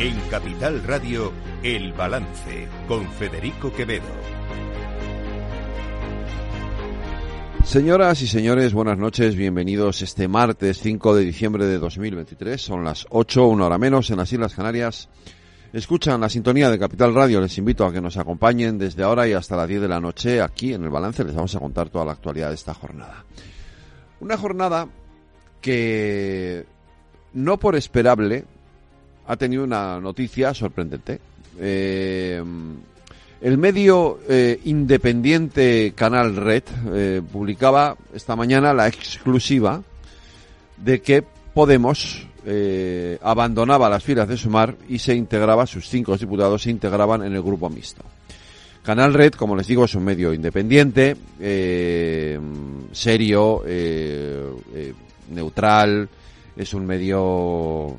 En Capital Radio, El Balance, con Federico Quevedo. Señoras y señores, buenas noches, bienvenidos este martes 5 de diciembre de 2023. Son las 8, una hora menos en las Islas Canarias. Escuchan la sintonía de Capital Radio. Les invito a que nos acompañen desde ahora y hasta las 10 de la noche aquí en el balance. Les vamos a contar toda la actualidad de esta jornada. Una jornada que no por esperable ha tenido una noticia sorprendente. Eh, el medio eh, independiente Canal Red eh, publicaba esta mañana la exclusiva de que Podemos eh, abandonaba las filas de Sumar y se integraba, sus cinco diputados se integraban en el grupo mixto. Canal Red, como les digo, es un medio independiente, serio, neutral, es un medio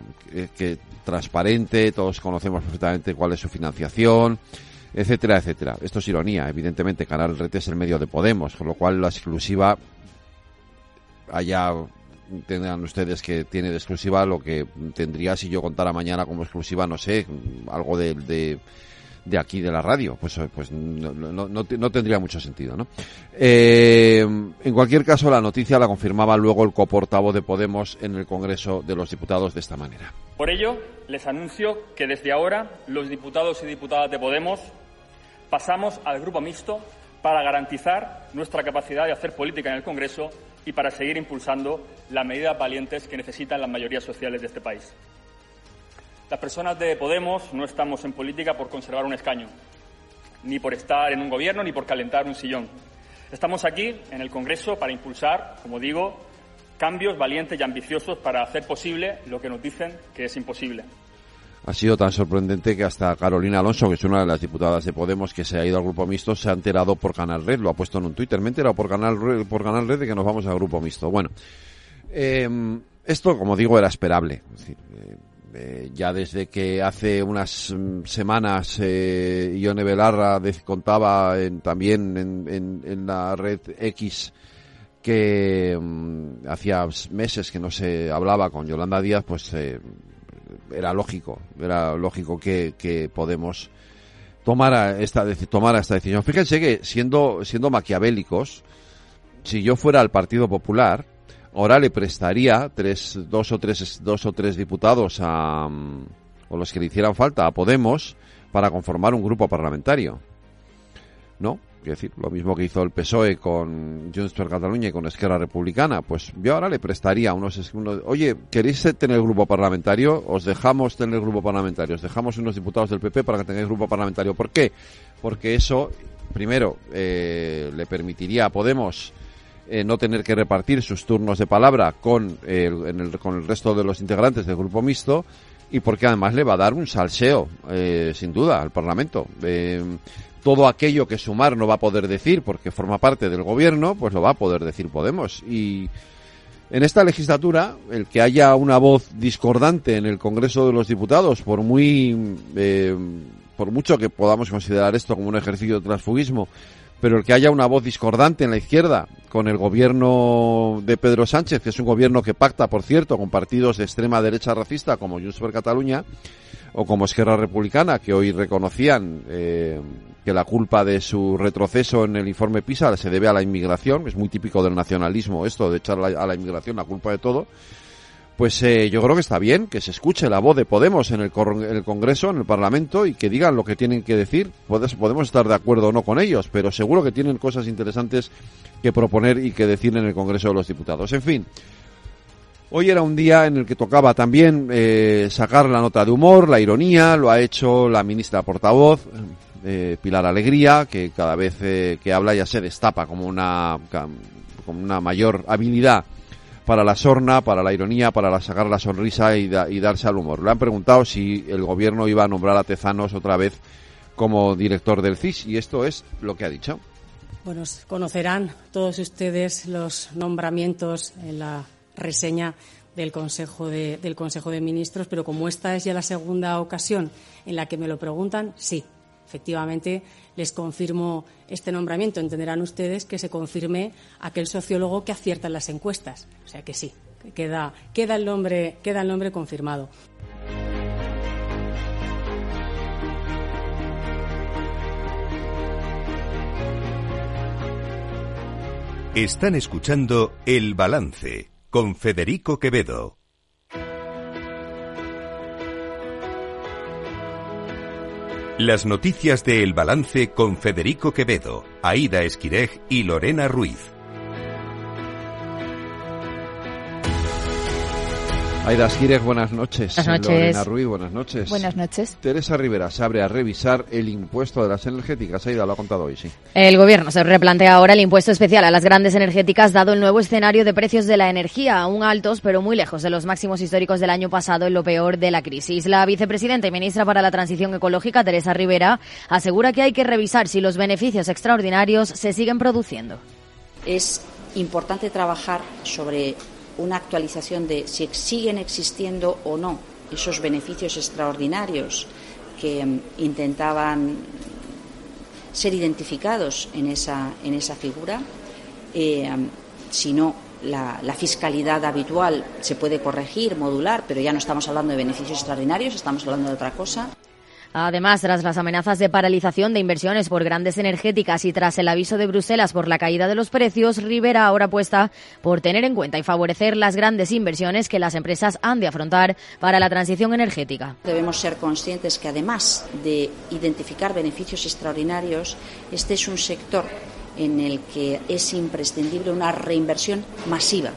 que transparente, todos conocemos perfectamente cuál es su financiación, etcétera, etcétera. Esto es ironía, evidentemente Canal Red es el medio de Podemos, con lo cual la exclusiva allá tendrán ustedes que tiene de exclusiva lo que tendría si yo contara mañana como exclusiva, no sé, algo de, de, de aquí de la radio, pues, pues no, no, no, no tendría mucho sentido, ¿no? Eh, en cualquier caso, la noticia la confirmaba luego el coportavoz de Podemos en el Congreso de los Diputados de esta manera. Por ello, les anuncio que desde ahora los diputados y diputadas de Podemos pasamos al grupo mixto para garantizar nuestra capacidad de hacer política en el Congreso y para seguir impulsando las medidas valientes que necesitan las mayorías sociales de este país. Las personas de Podemos no estamos en política por conservar un escaño, ni por estar en un gobierno, ni por calentar un sillón. Estamos aquí, en el Congreso, para impulsar, como digo, cambios valientes y ambiciosos para hacer posible lo que nos dicen que es imposible ha sido tan sorprendente que hasta Carolina Alonso, que es una de las diputadas de Podemos que se ha ido al grupo mixto, se ha enterado por Canal Red, lo ha puesto en un Twitter, me he enterado por Canal Red, por Canal Red de que nos vamos al grupo mixto. Bueno, eh, esto, como digo, era esperable. Eh, eh, ya desde que hace unas mm, semanas eh, Ione Belarra contaba en, también en, en, en, la red X que mm, hacía meses que no se hablaba con Yolanda Díaz, pues eh, era lógico, era lógico que, Podemos tomara esta, tomara esta decisión. Fíjense que siendo, siendo maquiavélicos, si yo fuera al Partido Popular, ahora le prestaría tres, dos o tres, dos o tres diputados a, o los que le hicieran falta a Podemos para conformar un grupo parlamentario. ¿No? Quiero decir, lo mismo que hizo el PSOE con Junts per Cataluña y con Esquerra Republicana, pues yo ahora le prestaría unos, unos, oye, ¿queréis tener grupo parlamentario? Os dejamos tener grupo parlamentario, os dejamos unos diputados del PP para que tengáis grupo parlamentario. ¿Por qué? Porque eso, primero, eh, le permitiría a Podemos eh, no tener que repartir sus turnos de palabra con el, en el, con el resto de los integrantes del grupo mixto y porque además le va a dar un salseo, eh, sin duda, al Parlamento. Eh, todo aquello que Sumar no va a poder decir porque forma parte del gobierno, pues lo va a poder decir Podemos. Y en esta legislatura, el que haya una voz discordante en el Congreso de los Diputados, por muy, por mucho que podamos considerar esto como un ejercicio de transfugismo, pero el que haya una voz discordante en la izquierda con el gobierno de Pedro Sánchez, que es un gobierno que pacta, por cierto, con partidos de extrema derecha racista como Junts per Cataluña o como Esquerra Republicana, que hoy reconocían eh, que la culpa de su retroceso en el informe PISA se debe a la inmigración, es muy típico del nacionalismo esto de echar a la inmigración la culpa de todo, pues eh, yo creo que está bien que se escuche la voz de Podemos en el, el, Congreso, en el Parlamento, y que digan lo que tienen que decir. Podemos estar de acuerdo o no con ellos, pero seguro que tienen cosas interesantes que proponer y que decir en el Congreso de los Diputados. En fin, hoy era un día en el que tocaba también eh, sacar la nota de humor, la ironía, lo ha hecho la ministra portavoz, eh, Pilar Alegría, que cada vez eh, que habla ya se destapa como una, como una mayor habilidad para la sorna, para la ironía, para la sacar la sonrisa y, da, y, darse al humor. Le han preguntado si el gobierno iba a nombrar a Tezanos otra vez como director del CIS y esto es lo que ha dicho. Bueno, conocerán todos ustedes los nombramientos en la reseña del Consejo de, del Consejo de Ministros, pero como esta es ya la segunda ocasión en la que me lo preguntan, sí, Efectivamente, les confirmo este nombramiento. Entenderán ustedes que se confirme aquel sociólogo que acierta en las encuestas. O sea que sí, queda, queda, el, nombre, queda el nombre confirmado. Están escuchando El Balance con Federico Quevedo. Las noticias de El Balance con Federico Quevedo, Aida Esquirej y Lorena Ruiz. Aida Esquires, buenas noches. Buenas noches. Lorena Ruiz, buenas noches. Buenas noches. Teresa Rivera se abre a revisar el impuesto de las energéticas. Aida lo ha contado hoy, sí. El gobierno se replantea ahora el impuesto especial a las grandes energéticas dado el nuevo escenario de precios de la energía, aún altos pero muy lejos de los máximos históricos del año pasado en lo peor de la crisis. La vicepresidenta y ministra para la Transición Ecológica, Teresa Rivera, asegura que hay que revisar si los beneficios extraordinarios se siguen produciendo. Es importante trabajar sobre una actualización de si siguen existiendo o no esos beneficios extraordinarios que mm, intentaban ser identificados en esa, en esa figura. Eh, mm, si no, la, fiscalidad habitual se puede corregir, modular, pero ya no estamos hablando de beneficios extraordinarios, estamos hablando de otra cosa. Además, tras las amenazas de paralización de inversiones por grandes energéticas y tras el aviso de Bruselas por la caída de los precios, Rivera ahora apuesta por tener en cuenta y favorecer las grandes inversiones que las empresas han de afrontar para la transición energética. Debemos ser conscientes que además de identificar beneficios extraordinarios, este es un sector en el que es imprescindible una reinversión masiva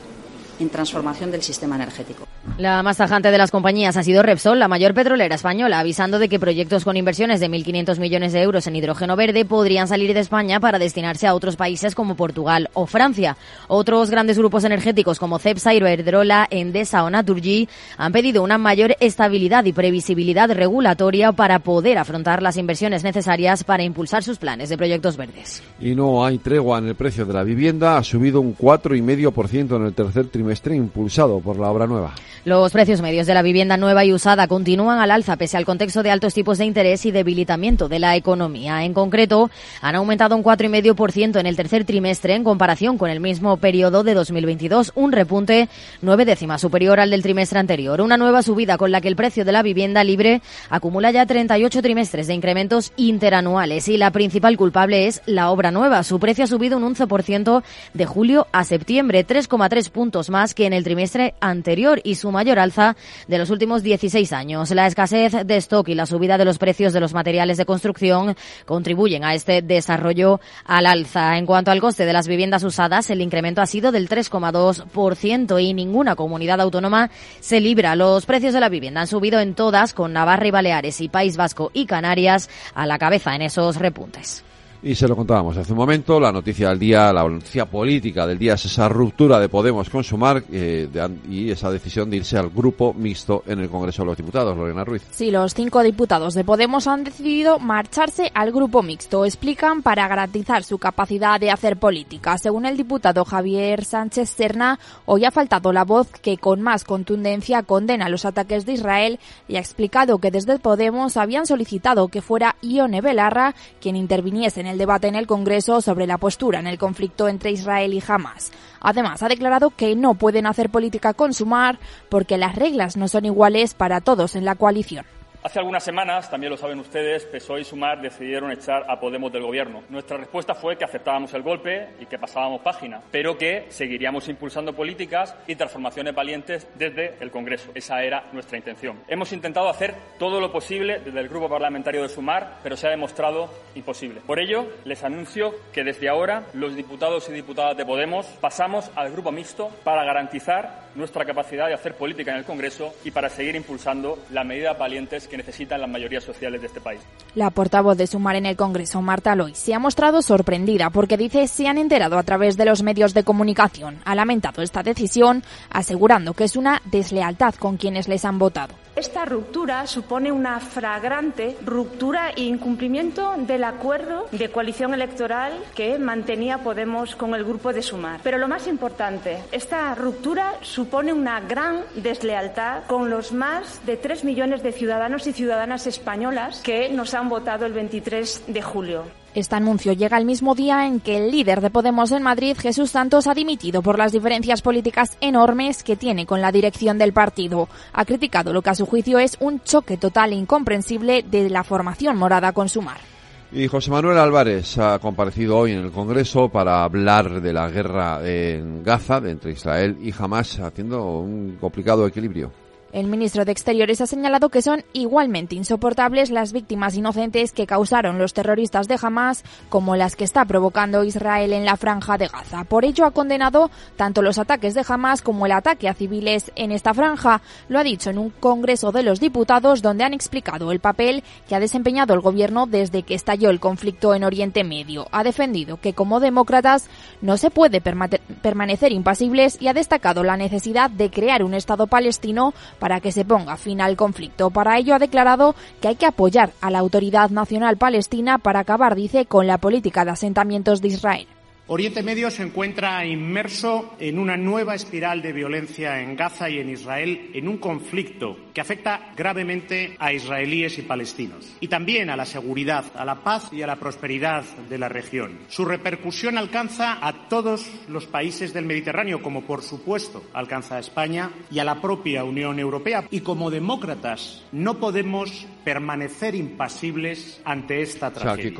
en transformación del sistema energético. La más tajante de las compañías ha sido Repsol, la mayor petrolera española, avisando de que proyectos con inversiones de 1.500 millones de euros en hidrógeno verde podrían salir de España para destinarse a otros países como Portugal o Francia. Otros grandes grupos energéticos como Cepsa, Iberdrola, Endesa o Naturgy han pedido una mayor estabilidad y previsibilidad regulatoria para poder afrontar las inversiones necesarias para impulsar sus planes de proyectos verdes. Y no hay tregua en el precio de la vivienda, ha subido un 4,5% en el tercer trimestre impulsado por la obra nueva. Los precios medios de la vivienda nueva y usada continúan al alza pese al contexto de altos tipos de interés y debilitamiento de la economía. En concreto, han aumentado un 4,5% en el tercer trimestre en comparación con el mismo periodo de 2022, un repunte nueve décimas superior al del trimestre anterior. Una nueva subida con la que el precio de la vivienda libre acumula ya 38 trimestres de incrementos interanuales y la principal culpable es la obra nueva. Su precio ha subido un 11% de julio a septiembre, 3,3 puntos más que en el trimestre anterior y su mayor alza de los últimos 16 años. La escasez de stock y la subida de los precios de los materiales de construcción contribuyen a este desarrollo al alza. En cuanto al coste de las viviendas usadas, el incremento ha sido del 3,2% y ninguna comunidad autónoma se libra. Los precios de la vivienda han subido en todas, con Navarra y Baleares y País Vasco y Canarias a la cabeza en esos repuntes. Y se lo contábamos hace un momento, la noticia del día, la noticia política del día es esa ruptura de Podemos con Sumar eh, de, y esa decisión de irse al grupo mixto en el Congreso de los Diputados. Lorena Ruiz. Sí, los cinco diputados de Podemos han decidido marcharse al grupo mixto, explican, para garantizar su capacidad de hacer política. Según el diputado Javier Sánchez Serna, hoy ha faltado la voz que con más contundencia condena los ataques de Israel y ha explicado que desde Podemos habían solicitado que fuera Ione Belarra quien interviniese en el debate en el Congreso sobre la postura en el conflicto entre Israel y Hamas. Además, ha declarado que no pueden hacer política con Sumar porque las reglas no son iguales para todos en la coalición. Hace algunas semanas, también lo saben ustedes, PSOE y Sumar decidieron echar a Podemos del gobierno. Nuestra respuesta fue que aceptábamos el golpe y que pasábamos página, pero que seguiríamos impulsando políticas y transformaciones valientes desde el Congreso. Esa era nuestra intención. Hemos intentado hacer todo lo posible desde el grupo parlamentario de Sumar, pero se ha demostrado imposible. Por ello, les anuncio que desde ahora los diputados y diputadas de Podemos pasamos al grupo mixto para garantizar nuestra capacidad de hacer política en el Congreso y para seguir impulsando las medidas valientes que necesitan las mayorías sociales de este país. La portavoz de Sumar en el Congreso, Marta Loy, se ha mostrado sorprendida porque dice se han enterado a través de los medios de comunicación. Ha lamentado esta decisión, asegurando que es una deslealtad con quienes les han votado. Esta ruptura supone una fragrante ruptura e incumplimiento del acuerdo de coalición electoral que mantenía Podemos con el grupo de Sumar. Pero lo más importante, esta ruptura supone una gran deslealtad con los más de tres millones de ciudadanos y ciudadanas españolas que nos han votado el 23 de julio. Este anuncio llega el mismo día en que el líder de Podemos en Madrid, Jesús Santos, ha dimitido por las diferencias políticas enormes que tiene con la dirección del partido. Ha criticado lo que a su juicio es un choque total e incomprensible de la formación morada con Sumar. Y José Manuel Álvarez ha comparecido hoy en el Congreso para hablar de la guerra en Gaza entre Israel y Hamas, haciendo un complicado equilibrio. El ministro de Exteriores ha señalado que son igualmente insoportables las víctimas inocentes que causaron los terroristas de Hamas como las que está provocando Israel en la franja de Gaza. Por ello ha condenado tanto los ataques de Hamas como el ataque a civiles en esta franja. Lo ha dicho en un Congreso de los Diputados donde han explicado el papel que ha desempeñado el gobierno desde que estalló el conflicto en Oriente Medio. Ha defendido que como demócratas no se puede permanecer impasibles y ha destacado la necesidad de crear un Estado palestino para que se ponga fin al conflicto. Para ello ha declarado que hay que apoyar a la Autoridad Nacional Palestina para acabar, dice, con la política de asentamientos de Israel. Oriente Medio se encuentra inmerso en una nueva espiral de violencia en Gaza y en Israel, en un conflicto que afecta gravemente a israelíes y palestinos, y también a la seguridad, a la paz y a la prosperidad de la región. Su repercusión alcanza a todos los países del Mediterráneo, como por supuesto alcanza a España y a la propia Unión Europea. Y como demócratas no podemos permanecer impasibles ante esta tragedia.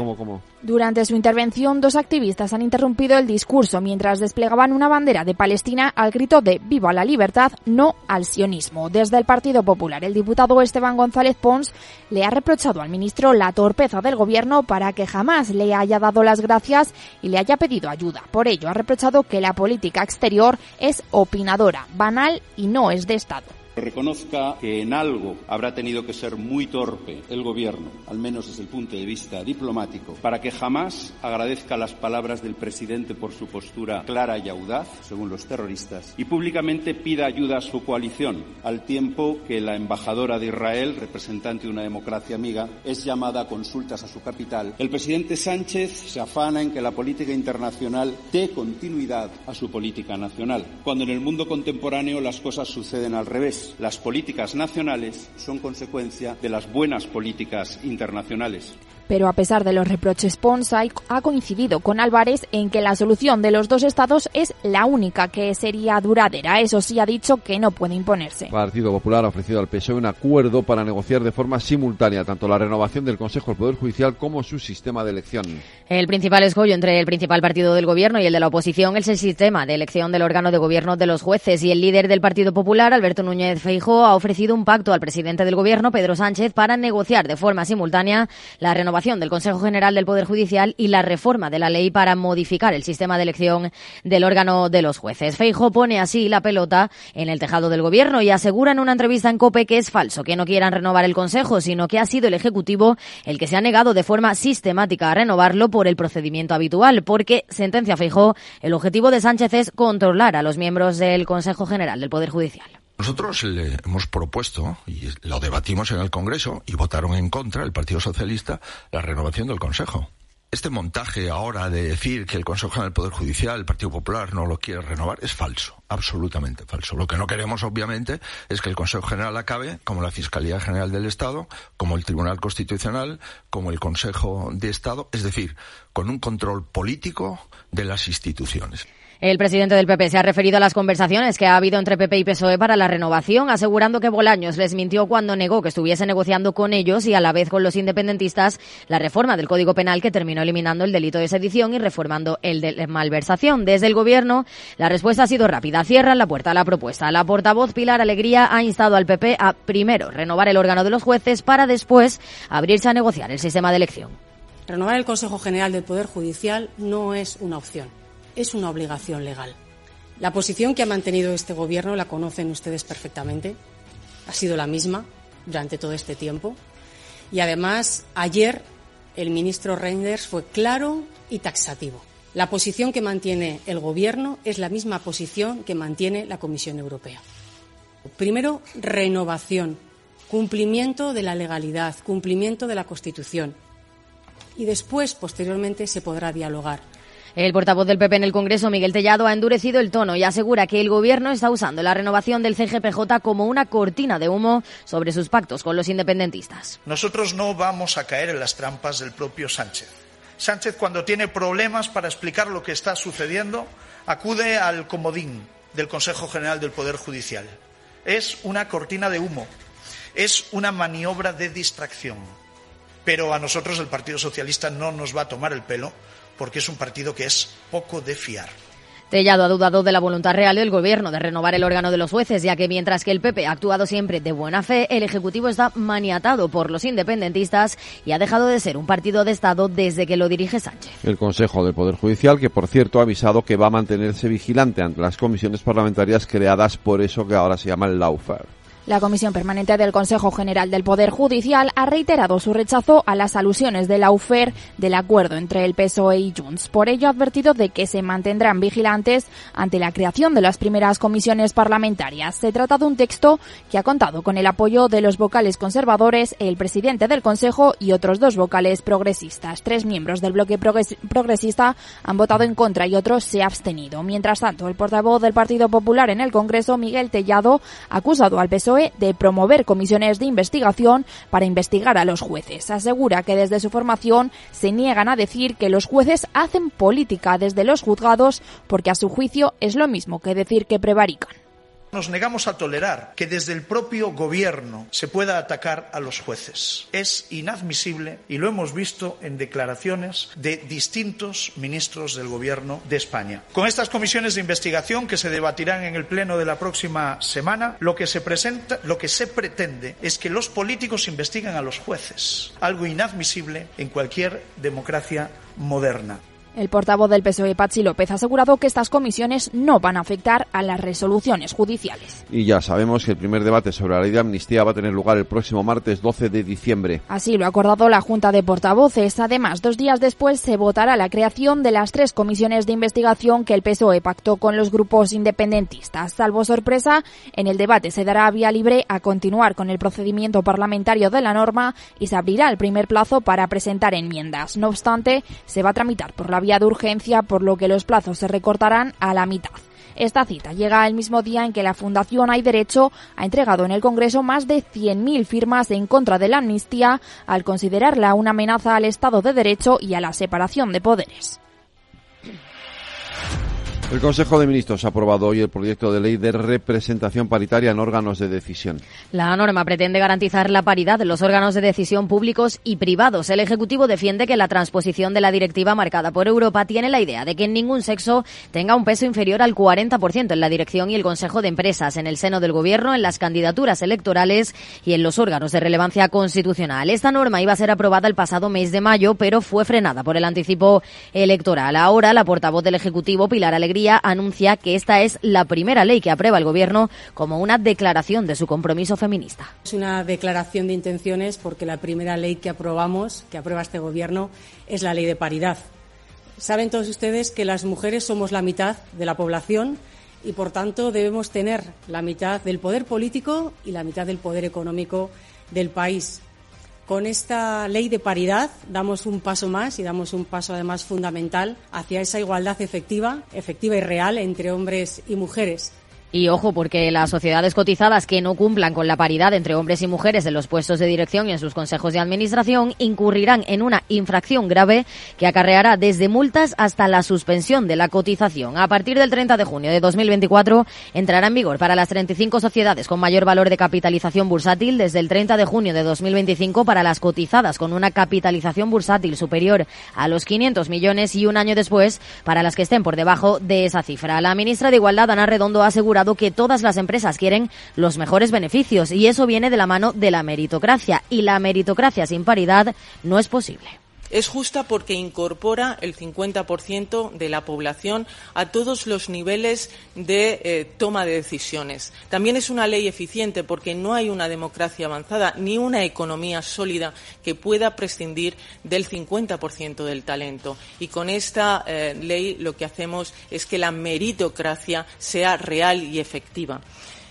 Durante su intervención, dos activistas han interrumpido el discurso mientras desplegaban una bandera de Palestina al grito de Viva la libertad, no al sionismo. Desde el Partido Popular, el diputado Esteban González Pons le ha reprochado al ministro la torpeza del gobierno para que jamás le haya dado las gracias y le haya pedido ayuda. Por ello, ha reprochado que la política exterior es opinadora, banal y no es de Estado reconozca que en algo habrá tenido que ser muy torpe el Gobierno, al menos desde el punto de vista diplomático, para que jamás agradezca las palabras del presidente por su postura clara y audaz, según los terroristas, y públicamente pida ayuda a su coalición, al tiempo que la embajadora de Israel, representante de una democracia amiga, es llamada a consultas a su capital. El presidente Sánchez se afana en que la política internacional dé continuidad a su política nacional, cuando en el mundo contemporáneo las cosas suceden al revés las políticas nacionales son consecuencia de las buenas políticas internacionales. Pero a pesar de los reproches, Pons ha coincidido con Álvarez en que la solución de los dos estados es la única que sería duradera. Eso sí ha dicho que no puede imponerse. El Partido Popular ha ofrecido al PSOE un acuerdo para negociar de forma simultánea tanto la renovación del Consejo del Poder Judicial como su sistema de elección. El principal escollo entre el principal partido del gobierno y el de la oposición es el sistema de elección del órgano de gobierno de los jueces y el líder del Partido Popular, Alberto Núñez Feijóo, ha ofrecido un pacto al presidente del gobierno, Pedro Sánchez, para negociar de forma simultánea la renovación del Consejo General del Poder Judicial y la reforma de la ley para modificar el sistema de elección del órgano de los jueces. Feijo pone así la pelota en el tejado del gobierno y asegura en una entrevista en COPE que es falso que no quieran renovar el Consejo, sino que ha sido el Ejecutivo el que se ha negado de forma sistemática a renovarlo por el procedimiento habitual, porque, sentencia Feijo, el objetivo de Sánchez es controlar a los miembros del Consejo General del Poder Judicial. Nosotros le hemos propuesto, y lo debatimos en el Congreso, y votaron en contra el Partido Socialista, la renovación del Consejo. Este montaje ahora de decir que el Consejo del Poder Judicial, el Partido Popular, no lo quiere renovar, es falso, absolutamente falso. Lo que no queremos, obviamente, es que el Consejo General acabe como la Fiscalía General del Estado, como el Tribunal Constitucional, como el Consejo de Estado, es decir, con un control político de las instituciones. El presidente del PP se ha referido a las conversaciones que ha habido entre PP y PSOE para la renovación, asegurando que Bolaños les mintió cuando negó que estuviese negociando con ellos y a la vez con los independentistas la reforma del Código Penal que terminó eliminando el delito de sedición y reformando el de malversación. Desde el Gobierno, la respuesta ha sido rápida. Cierran la puerta a la propuesta. La portavoz Pilar Alegría ha instado al PP a, primero, renovar el órgano de los jueces para después abrirse a negociar el sistema de elección. Renovar el Consejo General del Poder Judicial no es una opción es una obligación legal. La posición que ha mantenido este Gobierno la conocen ustedes perfectamente. Ha sido la misma durante todo este tiempo. Y además, ayer el ministro Reinders fue claro y taxativo. La posición que mantiene el Gobierno es la misma posición que mantiene la Comisión Europea. Primero, renovación, cumplimiento de la legalidad, cumplimiento de la Constitución. Y después, posteriormente, se podrá dialogar. El portavoz del PP en el Congreso, Miguel Tellado, ha endurecido el tono y asegura que el Gobierno está usando la renovación del CGPJ como una cortina de humo sobre sus pactos con los independentistas. Nosotros no vamos a caer en las trampas del propio Sánchez. Sánchez, cuando tiene problemas para explicar lo que está sucediendo, acude al comodín del Consejo General del Poder Judicial. Es una cortina de humo, es una maniobra de distracción pero a nosotros el Partido Socialista no nos va a tomar el pelo porque es un partido que es poco de fiar. Tellado ha dudado de la voluntad real del Gobierno de renovar el órgano de los jueces, ya que mientras que el PP ha actuado siempre de buena fe, el Ejecutivo está maniatado por los independentistas y ha dejado de ser un partido de Estado desde que lo dirige Sánchez. El Consejo del Poder Judicial, que por cierto ha avisado que va a mantenerse vigilante ante las comisiones parlamentarias creadas por eso que ahora se llama el Lawfare. La Comisión Permanente del Consejo General del Poder Judicial ha reiterado su rechazo a las alusiones de la UFER del acuerdo entre el PSOE y Junts. Por ello ha advertido de que se mantendrán vigilantes ante la creación de las primeras comisiones parlamentarias. Se trata de un texto que ha contado con el apoyo de los vocales conservadores, el presidente del Consejo y otros dos vocales progresistas. Tres miembros del bloque progresista han votado en contra y otros se han abstenido. Mientras tanto, el portavoz del Partido Popular en el Congreso, Miguel Tellado, ha acusado al PSOE de promover comisiones de investigación para investigar a los jueces. Asegura que desde su formación se niegan a decir que los jueces hacen política desde los juzgados porque a su juicio es lo mismo que decir que prevarican. Nos negamos a tolerar que desde el propio gobierno se pueda atacar a los jueces. Es inadmisible y lo hemos visto en declaraciones de distintos ministros del gobierno de España. Con estas comisiones de investigación que se debatirán en el pleno de la próxima semana, lo que se presenta, lo que se pretende es que los políticos investiguen a los jueces, algo inadmisible en cualquier democracia moderna. El portavoz del PSOE, Pachi López, ha asegurado que estas comisiones no van a afectar a las resoluciones judiciales. Y ya sabemos que el primer debate sobre la ley de amnistía va a tener lugar el próximo martes 12 de diciembre. Así lo ha acordado la Junta de Portavoces. Además, dos días después se votará la creación de las tres comisiones de investigación que el PSOE pactó con los grupos independentistas. Salvo sorpresa, en el debate se dará vía libre a continuar con el procedimiento parlamentario de la norma y se abrirá el primer plazo para presentar enmiendas. No obstante, se va a tramitar por la vía de urgencia, por lo que los plazos se recortarán a la mitad. Esta cita llega el mismo día en que la Fundación Hay Derecho ha entregado en el Congreso más de 100.000 firmas en contra de la amnistía al considerarla una amenaza al Estado de Derecho y a la separación de poderes. El Consejo de Ministros ha aprobado hoy el proyecto de ley de representación paritaria en órganos de decisión. La norma pretende garantizar la paridad de los órganos de decisión públicos y privados. El Ejecutivo defiende que la transposición de la directiva marcada por Europa tiene la idea de que ningún sexo tenga un peso inferior al 40% en la dirección y el Consejo de Empresas, en el seno del Gobierno, en las candidaturas electorales y en los órganos de relevancia constitucional. Esta norma iba a ser aprobada el pasado mes de mayo, pero fue frenada por el anticipo electoral. Ahora, la portavoz del Ejecutivo, Pilar Alegría, anuncia que esta es la primera ley que aprueba el Gobierno como una declaración de su compromiso feminista. Es una declaración de intenciones porque la primera ley que aprobamos, que aprueba este Gobierno, es la ley de paridad. Saben todos ustedes que las mujeres somos la mitad de la población y, por tanto, debemos tener la mitad del poder político y la mitad del poder económico del país. Con esta ley de paridad damos un paso más y damos un paso además fundamental hacia esa igualdad efectiva, efectiva y real entre hombres y mujeres. Y ojo, porque las sociedades cotizadas que no cumplan con la paridad entre hombres y mujeres en los puestos de dirección y en sus consejos de administración incurrirán en una infracción grave que acarreará desde multas hasta la suspensión de la cotización. A partir del 30 de junio de 2024 entrará en vigor para las 35 sociedades con mayor valor de capitalización bursátil desde el 30 de junio de 2025 para las cotizadas con una capitalización bursátil superior a los 500 millones y un año después para las que estén por debajo de esa cifra. La ministra de Igualdad, Ana Redondo, asegura que todas las empresas quieren los mejores beneficios y eso viene de la mano de la meritocracia y la meritocracia sin paridad no es posible. Es justa porque incorpora el 50% de la población a todos los niveles de eh, toma de decisiones. También es una ley eficiente porque no hay una democracia avanzada ni una economía sólida que pueda prescindir del 50% del talento. Y con esta eh, ley lo que hacemos es que la meritocracia sea real y efectiva.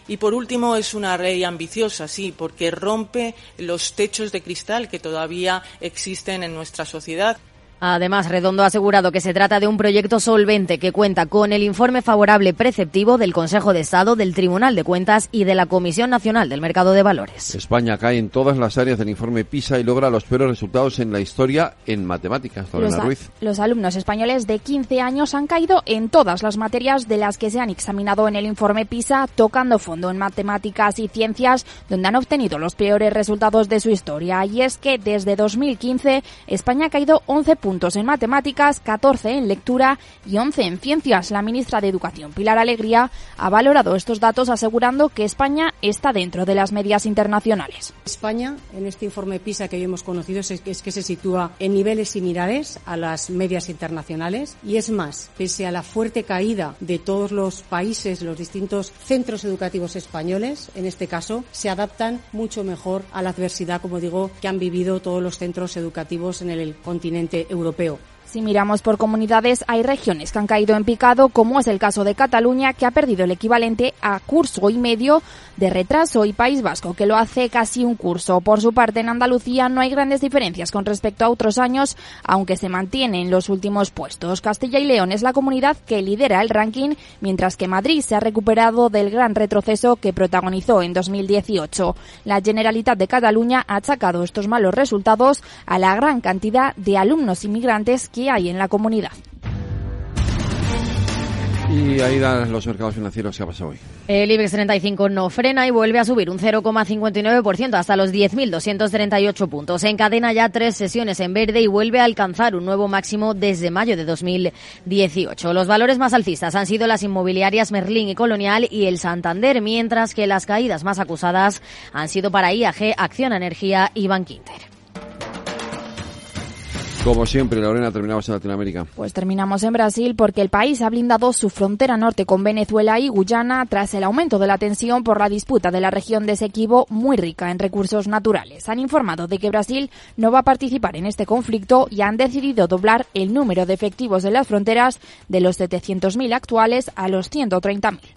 Y por último, es una ley ambiciosa, sí, porque rompe los techos de cristal que todavía existen en nuestra sociedad. Además, Redondo ha asegurado que se trata de un proyecto solvente que cuenta con el informe favorable preceptivo del Consejo de Estado, del Tribunal de Cuentas y de la Comisión Nacional del Mercado de Valores. España cae en todas las áreas del informe PISA y logra los peores resultados en la historia en matemáticas. Los, Ruiz. los alumnos españoles de 15 años han caído en todas las materias de las que se han examinado en el informe PISA, tocando fondo en matemáticas y ciencias, donde han obtenido los peores resultados de su historia. Y es que desde 2015 España ha caído 11 puntos puntos en matemáticas, 14 en lectura y 11 en ciencias. La ministra de Educación, Pilar Alegría, ha valorado estos datos asegurando que España está dentro de las medias internacionales. España, en este informe PISA que hoy hemos conocido, es que, se sitúa en niveles similares a las medias internacionales y es más, pese a la fuerte caída de todos los países, los distintos centros educativos españoles, en este caso, se adaptan mucho mejor a la adversidad, como digo, que han vivido todos los centros educativos en el continente europeo europeo. Si miramos por comunidades, hay regiones que han caído en picado, como es el caso de Cataluña, que ha perdido el equivalente a curso y medio de retraso, y País Vasco, que lo hace casi un curso. Por su parte, en Andalucía no hay grandes diferencias con respecto a otros años, aunque se mantiene en los últimos puestos. Castilla y León es la comunidad que lidera el ranking, mientras que Madrid se ha recuperado del gran retroceso que protagonizó en 2018. La Generalitat de Cataluña ha achacado estos malos resultados a la gran cantidad de alumnos inmigrantes hay en la comunidad. Y ahí dan los mercados financieros que ha pasado hoy. El IBEX 35 no frena y vuelve a subir un 0,59% hasta los 10.238 puntos. Encadena ya tres sesiones en verde y vuelve a alcanzar un nuevo máximo desde mayo de 2018. Los valores más alcistas han sido las inmobiliarias Merlín y Colonial y el Santander, mientras que las caídas más acusadas han sido para IAG, Acción Energía y Bankinter. Como siempre, Lorena, terminamos en Latinoamérica. Pues terminamos en Brasil porque el país ha blindado su frontera norte con Venezuela y Guyana tras el aumento de la tensión por la disputa de la región de Esequibo, muy rica en recursos naturales. Han informado de que Brasil no va a participar en este conflicto y han decidido doblar el número de efectivos en las fronteras de los 700.000 actuales a los 130.000.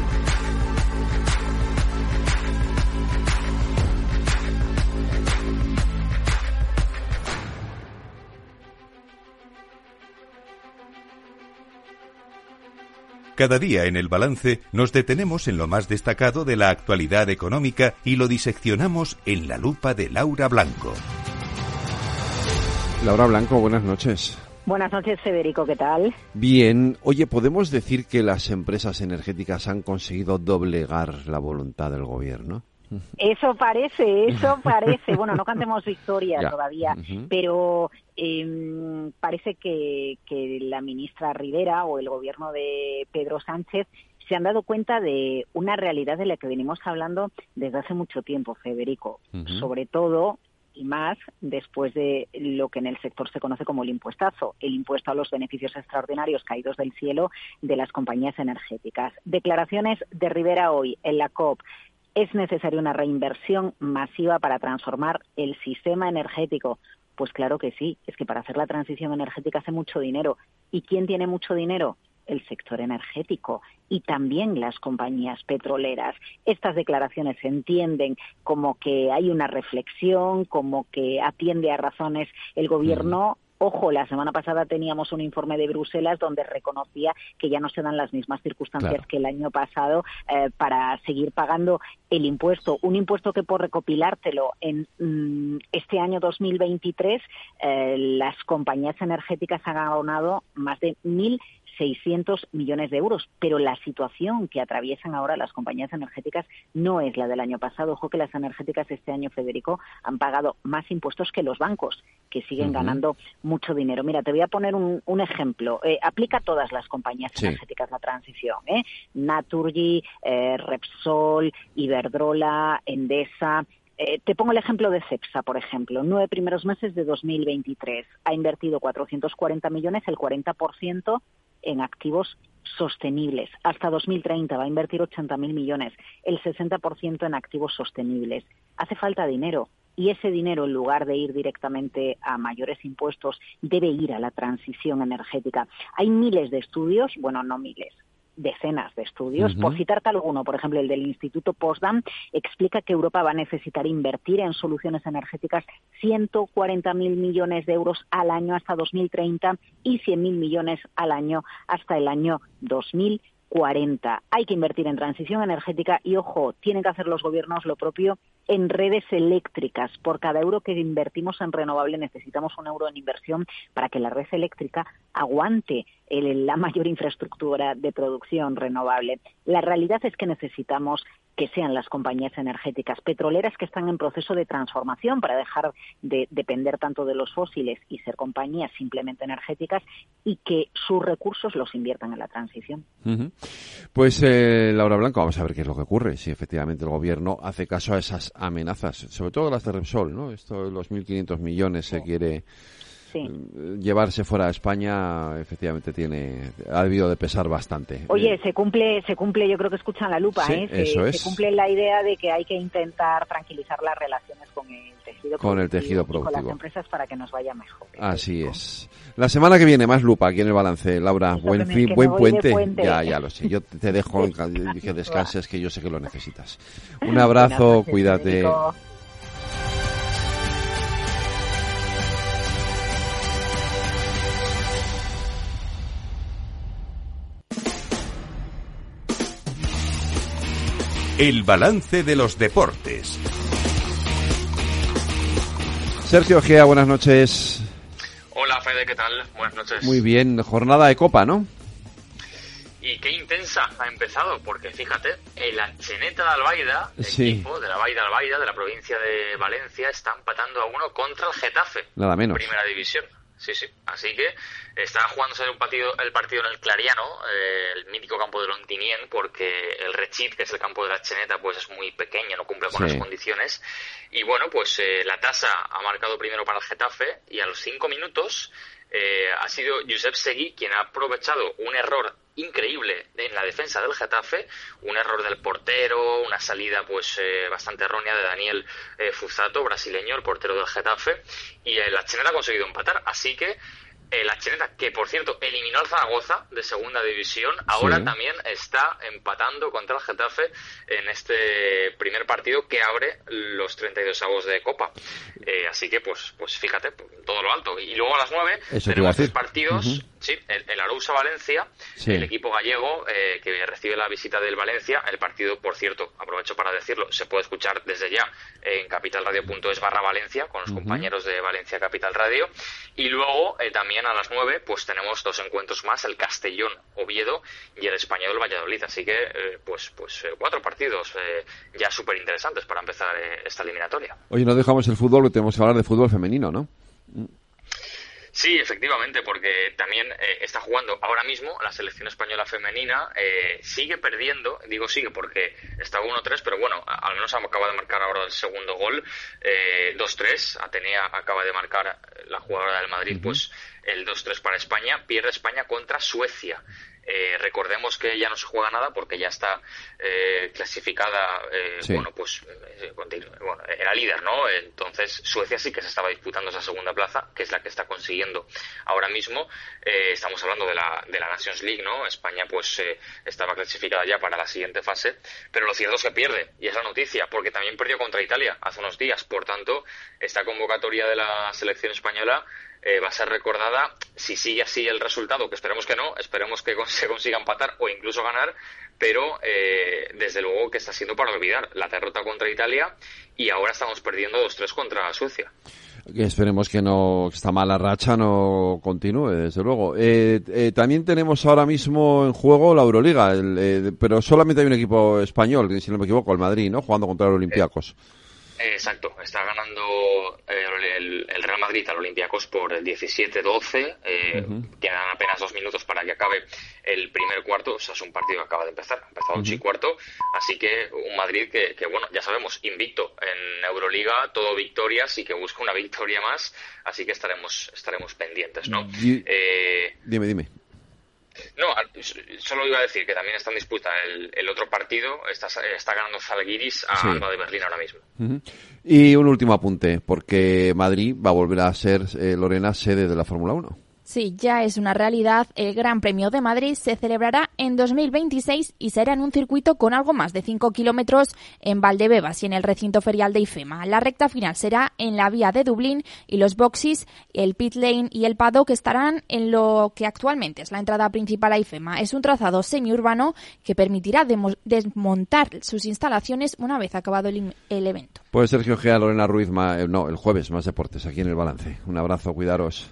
Cada día en el balance nos detenemos en lo más destacado de la actualidad económica y lo diseccionamos en la lupa de Laura Blanco. Laura Blanco, buenas noches. Buenas noches, Federico, ¿qué tal? Bien. Oye, ¿podemos decir que las empresas energéticas han conseguido doblegar la voluntad del gobierno? Eso parece, eso parece. Bueno, no cantemos victoria todavía, pero eh, parece que, que la ministra Rivera o el gobierno de Pedro Sánchez se han dado cuenta de una realidad de la que venimos hablando desde hace mucho tiempo, Federico. Sobre todo y más después de lo que en el sector se conoce como el impuestazo, el impuesto a los beneficios extraordinarios caídos del cielo de las compañías energéticas. Declaraciones de Rivera hoy en la COP. ¿Es necesaria una reinversión masiva para transformar el sistema energético? Pues claro que sí, es que para hacer la transición energética hace mucho dinero. ¿Y quién tiene mucho dinero? el sector energético y también las compañías petroleras. Estas declaraciones se entienden como que hay una reflexión, como que atiende a razones el gobierno Ojo, la semana pasada teníamos un informe de Bruselas donde reconocía que ya no se dan las mismas circunstancias que el año pasado eh, para seguir pagando el impuesto. Un impuesto que por recopilártelo en mm, este año 2023 eh, las compañías energéticas han abonado más de mil 600 millones de euros. Pero la situación que atraviesan ahora las compañías energéticas no es la del año pasado. Ojo que las energéticas este año, Federico, han pagado más impuestos que los bancos, que siguen ganando mucho dinero. Mira, te voy a poner un, ejemplo. Eh, aplica a todas las compañías energéticas la transición. ¿eh? Naturgy, eh, Repsol, Iberdrola, Endesa, eh, te pongo el ejemplo de CEPSA, por ejemplo. Nueve primeros meses de 2023 ha invertido 440 millones, el 40% en activos sostenibles. Hasta 2030 va a invertir 80.000 millones, el 60% en activos sostenibles. Hace falta dinero y ese dinero, en lugar de ir directamente a mayores impuestos, debe ir a la transición energética. Hay miles de estudios, bueno, no miles, decenas de estudios. Por citarte alguno, por ejemplo, el del Instituto Postdam explica que Europa va a necesitar invertir en soluciones energéticas 140.000 millones de euros al año hasta 2030 y 100.000 millones al año hasta el año 2040. Hay que invertir en transición energética y, ojo, tienen que hacer los gobiernos lo propio en redes eléctricas. Por cada euro que invertimos en renovable necesitamos un euro en inversión para que la red eléctrica aguante la mayor infraestructura de producción renovable. La realidad es que necesitamos que sean las compañías energéticas petroleras que están en proceso de transformación para dejar de depender tanto de los fósiles y ser compañías simplemente energéticas y que sus recursos los inviertan en la transición. Pues eh, Laura Blanco, vamos a ver qué es lo que ocurre, si efectivamente el gobierno hace caso a esas amenazas, sobre todo las de Repsol, ¿no? Esto de los 1.500 millones se quiere eh, llevarse fuera de España efectivamente tiene ha debido de pesar bastante. Oye, se cumple se cumple, yo creo que escuchan la lupa, ¿eh? Se, eso es. se cumple la idea de que hay que intentar tranquilizar las relaciones con el tejido con el tejido productivo con las empresas para que nos vaya mejor. Así es. La semana que viene más lupa aquí en el balance, Laura. buen fin, buen puente. Ya, ya lo sé. Yo te dejo que descanses que yo sé que lo necesitas. Un abrazo, cuídate. El balance de los deportes. Sergio Gea, buenas noches. Hola Fede, ¿qué tal? Buenas noches. Muy bien, jornada de Copa, ¿no? Y qué intensa ha empezado, porque fíjate, el Cheneta de Albaida, el equipo de la Baida Albaida, de la provincia de Valencia, está empatando a uno contra el Getafe. Nada menos. Primera división. Sí, sí. Así que está jugándose un partido, el partido en el Clariano, eh, el mítico campo de Lontinien, porque el Rechit, que es el campo de la Cheneta, pues es muy pequeño, no cumple con las condiciones. Y bueno, pues eh, la tasa ha marcado primero para el Getafe y a los cinco minutos eh, ha sido Josep Segui quien ha aprovechado un error increíble en la defensa del Getafe, un error del portero, una salida pues eh, bastante errónea de Daniel eh, Fuzato, brasileño, el portero del Getafe, y la Cheneta ha conseguido empatar, así que la Cheneta, que por cierto eliminó al Zaragoza de segunda división, ahora también está empatando contra el Getafe en este primer partido que abre los 32 avos de Copa. Eh, así que, pues, pues fíjate, todo lo alto. Y luego a las 9 tenemos tres partidos. Sí, el, el Arousa-Valencia, el equipo gallego eh, que recibe la visita del Valencia. El partido, por cierto, aprovecho para decirlo, se puede escuchar desde ya en capitalradio.es barra Valencia con los compañeros de Valencia Capital Radio. Y luego eh, a las 9 pues tenemos dos encuentros más, el Castellón Oviedo y el Español Valladolid. Así que eh, pues, pues cuatro partidos ya súper interesantes para empezar esta eliminatoria. Hoy no dejamos el fútbol, tenemos que hablar de fútbol femenino, ¿no? Sí, efectivamente, porque también eh, está jugando ahora mismo la selección española femenina, eh, sigue perdiendo, digo sigue porque está 1-3, pero bueno, al menos acaba de marcar ahora el segundo gol, eh, 2-3, Atenea acaba de marcar la jugadora del Madrid, pues el 2-3 para España, pierde España contra Suecia. Eh, recordemos que ya no se juega nada porque ya está eh, clasificada, eh, bueno, pues bueno, era líder, ¿no? Entonces Suecia sí que se estaba disputando esa segunda plaza, que es la que está consiguiendo ahora mismo. estamos hablando de la, de la Nations League, ¿no? España pues estaba clasificada ya para la siguiente fase, pero lo cierto es que pierde, y es la noticia, porque también perdió contra Italia hace unos días. Por tanto, esta convocatoria de la selección española eh, va a ser recordada si sigue así el resultado, que esperemos que no, esperemos que se consiga empatar o incluso ganar, pero eh, desde luego que está siendo para olvidar la derrota contra Italia y ahora estamos perdiendo 2-3 contra Suecia. Esperemos que no esta mala racha no continúe, desde luego. Eh, eh, también tenemos ahora mismo en juego la Euroliga, eh, pero solamente hay un equipo español, si no me equivoco, el Madrid, ¿no? Jugando contra los Olympiacos. Exacto, está ganando eh, el, Real Madrid al Olympiacos por 17-12. Eh, Quedan apenas dos minutos para que acabe el primer cuarto. O sea, es un partido que acaba de empezar, ha empezado un cuarto. Así que un Madrid que, bueno, ya sabemos, invicto en Euroliga, todo victorias y que busca una victoria más. Así que estaremos, estaremos pendientes, ¿no? Eh, dime, dime. No, solo iba a decir que también está en disputa el, otro partido. Está, está ganando Zalgiris a Alba de Berlín ahora mismo. Y un último apunte, porque Madrid va a volver a ser, eh, Lorena, sede de la Fórmula 1. Sí, ya es una realidad. El Gran Premio de Madrid se celebrará en 2026 y será en un circuito con algo más de 5 kilómetros en Valdebebas y en el recinto ferial de IFEMA. La recta final será en la vía de Dublín y los boxes, el pit lane y el paddock estarán en lo que actualmente es la entrada principal a IFEMA. Es un trazado semiurbano que permitirá desmontar sus instalaciones una vez acabado el, evento. Pues Sergio Gea, Lorena Ruiz, eh, no, el jueves más deportes aquí en el balance. Un abrazo, cuidaros.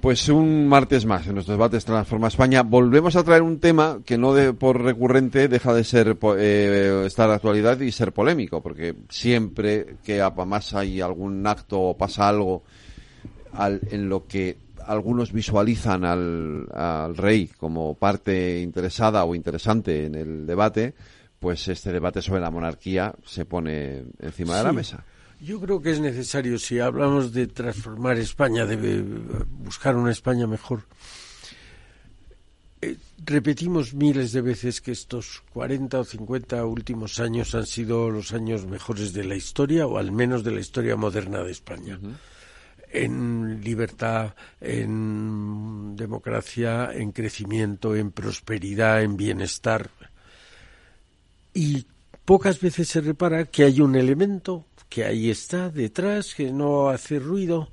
Pues un martes más en nuestros debates Transforma España. Volvemos a traer un tema que no de, por recurrente deja de ser eh, estar actualidad y ser polémico, porque siempre que más hay algún acto o pasa algo en lo que algunos visualizan al, al rey como parte interesada o interesante en el debate, pues este debate sobre la monarquía se pone encima de la mesa. Yo creo que es necesario, si hablamos de transformar España, de buscar una España mejor. Eh, repetimos miles de veces que estos 40 o 50 últimos años han sido los años mejores de la historia, o al menos de la historia moderna de España. En libertad, en democracia, en crecimiento, en prosperidad, en bienestar. Y pocas veces se repara que hay un elemento que ahí está detrás, que no hace ruido,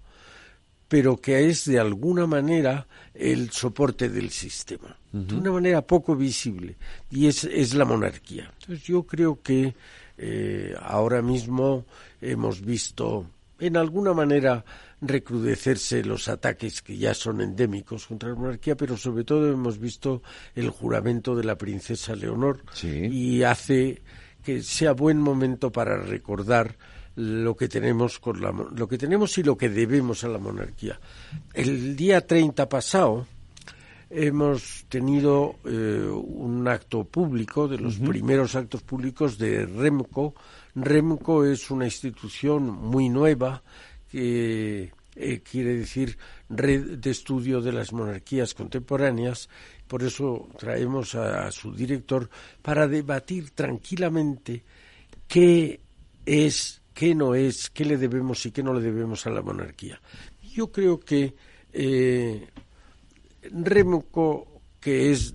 pero que es de alguna manera el soporte del sistema, de una manera poco visible, y es, es la monarquía. Entonces yo creo que eh, ahora mismo hemos visto en alguna manera recrudecerse los ataques que ya son endémicos contra la monarquía, pero sobre todo hemos visto el juramento de la princesa Leonor. Y hace que sea buen momento para recordar lo que tenemos con la, lo que tenemos y lo que debemos a la monarquía. El día 30 pasado hemos tenido eh, un acto público, de los primeros actos públicos de REMCO. REMCO es una institución muy nueva que eh, quiere decir Red de Estudio de las Monarquías Contemporáneas. Por eso traemos a su director para debatir tranquilamente qué es qué no es, qué le debemos y qué no le debemos a la monarquía. Yo creo que eh, Remoco, que es,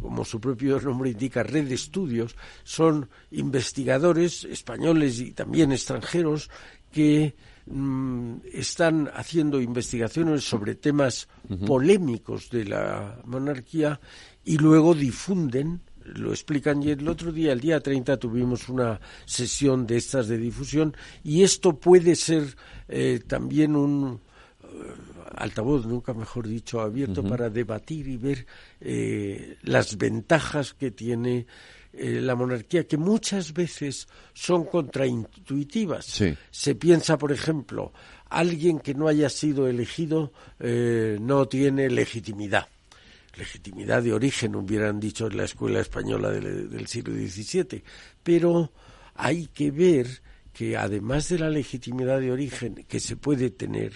como su propio nombre indica, red de estudios, son investigadores españoles y también extranjeros que mm, están haciendo investigaciones sobre temas polémicos de la monarquía y luego difunden lo explican y el otro día, el día 30, tuvimos una sesión de estas de difusión y esto puede ser eh, también un eh, altavoz, nunca mejor dicho, abierto para debatir y ver eh, las ventajas que tiene la monarquía, que muchas veces son contraintuitivas. Se piensa, por ejemplo, alguien que no haya sido elegido no tiene legitimidad legitimidad de origen, hubieran dicho en la escuela española del, siglo XVII, pero hay que ver que además de la legitimidad de origen que se puede tener,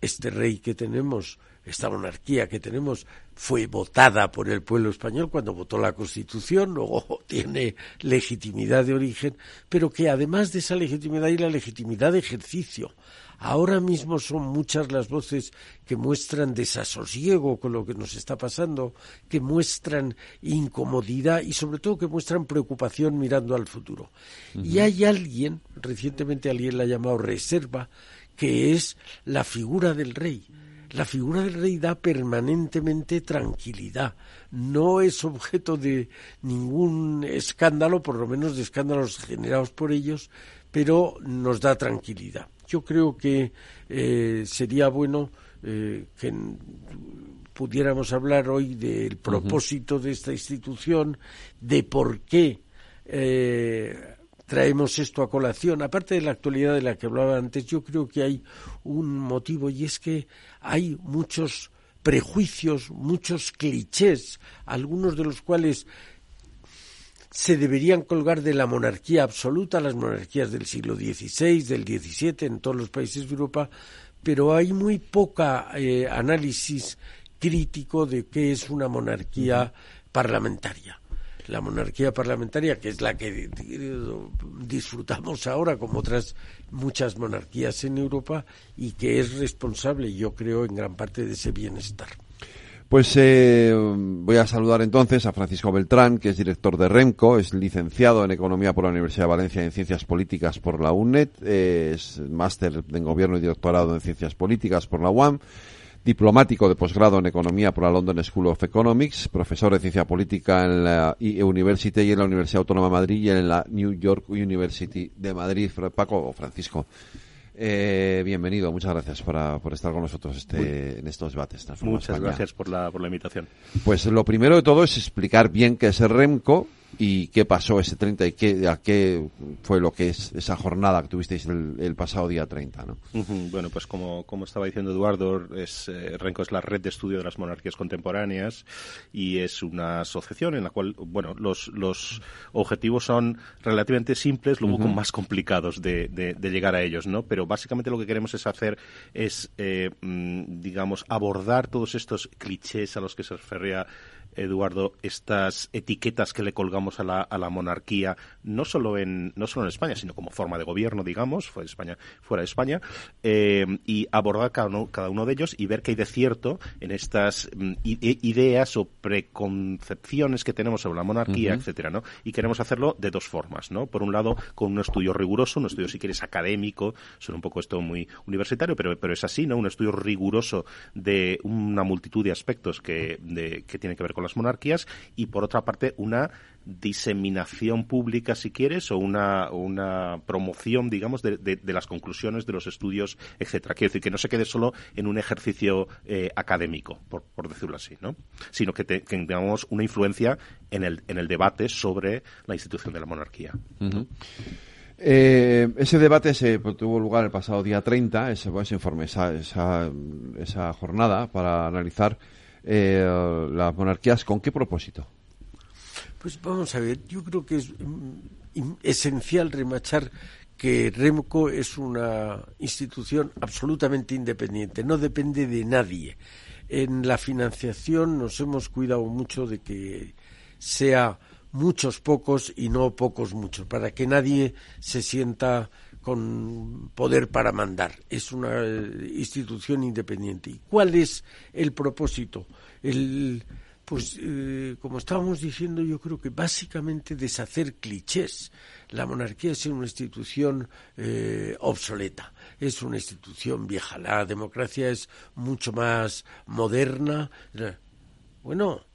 este rey que tenemos, esta monarquía que tenemos, fue votada por el pueblo español cuando votó la Constitución, luego tiene legitimidad de origen, pero que además de esa legitimidad y la legitimidad de ejercicio, Ahora mismo son muchas las voces que muestran desasosiego con lo que nos está pasando, que muestran incomodidad y sobre todo que muestran preocupación mirando al futuro. Y hay alguien, recientemente alguien la ha llamado reserva, que es la figura del rey. La figura del rey da permanentemente tranquilidad. No es objeto de ningún escándalo, por lo menos de escándalos generados por ellos, pero nos da tranquilidad. Yo creo que eh, sería bueno eh, que pudiéramos hablar hoy del propósito de esta institución, de por qué eh, traemos esto a colación. Aparte de la actualidad de la que hablaba antes, yo creo que hay un motivo y es que hay muchos prejuicios, muchos clichés, algunos de los cuales se deberían colgar de la monarquía absoluta, las monarquías del siglo XVI, del XVII, en todos los países de Europa, pero hay muy poca eh, análisis crítico de qué es una monarquía parlamentaria. La monarquía parlamentaria, que es la que disfrutamos ahora, como otras muchas monarquías en Europa, y que es responsable, yo creo, en gran parte de ese bienestar. Pues eh, voy a saludar entonces a Francisco Beltrán, que es director de REMCO, es licenciado en Economía por la Universidad de Valencia y en Ciencias Políticas por la UNED, es máster en Gobierno y doctorado en Ciencias Políticas por la UAM, diplomático de posgrado en Economía por la London School of Economics, profesor de Ciencia Política en la IE University y en la Universidad Autónoma de Madrid y en la New York University de Madrid. Paco o Francisco, eh, bienvenido, muchas gracias por estar con nosotros este, en estos debates. Muchas gracias por la, por la invitación. Pues lo primero de todo es explicar bien qué es el REMCO, y qué pasó ese 30 y qué, a qué fue lo que es esa jornada que tuvisteis el, pasado día 30, ¿no? Bueno, pues como, como estaba diciendo Eduardo, es, eh, Renco es la red de estudio de las monarquías contemporáneas y es una asociación en la cual, bueno, los, los objetivos son relativamente simples, luego más complicados de, de, llegar a ellos, ¿no? Pero básicamente lo que queremos es hacer es, eh, mm, digamos, abordar todos estos clichés a los que se refería Eduardo, estas etiquetas que le colgamos a la, a la monarquía, no solo en no solo en España, sino como forma de gobierno, digamos, fuera de España, fuera de España, eh, y abordar cada uno, cada uno de ellos y ver qué hay de cierto en estas mm, ideas o preconcepciones que tenemos sobre la monarquía, etcétera, ¿no? Y queremos hacerlo de dos formas, ¿no? Por un lado, con un estudio riguroso, un estudio si quieres académico, suena un poco esto muy universitario, pero, pero es así, ¿no? Un estudio riguroso de una multitud de aspectos que, de, que tienen que ver con las monarquías y por otra parte una diseminación pública, si quieres, o una, una promoción, digamos, de, de, las conclusiones de los estudios, etcétera. Quiero decir que no se quede solo en un ejercicio eh, académico, por, por, decirlo así, ¿no? Sino que, tengamos una influencia en el, en el debate sobre la institución de la monarquía. Eh, ese debate se tuvo lugar el pasado día 30, ese, ese informe, esa, esa, esa, jornada para analizar eh, las monarquías. ¿Con qué propósito? Pues vamos a ver, yo creo que es mm, esencial remachar que REMCO es una institución absolutamente independiente, no depende de nadie. En la financiación nos hemos cuidado mucho de que sea muchos pocos y no pocos muchos, para que nadie se sienta con poder para mandar. Es una eh, institución independiente. ¿Y cuál es el propósito? El, pues, eh, como estábamos diciendo, yo creo que básicamente deshacer clichés. La monarquía es una institución eh, obsoleta, es una institución vieja. La democracia es mucho más moderna. Bueno,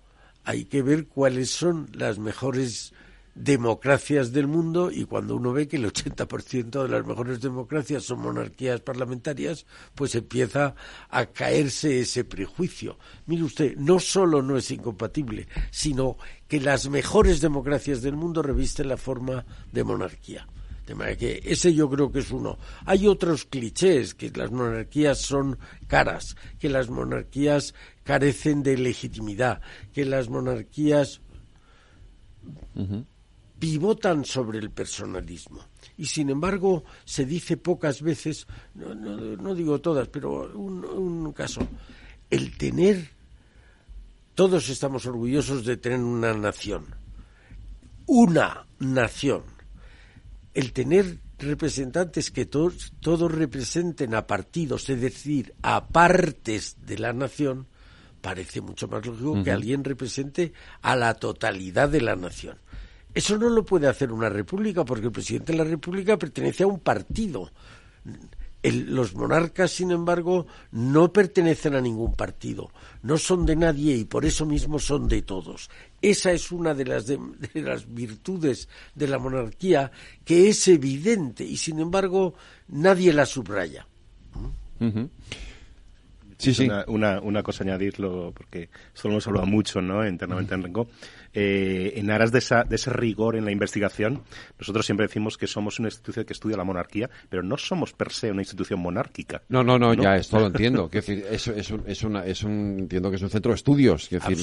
hay que ver cuáles son las mejores democracias del mundo y cuando uno ve que el 80% de las mejores democracias son monarquías parlamentarias, pues empieza a caerse ese prejuicio. Mire usted, no solo no es incompatible, sino que las mejores democracias del mundo revisten la forma de monarquía. De manera que ese yo creo que es uno. Hay otros clichés, que las monarquías son caras, que las monarquías carecen de legitimidad, que las monarquías pivotan sobre el personalismo. Y sin embargo, se dice pocas veces, no, digo todas, pero un, caso, el tener, todos estamos orgullosos de tener una nación, una nación, el tener representantes que todos, todos representen a partidos, es decir, a partes de la nación, parece mucho más lógico que alguien represente a la totalidad de la nación. Eso no lo puede hacer una república porque el presidente de la república pertenece a un partido. los monarcas, sin embargo, no pertenecen a ningún partido, no son de nadie y por eso mismo son de todos. Esa es una de las, de, las virtudes de la monarquía que es evidente y, sin embargo, nadie la subraya. Sí, sí. Una, una, cosa añadirlo, porque solo hemos hablado mucho ¿no? internamente en Rengo. Eh, en aras de, esa, de ese rigor en la investigación, nosotros siempre decimos que somos una institución que estudia la monarquía, pero no somos per se una institución monárquica. No, no, no, ya esto lo entiendo. que decir, es, es, un, es, una, es un, entiendo que es un centro de estudios. Decir,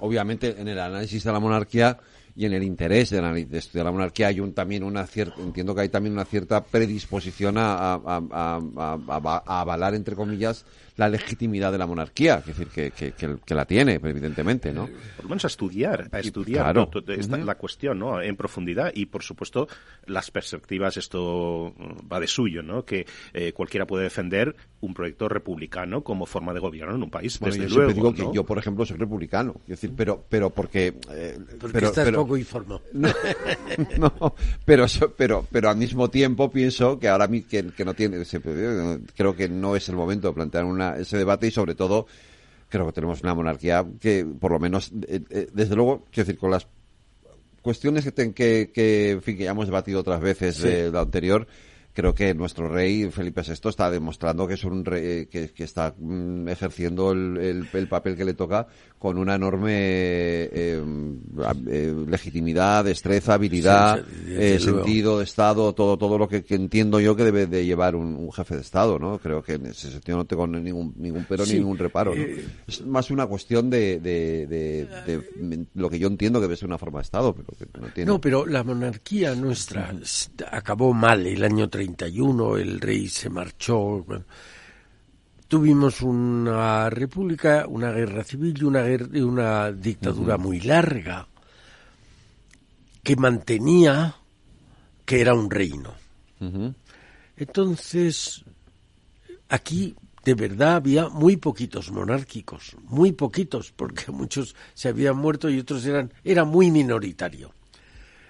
obviamente, en el análisis de la monarquía y en el interés de, de estudiar la monarquía hay un, también una cierta, entiendo que hay también una cierta predisposición a, a, a, a avalar, entre comillas, la legitimidad de la monarquía, es decir, que, que, que, la tiene, evidentemente, ¿no? Por lo menos a estudiar, a estudiar la cuestión, ¿no? En profundidad y, por supuesto, las perspectivas, esto va de suyo, ¿no? Que eh, cualquiera puede defender un proyecto republicano como forma de gobierno en un país, desde yo luego, digo que yo, por ejemplo, soy republicano, es decir, pero, pero porque... Eh, porque pero, estás poco informado. No, pero, pero, pero al mismo tiempo pienso que ahora que, que no tiene, creo que no es el momento de plantear una ese debate y sobre todo creo que tenemos una monarquía que por lo menos eh, eh, desde luego quiero decir con las cuestiones que, que, que, fin, que ya hemos debatido otras veces de la anterior creo que nuestro rey Felipe VI está demostrando que es un rey que, está mm, ejerciendo el, el, papel que le toca con una enorme eh, eh, legitimidad, destreza, habilidad, eh, sentido de Estado, todo todo lo que, entiendo yo que debe de llevar un, jefe de Estado, ¿no? Creo que en ese sentido no tengo ningún, ningún pero ni ningún reparo, Es más una cuestión de, de, lo que yo entiendo que debe ser una forma de Estado, pero que no tiene... No, pero la monarquía nuestra acabó mal el año 31, el rey se marchó tuvimos una república, una guerra civil y una, una dictadura muy larga que mantenía que era un reino. Entonces, aquí de verdad había muy poquitos monárquicos, muy poquitos, porque muchos se habían muerto y otros eran, era muy minoritario.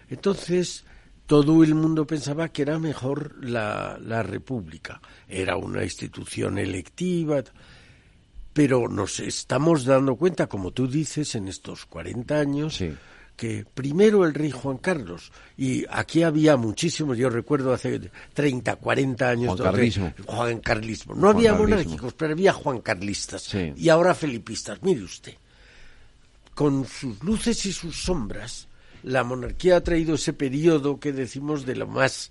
Entonces, todo el mundo pensaba que era mejor la, la República. Era una institución electiva, pero nos estamos dando cuenta, como tú dices, en estos 40 años, que primero el rey Juan Carlos, y aquí había muchísimos, yo recuerdo hace 30, 40 años... Juan Carlismo. Juan Carlismo. No había monárquicos, pero había Juan Carlistas. Y ahora felipistas. Mire usted, con sus luces y sus sombras, la monarquía ha traído ese periodo que decimos de lo más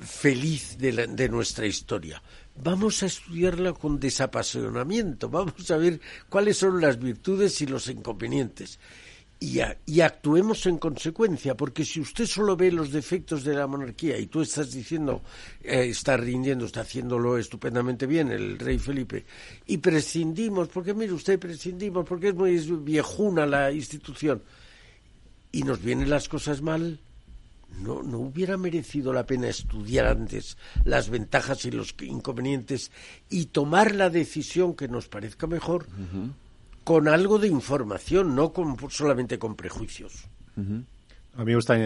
feliz de, de nuestra historia vamos a estudiarla con desapasionamiento, vamos a ver cuáles son las virtudes y los inconvenientes. Y, y, actuemos en consecuencia, porque si usted solo ve los defectos de la monarquía y tú estás diciendo, eh, está rindiendo, está haciéndolo estupendamente bien el rey Felipe, y prescindimos, porque mire usted, prescindimos, porque es muy viejuna la institución, y nos vienen las cosas mal, no, no hubiera merecido la pena estudiar antes las ventajas y los inconvenientes y tomar la decisión que nos parezca mejor con algo de información, no con, solamente con prejuicios. A mí me gusta,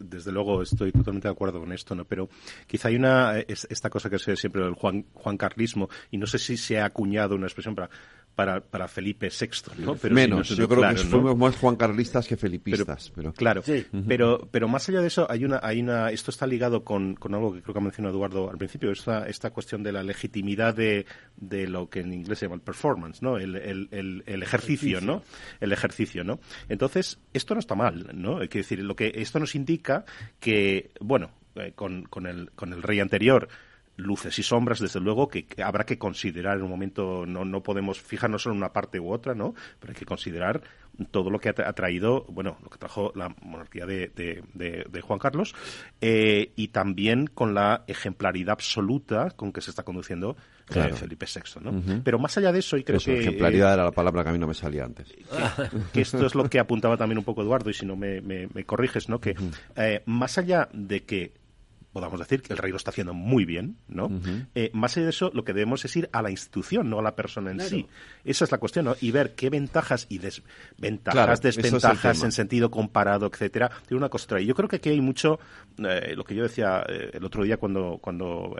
desde luego estoy totalmente de acuerdo con esto, ¿no? Pero quizá hay una, esta cosa que se siempre el Juan, Juan Carlismo, y no sé si se ha acuñado una expresión para para, para Felipe VI, ¿no? Pero Menos, yo creo que fuimos más juancarlistas que felipistas. Pero, Claro, pero, pero más allá de eso, hay una, hay una, esto está ligado con, con algo que creo que ha mencionado Eduardo al principio, esta, esta cuestión de la legitimidad de, de lo que en inglés se llama el performance, ¿no? El, el, el, ejercicio, ¿no? El ejercicio, ¿no? Entonces, esto no está mal, ¿no? Hay que decir, lo que esto nos indica que, bueno, eh, con, con, el, con el rey anterior, luces y sombras, desde luego, que, habrá que considerar en un momento, no, no podemos fijarnos solo en una parte u otra, ¿no? Pero hay que considerar todo lo que ha, traído, bueno, lo que trajo la monarquía de, de, Juan Carlos, eh, y también con la ejemplaridad absoluta con que se está conduciendo eh, Felipe VI, ¿no? Pero más allá de eso, y creo que... ejemplaridad era la palabra que a mí no me salía antes. Que, esto es lo que apuntaba también un poco Eduardo, y si no me, me, corriges, ¿no? Que eh, más allá de que podamos decir que el rey lo está haciendo muy bien, ¿no? Eh, más allá de eso, lo que debemos es ir a la institución, no a la persona en sí. Esa es la cuestión, ¿no? Y ver qué ventajas y desventajas, desventajas en sentido comparado, etcétera, tiene una cosa. Y yo creo que aquí hay mucho, eh, lo que yo decía eh, el otro día cuando, cuando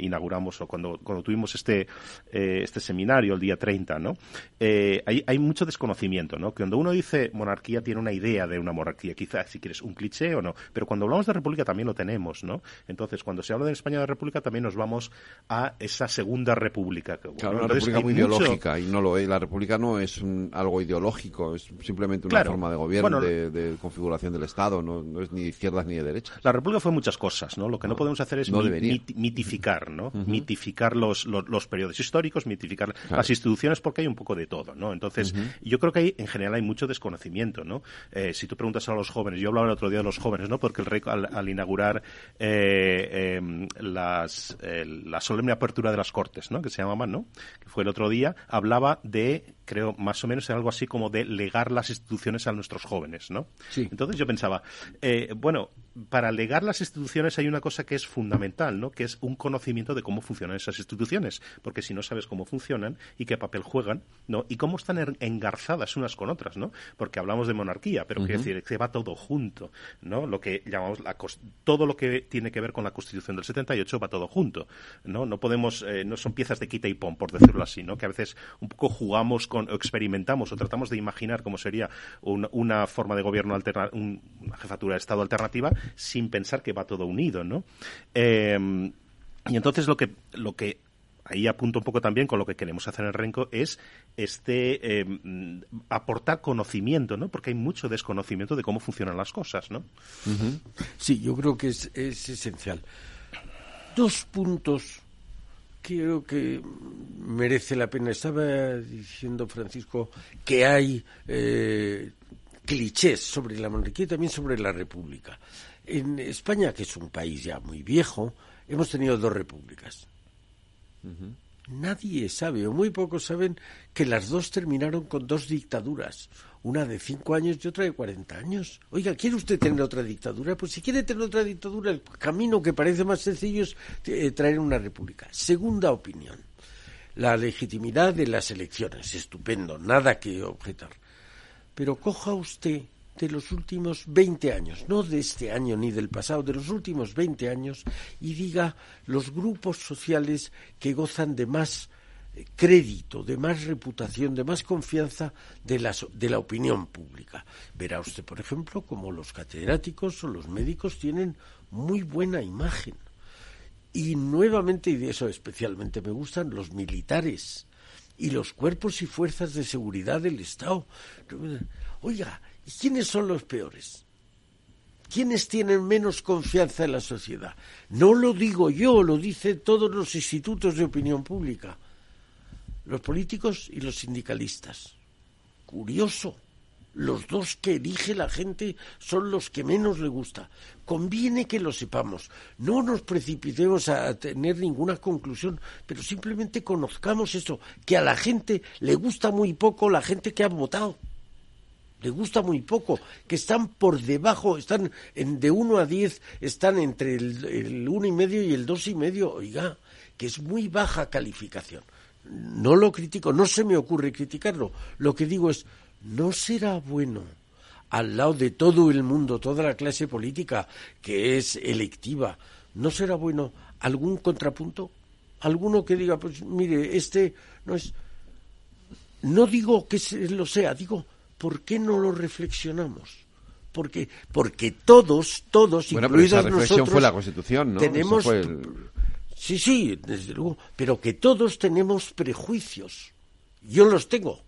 inauguramos o cuando, cuando tuvimos este, este seminario el día 30, ¿no? hay, hay mucho desconocimiento, ¿no? Que cuando uno dice monarquía tiene una idea de una monarquía, quizás si quieres un cliché o no, pero cuando hablamos de república también lo tenemos, ¿no? Entonces, cuando se habla de España de República, también nos vamos a esa segunda república. claro, una república muy ideológica, y no lo es. La república no es algo ideológico, es simplemente una forma de gobierno, de, configuración del Estado, no, es ni de izquierdas ni de derechas. La república fue muchas cosas, ¿no? Lo que no, podemos hacer es mitificar, ¿no? Mitificar los, los, periodos históricos, mitificar las instituciones, porque hay un poco de todo, ¿no? Entonces, yo creo que ahí, en general, hay mucho desconocimiento, ¿no? Eh, si tú preguntas a los jóvenes, yo hablaba el otro día de los jóvenes, ¿no? Porque el rey, al, inaugurar eh, em, las, la solemne apertura de las Cortes, ¿no? que se llamaban, ¿no? que fue el otro día, hablaba de, creo, más o menos algo así como de legar las instituciones a nuestros jóvenes. ¿no? Entonces yo pensaba, eh, bueno, para legar las instituciones hay una cosa que es fundamental, ¿no? que es un conocimiento de cómo funcionan esas instituciones, porque si no sabes cómo funcionan y qué papel juegan, ¿no? y cómo están engarzadas unas con otras, ¿no? porque hablamos de monarquía, pero quiere decir que va todo junto, ¿no? lo que llamamos la, todo lo que tiene que ver con la Constitución del 78 va todo junto, ¿no? No podemos, eh, no son piezas de quita y pon, por decirlo así, ¿no? Que a veces un poco jugamos con, o experimentamos, o tratamos de imaginar cómo sería una, forma de gobierno alterna, una jefatura de Estado alternativa, sin pensar que va todo unido, ¿no? Em, y entonces lo que, lo que ahí apunto un poco también con lo que queremos hacer en Renco, es este em, aportar conocimiento, ¿no? Porque hay mucho desconocimiento de cómo funcionan las cosas, ¿no? Sí, yo creo que es, esencial. Dos puntos creo que merece la pena. Estaba diciendo Francisco que hay eh, clichés sobre la monarquía y también sobre la república. En España, que es un país ya muy viejo, hemos tenido dos repúblicas. Nadie sabe, o muy pocos saben, que las dos terminaron con dos dictaduras, una de cinco años y otra de cuarenta años. Oiga, ¿quiere usted tener otra dictadura? Pues si quiere tener otra dictadura, el camino que parece más sencillo es eh, traer una república. Segunda opinión, la legitimidad de las elecciones, estupendo, nada que objetar. Pero coja usted de los últimos 20 años, no de este año ni del pasado, de los últimos 20 años, y diga los grupos sociales que gozan de más crédito, de más reputación, de más confianza de la, de la opinión pública. Verá usted, por ejemplo, como los catedráticos o los médicos tienen muy buena imagen. Y nuevamente, y de eso especialmente me gustan, los militares y los cuerpos y fuerzas de seguridad del Estado. Oiga, ¿y quiénes son los peores? ¿Quiénes tienen menos confianza en la sociedad? No lo digo yo, lo dicen todos los institutos de opinión pública los políticos y los sindicalistas. Curioso. Los dos que elige la gente son los que menos le gusta. Conviene que lo sepamos. No nos precipitemos a tener ninguna conclusión, pero simplemente conozcamos eso, que a la gente le gusta muy poco la gente que ha votado. Le gusta muy poco, que están por debajo, están en, de uno a diez, están entre el, el uno y medio y el dos y medio, oiga, que es muy baja calificación no lo critico, no se me ocurre criticarlo. Lo que digo es, ¿no será bueno al lado de todo el mundo, toda la clase política que es electiva, ¿no será bueno algún contrapunto? Alguno que diga, pues mire, este no es... No digo que lo sea, digo, ¿por qué no lo reflexionamos? Porque, porque todos, todos, bueno, incluidos pero esa reflexión nosotros, fue la Constitución, ¿no? tenemos el- Sí, sí, desde luego, pero que todos tenemos prejuicios. Yo los tengo.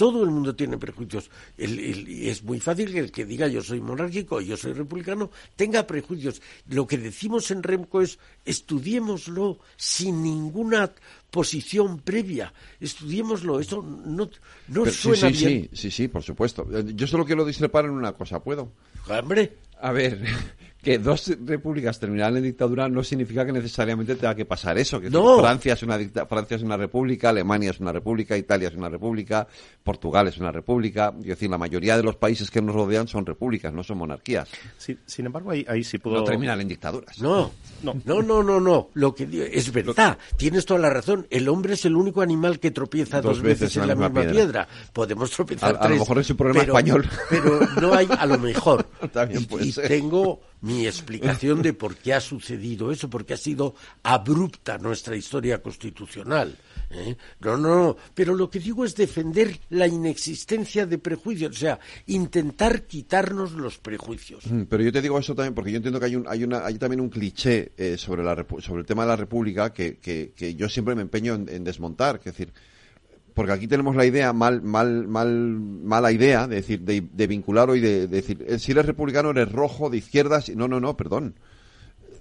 Todo el mundo tiene prejuicios. El- el- es muy fácil que el que diga yo soy monárquico, yo soy republicano, tenga prejuicios. Lo que decimos en Remco es estudiémoslo sin ninguna posición previa. Estudiémoslo. Eso no, no Pero suena sí, sí, bien. sí, sí, sí, por supuesto. Yo solo quiero discrepar en una cosa, ¿puedo? Hombre. A ver, que dos repúblicas terminaran en dictadura no significa que necesariamente tenga que pasar eso. Que No. Francia es una dicta- Francia es una república, Alemania es una república, Italia es una república, Portugal es una república. Es decir, la mayoría de los países que nos rodean son repúblicas, no son monarquías. Sí, sin embargo, ahí, ahí sí puedo... No terminan en dictaduras. No, no, no, no, no. Lo que digo- es verdad. Tienes toda la razón. El hombre es el único animal que tropieza dos, veces, en la misma, piedra. Podemos tropezar A- a lo tres, mejor es un problema pero- español. Pero no hay, a lo mejor. También Y- puede y ser. tengo mi explicación de por qué ha sucedido eso, porque ha sido abrupta nuestra historia constitucional. ¿eh? No, no, no. Pero lo que digo es defender la inexistencia de prejuicios, o sea, intentar quitarnos los prejuicios. Mm, Pero yo te digo eso también porque yo entiendo que hay, un, hay, una, hay también un cliché eh, sobre, la, sobre el tema de la República que, que, que yo siempre me empeño en, en desmontar. Es decir, porque aquí tenemos la idea, mal, mal, mal, mala idea, de decir, de, de vincular hoy, de, de decir, eh, si eres republicano eres rojo, de izquierdas. y- No, no, no, perdón.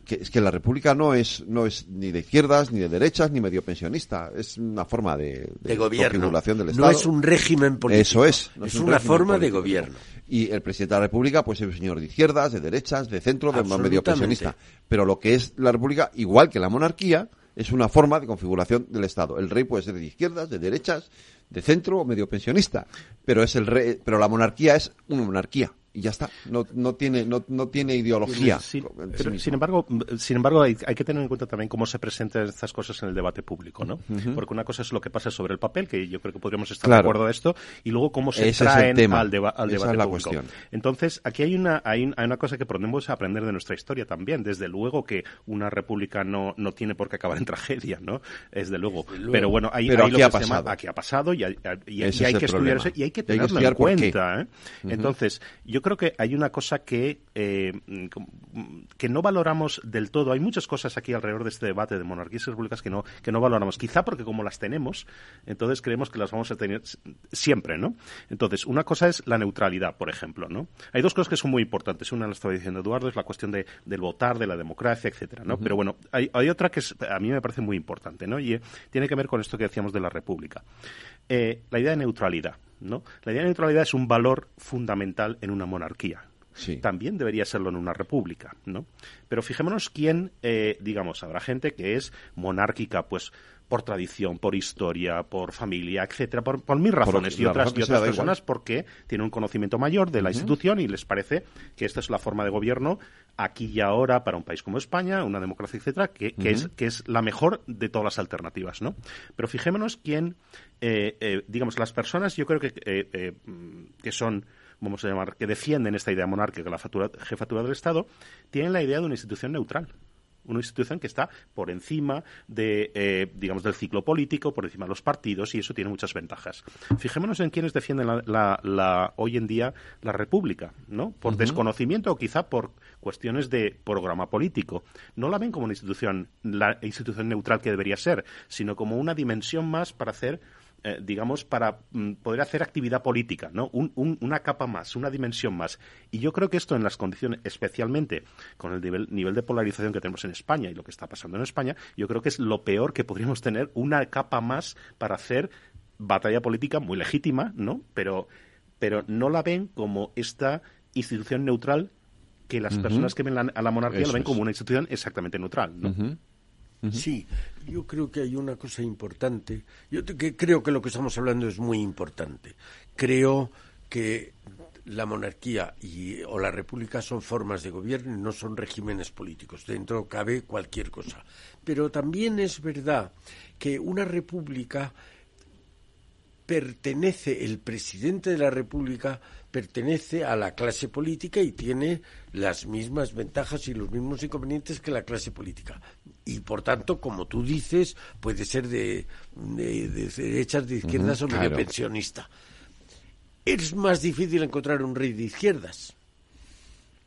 Que, es que la República no es, no es ni de izquierdas, ni de derechas, ni medio pensionista. Es una forma de, De gobierno. del No Estado. es un régimen político. Eso es. no Es un una forma de gobierno. Y el presidente de la República, pues es un señor de izquierdas, de derechas, de centro, de medio pensionista. Pero lo que es la República, igual que la monarquía, es una forma de configuración del Estado. El rey puede ser de izquierdas, de derechas, de centro o medio pensionista. Pero es el rey, pero la monarquía es una monarquía. Y ya está. No, no tiene, no, no tiene ideología. Sí, en sí pero, mismo. sin embargo, sin embargo hay, hay que tener en cuenta también cómo se presentan estas cosas en el debate público, ¿no? Porque una cosa es lo que pasa sobre el papel, que yo creo que podríamos estar Claro. de acuerdo a esto, y luego cómo se Ese traen tema. al, deba- al Esa debate es la público. cuestión. Entonces, aquí hay una, hay, un- hay una cosa que podemos aprender de nuestra historia también. Desde luego que una república no, no tiene por qué acabar en tragedia, ¿no? Desde luego. luego. Pero bueno, hay, Pero hay aquí lo ha que se llama- pasado. aquí ha pasado y hay, y- hay es que estudiar eso y hay que Y hay que tenerlo en cuenta. ¿eh? Entonces, yo creo que hay una cosa que, eh, que no valoramos del todo. Hay muchas cosas aquí alrededor de este debate de monarquías y repúblicas que no, que no valoramos. Quizá porque como las tenemos, entonces creemos que las vamos a tener siempre, ¿no? Entonces, una cosa es la neutralidad, por ejemplo, ¿no? Hay dos cosas que son muy importantes. Una la estaba diciendo Eduardo, es la cuestión de, del votar, de la democracia, etcétera, ¿no? Pero bueno, hay, hay otra que es- a mí me parece muy importante, ¿no? Y eh, tiene que ver con esto que decíamos de la república. Eh, la idea de neutralidad, ¿no? La idea de neutralidad es un valor fundamental en una monarquía. También debería serlo en una república, ¿no? Pero fijémonos quién, eh, digamos, habrá gente que es monárquica, pues por tradición, por historia, por familia, etcétera, por, por mil razones y otras, razón y otras personas porque tienen un conocimiento mayor de la institución y les parece que esta es la forma de gobierno aquí y ahora para un país como España, una democracia, etcétera, que, que es, que es la mejor de todas las alternativas, ¿no? Pero fijémonos quién, eh, eh, digamos, las personas, yo creo que, eh, eh, mm, que son, vamos a llamar, que defienden esta idea monárquica, la fatura- jefatura del Estado, tienen la idea de una institución neutral. Una institución que está por encima de, eh, digamos, del ciclo político, por encima de los partidos, y eso tiene muchas ventajas. Fijémonos en quienes defienden la, hoy en día la República, ¿no? Por desconocimiento o quizá por cuestiones de programa político. No la ven como una institución, la institución neutral que debería ser, sino como una dimensión más para hacer eh, digamos, para mm, poder hacer actividad política, ¿no? una capa más, una dimensión más. Y yo creo que esto en las condiciones, especialmente con el nivel, nivel, de polarización que tenemos en España y lo que está pasando en España, yo creo que es lo peor que podríamos tener, una capa más para hacer batalla política muy legítima, ¿no? Pero, pero no la ven como esta institución neutral que las personas que ven a la monarquía lo ven como una institución exactamente neutral, ¿no? Sí, yo creo que hay una cosa importante. Yo creo que lo que estamos hablando es muy importante. Creo que la monarquía y, o la república son formas de gobierno y no son regímenes políticos. Dentro cabe cualquier cosa. Pero también es verdad que una república pertenece, el presidente de la república pertenece a la clase política y tiene las mismas ventajas y los mismos inconvenientes que la clase política. Y por tanto, como tú dices, puede ser de, de, derechas, de izquierdas o medio pensionista. Es más difícil encontrar un rey de izquierdas.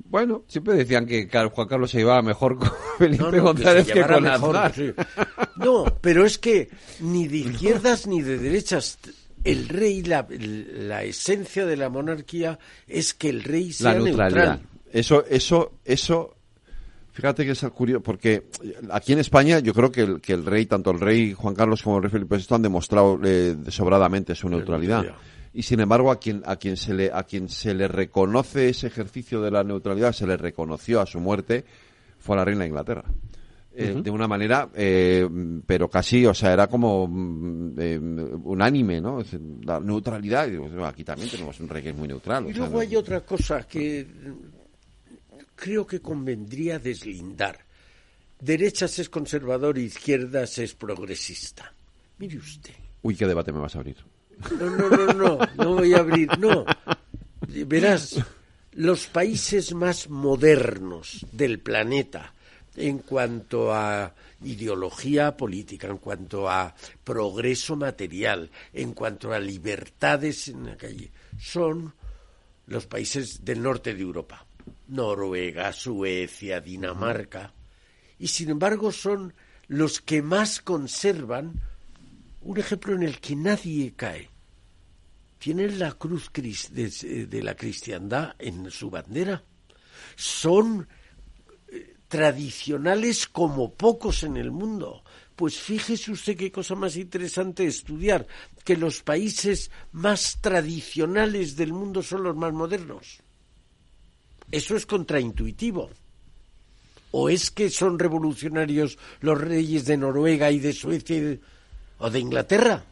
Bueno, siempre decían que Juan Carlos se llevaba mejor con Felipe González que, con Aznar. No, pero es que ni de izquierdas ni de derechas el rey, la, la, esencia de la monarquía es que el rey sea neutral. Eso, eso, eso, fíjate que es curioso, porque aquí en España yo creo que el, que el rey, tanto el rey Juan Carlos como el rey Felipe VI han demostrado eh, sobradamente su neutralidad. Y sin embargo, a quien, a quien se le, a quien se le reconoce ese ejercicio de la neutralidad, se le reconoció a su muerte, fue a la reina de Inglaterra. Eh, de una manera, eh, pero casi, o sea, era como mm, eh, unánime, ¿no? La neutralidad, aquí también tenemos un es muy neutral. Y luego hay otra cosa que creo que convendría deslindar. Derechas es conservador, izquierdas es progresista. Mire usted. Uy, qué debate me vas a abrir. No, no, no, no, no voy a abrir, no. Verás, los países más modernos del planeta, en cuanto a ideología política, en cuanto a progreso material, en cuanto a libertades en la calle, son los países del norte de Europa, Noruega, Suecia, Dinamarca, y sin embargo son los que más conservan un ejemplo en el que nadie cae. Tienen la cruz de, de la cristiandad en su bandera. Son tradicionales como pocos en el mundo. Pues fíjese usted qué cosa más interesante estudiar, que los países más tradicionales del mundo son los más modernos. Eso es contraintuitivo. ¿O es que son revolucionarios los reyes de Noruega y de Suecia o de Inglaterra?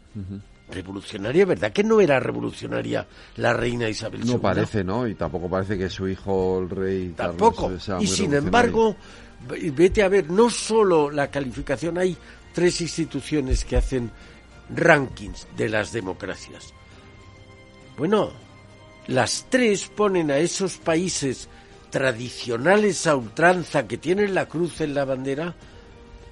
Revolucionaria, ¿verdad que no era revolucionaria la reina Isabel II? No parece, ¿no? Y tampoco parece que su hijo, el rey Tampoco. y sin embargo, vete a ver, no solo la calificación, hay tres instituciones que hacen rankings de las democracias. Bueno, las tres ponen a esos países tradicionales a ultranza que tienen la cruz en la bandera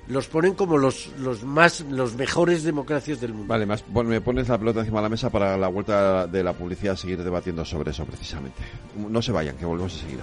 los ponen como los, los más los mejores democracias del mundo. Vale, más, me pones la pelota encima de la mesa para la vuelta de la publicidad seguir debatiendo sobre eso precisamente. No se vayan, que volvemos enseguida.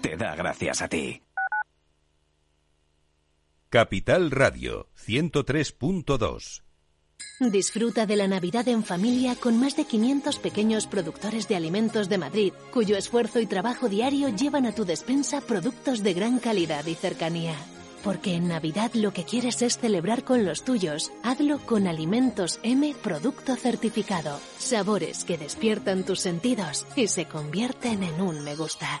te da gracias a ti. Capital Radio 103.2 Disfruta de la Navidad en familia con más de 500 pequeños productores de alimentos de Madrid, cuyo esfuerzo y trabajo diario llevan a tu despensa productos de gran calidad y cercanía. Porque en Navidad lo que quieres es celebrar con los tuyos. Hazlo con Alimentos M Producto Certificado. Sabores que despiertan tus sentidos y se convierten en un me gusta.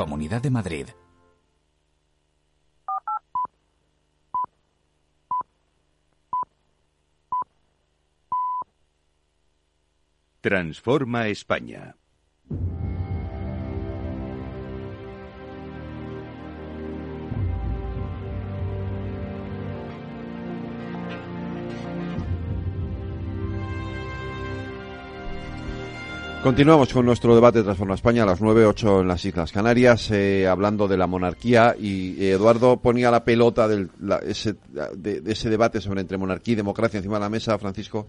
Comunidad de Madrid. Transforma España. Continuamos con nuestro debate Transforma España a las 9.08 en las Islas Canarias, eh, hablando de la monarquía y eh, Eduardo ponía la pelota del, ese, de, ese debate sobre entre monarquía y democracia encima de la mesa, Francisco.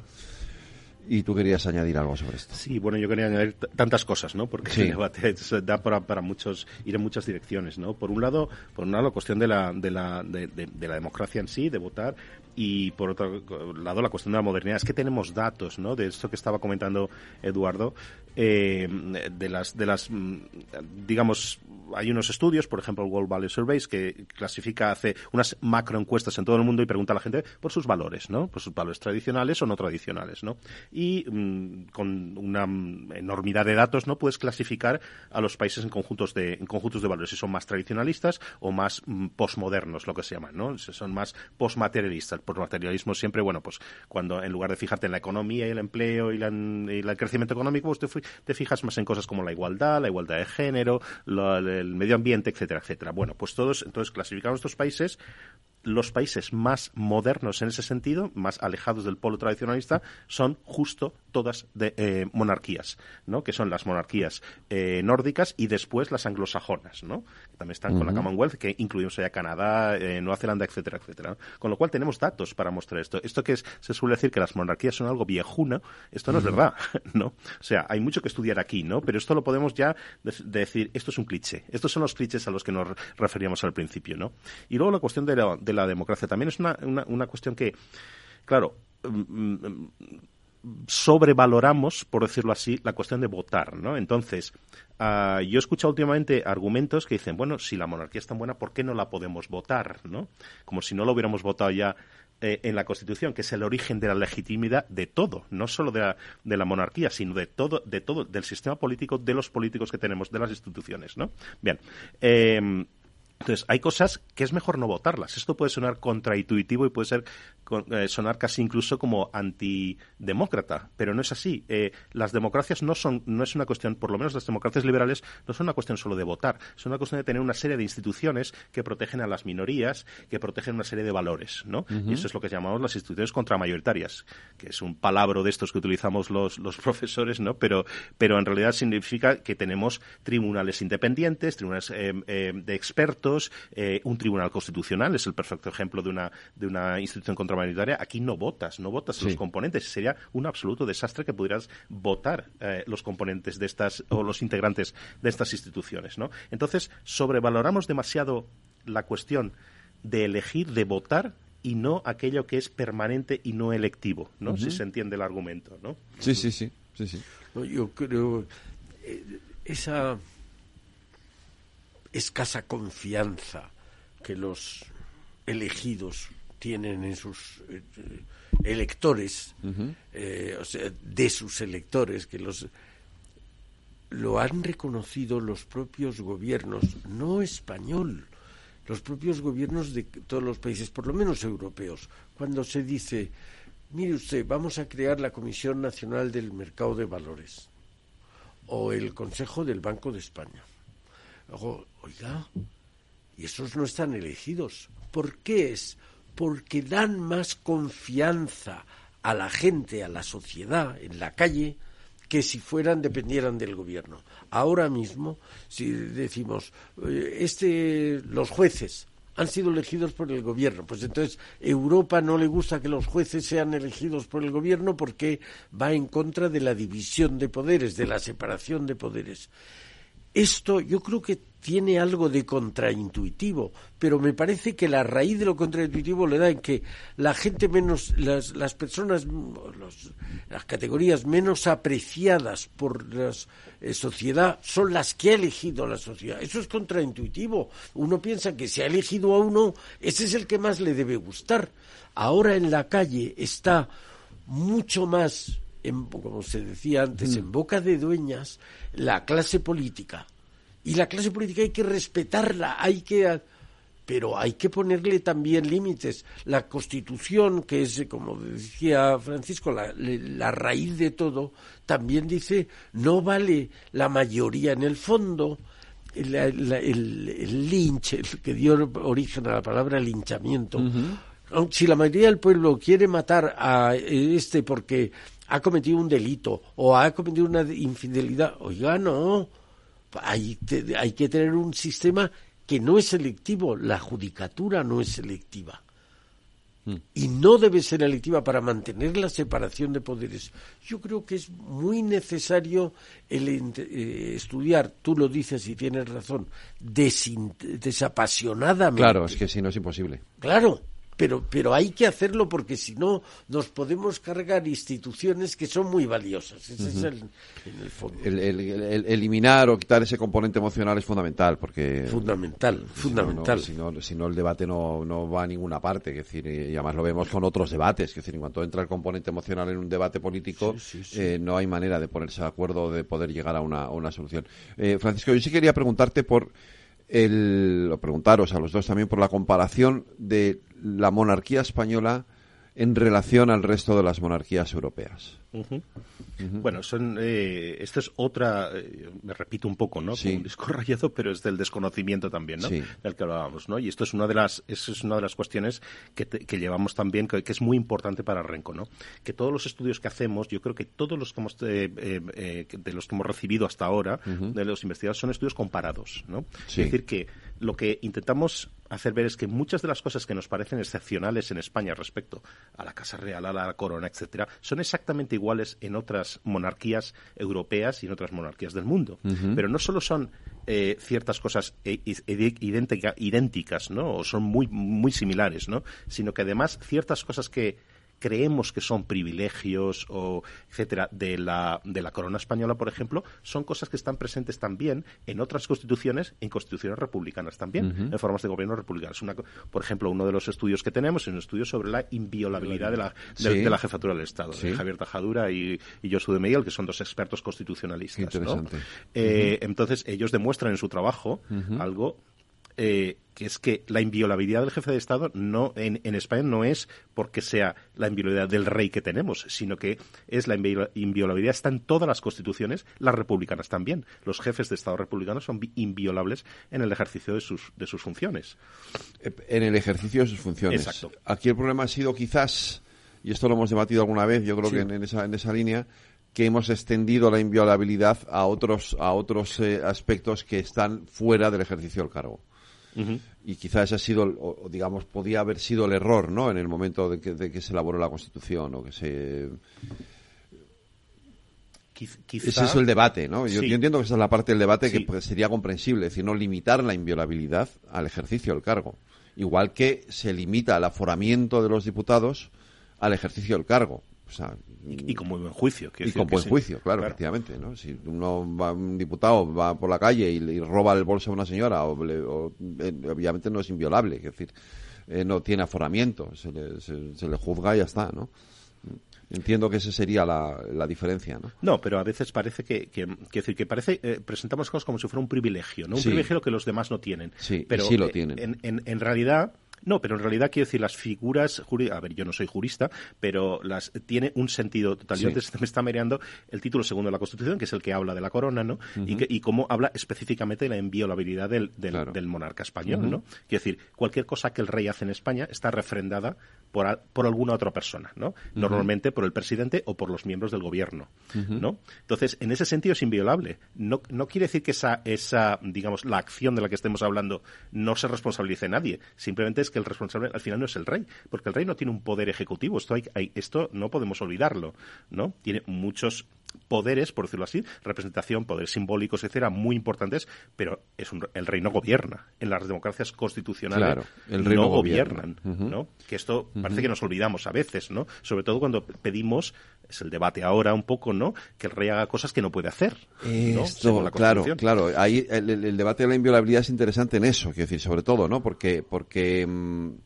Y tú querías añadir algo sobre esto. Sí, bueno, yo quería añadir tantas cosas, ¿no? Porque el debate da para, para, muchos, ir en muchas direcciones, ¿no? Por un lado, por un lado la cuestión de la, de la, de, de la democracia en sí, de votar, y por otro lado la cuestión de la modernidad. Es que tenemos datos, ¿no? De esto que estaba comentando Eduardo, eh, de las, de las, mm, digamos, hay unos estudios, por ejemplo, el World Value Surveys, que clasifica, hace unas macroencuestas en todo el mundo y pregunta a la gente por sus valores, ¿no? Por sus valores tradicionales o no tradicionales, ¿no? Y mm, con una enormidad de datos, ¿no? Puedes clasificar a los países en conjuntos de, en conjuntos de valores, si son más tradicionalistas o más mm, postmodernos, lo que se llaman, ¿no? Si son más postmaterialistas por materialismo siempre, bueno, pues cuando en lugar de fijarte en la economía y el empleo y, el crecimiento económico, pues te, fijas más en cosas como la igualdad, la igualdad de género, el medio ambiente, etcétera, etcétera. Bueno, pues todos, entonces clasificamos estos países los países más modernos en ese sentido, más alejados del polo tradicionalista, son justo todas de eh, monarquías, ¿no? Que son las monarquías eh, nórdicas y después las anglosajonas, ¿no? Que también están con la Commonwealth, que incluimos allá Canadá, eh, Nueva Zelanda, etcétera, etcétera. Con lo cual tenemos datos para mostrar esto. Esto que se suele decir que las monarquías son algo viejuna, esto no es verdad, ¿no? O sea, hay mucho que estudiar aquí, ¿no? Pero esto lo podemos ya decir, esto es un cliché. Estos son los clichés a los que nos referíamos al principio, ¿no? Y luego la cuestión de la, de la democracia también es una, una, cuestión que, claro, mm, mm, sobrevaloramos, por decirlo así, la cuestión de votar, ¿no? Entonces, uh, yo he escuchado últimamente argumentos que dicen, bueno, si la monarquía es tan buena, ¿por qué no la podemos votar, no? Como si no lo hubiéramos votado ya eh, en la Constitución, que es el origen de la legitimidad de todo, no solo de la, de la, monarquía, sino de todo, de todo, del sistema político, de los políticos que tenemos, de las instituciones, ¿no? Bien. Eh, entonces, hay cosas que es mejor no votarlas. Esto puede sonar contraintuitivo y puede ser eh, sonar casi incluso como antidemócrata, pero no es así. Eh, las democracias no son, no es una cuestión, por lo menos las democracias liberales, no son una cuestión solo de votar, es una cuestión de tener una serie de instituciones que protegen a las minorías, que protegen una serie de valores, ¿no? Y eso es lo que llamamos las instituciones contramayoritarias, que es un palabra de estos que utilizamos los, los profesores, ¿no? Pero, pero en realidad significa que tenemos tribunales independientes, tribunales eh, de expertos, eh, un tribunal constitucional es el perfecto ejemplo de una, de una institución contramayoritaria. Aquí no votas, no votas los componentes. Sería un absoluto desastre que pudieras votar eh, los componentes de estas o los integrantes de estas instituciones, ¿no? Entonces, sobrevaloramos demasiado la cuestión de elegir, de votar y no aquello que es permanente y no electivo, ¿no? Si se entiende el argumento, ¿no? Sí, sí, sí, sí, sí. yo creo eh, esa escasa confianza que los elegidos tienen en sus eh, electores, eh, o sea, de sus electores, que los lo han reconocido los propios gobiernos, no español, los propios gobiernos de todos los países, por lo menos europeos, cuando se dice, mire usted, vamos a crear la Comisión Nacional del Mercado de Valores o el Consejo del Banco de España oiga, y esos no están elegidos. ¿Por qué es? Porque dan más confianza a la gente, a la sociedad, en la calle, que si fueran dependieran del gobierno. Ahora mismo, si decimos, eh, este, los jueces han sido elegidos por el gobierno, pues entonces Europa no le gusta que los jueces sean elegidos por el gobierno porque va en contra de la división de poderes, de la separación de poderes. Esto yo creo que tiene algo de contraintuitivo, pero me parece que la raíz de lo contraintuitivo le da en que la gente menos, las, las personas, las categorías menos apreciadas por la eh, sociedad son las que ha elegido la sociedad. Eso es contraintuitivo. Uno piensa que si ha elegido a uno, ese es el que más le debe gustar. Ahora en la calle está mucho más como se decía antes, en boca de dueñas la clase política. Y la clase política hay que respetarla, hay que pero hay que ponerle también límites. La Constitución, que es, como decía Francisco, la, la, raíz de todo, también dice no vale la mayoría en el fondo. El, el, el, lynch, el que dio origen a la palabra linchamiento. Si la mayoría del pueblo quiere matar a este porque ha cometido un delito o ha cometido una infidelidad. Oiga, no. Hay, hay que tener un sistema que no es selectivo. La judicatura no es selectiva. Hmm. Y no debe ser electiva para mantener la separación de poderes. Yo creo que es muy necesario el eh, estudiar, tú lo dices y tienes razón, desapasionadamente. Claro, es que si no es imposible. Claro, pero, pero hay que hacerlo porque si no nos podemos cargar instituciones que son muy valiosas. Ese es el, en el fondo. El, eliminar o quitar ese componente emocional es fundamental porque fundamental, fundamental. Si no, si no, el debate no, no va a ninguna parte. Es decir, y además lo vemos con otros debates. Es decir, en cuanto entra el componente emocional en un debate político, eh, no hay manera de ponerse de acuerdo de poder llegar a una, a una solución. Eh, Francisco, yo sí quería preguntarte por el, preguntaros a los dos también por la comparación de la monarquía española en relación al resto de las monarquías europeas. Bueno, son, eh, esta es otra, eh, me repito un poco, ¿no? un disco rayado, pero es del desconocimiento también, ¿no? Del que hablábamos, ¿no? Y esto es una de las, es una de las cuestiones que, que llevamos también, que, es muy importante para Renco, ¿no? Que todos los estudios que hacemos, yo creo que todos los que hemos, eh, de los que hemos recibido hasta ahora, de los investigadores, son estudios comparados, ¿no? Es decir, que lo que intentamos hacer ver es que muchas de las cosas que nos parecen excepcionales en España respecto a la Casa Real, a la corona, etcétera, son exactamente iguales en otras monarquías europeas y en otras monarquías del mundo. Pero no solo son eh, ciertas cosas eh, idénticas, ¿no? O son muy, muy similares, ¿no? Sino que además ciertas cosas que creemos que son privilegios o etcétera de la, de la corona española, por ejemplo, son cosas que están presentes también en otras constituciones, en constituciones republicanas también, en formas de gobierno republicanas. Una, por ejemplo, uno de los estudios que tenemos es un estudio sobre la inviolabilidad de la, de, la jefatura del Estado, de Javier Tajadura y, y Josu de Miguel, que son dos expertos constitucionalistas. Eh, entonces, ellos demuestran en su trabajo algo eh, que es que la inviolabilidad del jefe de Estado no en, España no es porque sea la inviolabilidad del rey que tenemos, sino que es la inviolabilidad está en todas las constituciones, las republicanas también. Los jefes de Estado republicanos son inviolables en el ejercicio de sus, de sus funciones. En el ejercicio de sus funciones. Exacto. Aquí el problema ha sido quizás, y esto lo hemos debatido alguna vez, yo creo que en, esa, en esa línea, que hemos extendido la inviolabilidad a otros, a otros eh, aspectos que están fuera del ejercicio del cargo. Y quizás ese ha sido, o, digamos, podía haber sido el error, ¿no? En el momento de que, se elaboró la Constitución o que se. Ese es el debate, ¿no? Yo, entiendo que esa es la parte del debate que pues, sería comprensible, es decir, no limitar la inviolabilidad al ejercicio del cargo. Igual que se limita el aforamiento de los diputados al ejercicio del cargo y, con muy buen juicio. Y con buen juicio, claro, efectivamente. ¿no? Si uno va, un diputado va por la calle y, roba el bolso a una señora, o, eh, obviamente no es inviolable, es decir, eh, no tiene aforamiento, se le, se, le juzga y ya está, ¿no? Entiendo que esa sería la, diferencia, ¿no? No, pero a veces parece que, que, decir, que parece, eh, presentamos cosas como si fuera un privilegio, ¿no? Un privilegio que los demás no tienen. Sí, pero sí lo tienen. En, en, en realidad No, pero en realidad quiero decir, las figuras, a ver, yo no soy jurista, pero las tiene un sentido total. Yo antes me está mareando el título segundo de la Constitución, que es el que habla de la corona, ¿no? y, que, y cómo habla específicamente de la inviolabilidad del, del, monarca español, ¿no? Quiero decir, cualquier cosa que el rey hace en España está refrendada por, por alguna otra persona, ¿no? Normalmente por el presidente o por los miembros del gobierno, ¿no? Entonces, en ese sentido es inviolable. No, no quiere decir que esa, esa, digamos, la acción de la que estemos hablando no se responsabilice nadie. Simplemente es que el responsable al final no es el rey, porque el rey no tiene un poder ejecutivo. Esto, hay, esto no podemos olvidarlo, ¿no? Tiene muchos poderes, por decirlo así, representación, poderes simbólicos, etcétera, muy importantes, pero es el rey no gobierna. En las democracias constitucionales el rey no, gobiernan, ¿no? Que esto parece que nos olvidamos a veces, ¿no? Sobre todo cuando pedimos, es el debate ahora un poco, ¿no? Que el rey haga cosas que no puede hacer. Esto, claro, claro. Ahí el, debate de la inviolabilidad es interesante en eso, quiero decir, sobre todo, ¿no? Porque, porque mm,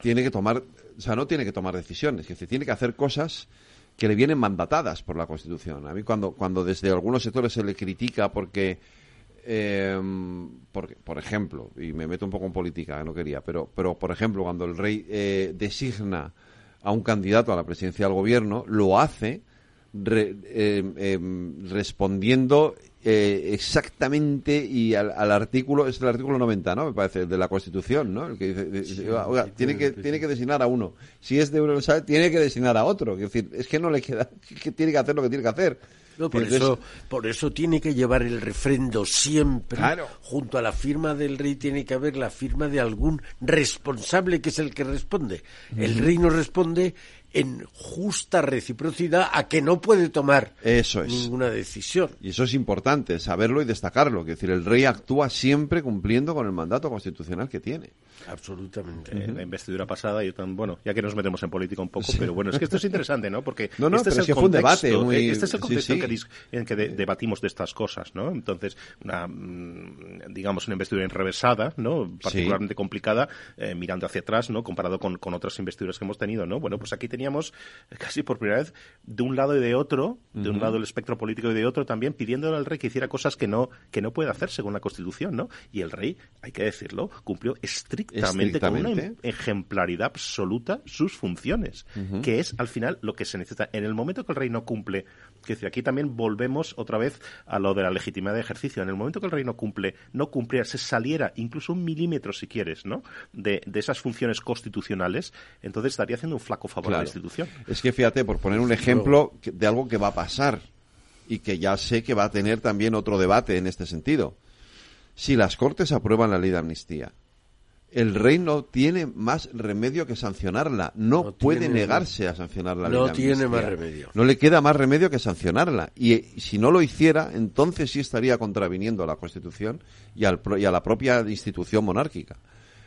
tiene que tomar, o sea, no tiene que tomar decisiones, que tiene que hacer cosas que le vienen mandatadas por la Constitución. A mí cuando, cuando desde algunos sectores se le critica porque, eh, por ejemplo, y me meto un poco en política, no quería, pero, pero por ejemplo, cuando el rey eh, designa a un candidato a la presidencia del gobierno, lo hace eh, em, respondiendo eh, exactamente y al, artículo, es el artículo 90, ¿no? Me parece, de la Constitución, ¿no? El que dice, oiga, tiene que, tiene que designar a uno. Si es de tiene que designar a otro. Es decir, es que no le queda, que tiene que hacer lo que tiene que hacer. por, eso, por eso tiene que llevar el refrendo siempre. Junto a la firma del rey tiene que haber la firma de algún responsable que es el que responde. El rey no responde en justa reciprocidad a que no puede tomar eso ninguna decisión. Y eso es importante, saberlo y destacarlo. Es decir, el rey actúa siempre cumpliendo con el mandato constitucional que tiene. Absolutamente. En la investidura pasada, yo tan, bueno, ya que nos metemos en política un poco, pero bueno, es que esto es interesante, ¿no? Porque este es, el contexto, este es el contexto en que, debatimos de estas cosas, ¿no? Entonces, una, mm, digamos, una investidura enrevesada, ¿no? Particularmente complicada, eh, mirando hacia atrás, ¿no? Comparado con, con otras investiduras que hemos tenido, ¿no? Bueno, pues aquí teníamos teníamos casi por primera vez de un lado y de otro, de un lado el espectro político y de otro también, pidiéndole al rey que hiciera cosas que no, que no puede hacer según la Constitución, ¿no? Y el rey, hay que decirlo, cumplió estrictamente, con una ejemplaridad absoluta sus funciones, que es al final lo que se necesita. En el momento que el rey no cumple, que decir, aquí también volvemos otra vez a lo de la legitimidad de ejercicio. En el momento que el rey no cumple, no cumpliera, se saliera incluso un milímetro, si quieres, ¿no? De, esas funciones constitucionales, entonces estaría haciendo un flaco favor a la institución. Es que fíjate, por poner un ejemplo de algo que va a pasar y que ya sé que va a tener también otro debate en este sentido. Si las Cortes aprueban la ley de amnistía, el rey no tiene más remedio que sancionarla. No, puede negarse a sancionar la ley. No tiene más remedio. No le queda más remedio que sancionarla. Y, si no lo hiciera, entonces sí estaría contraviniendo a la Constitución y, al, y a la propia institución monárquica.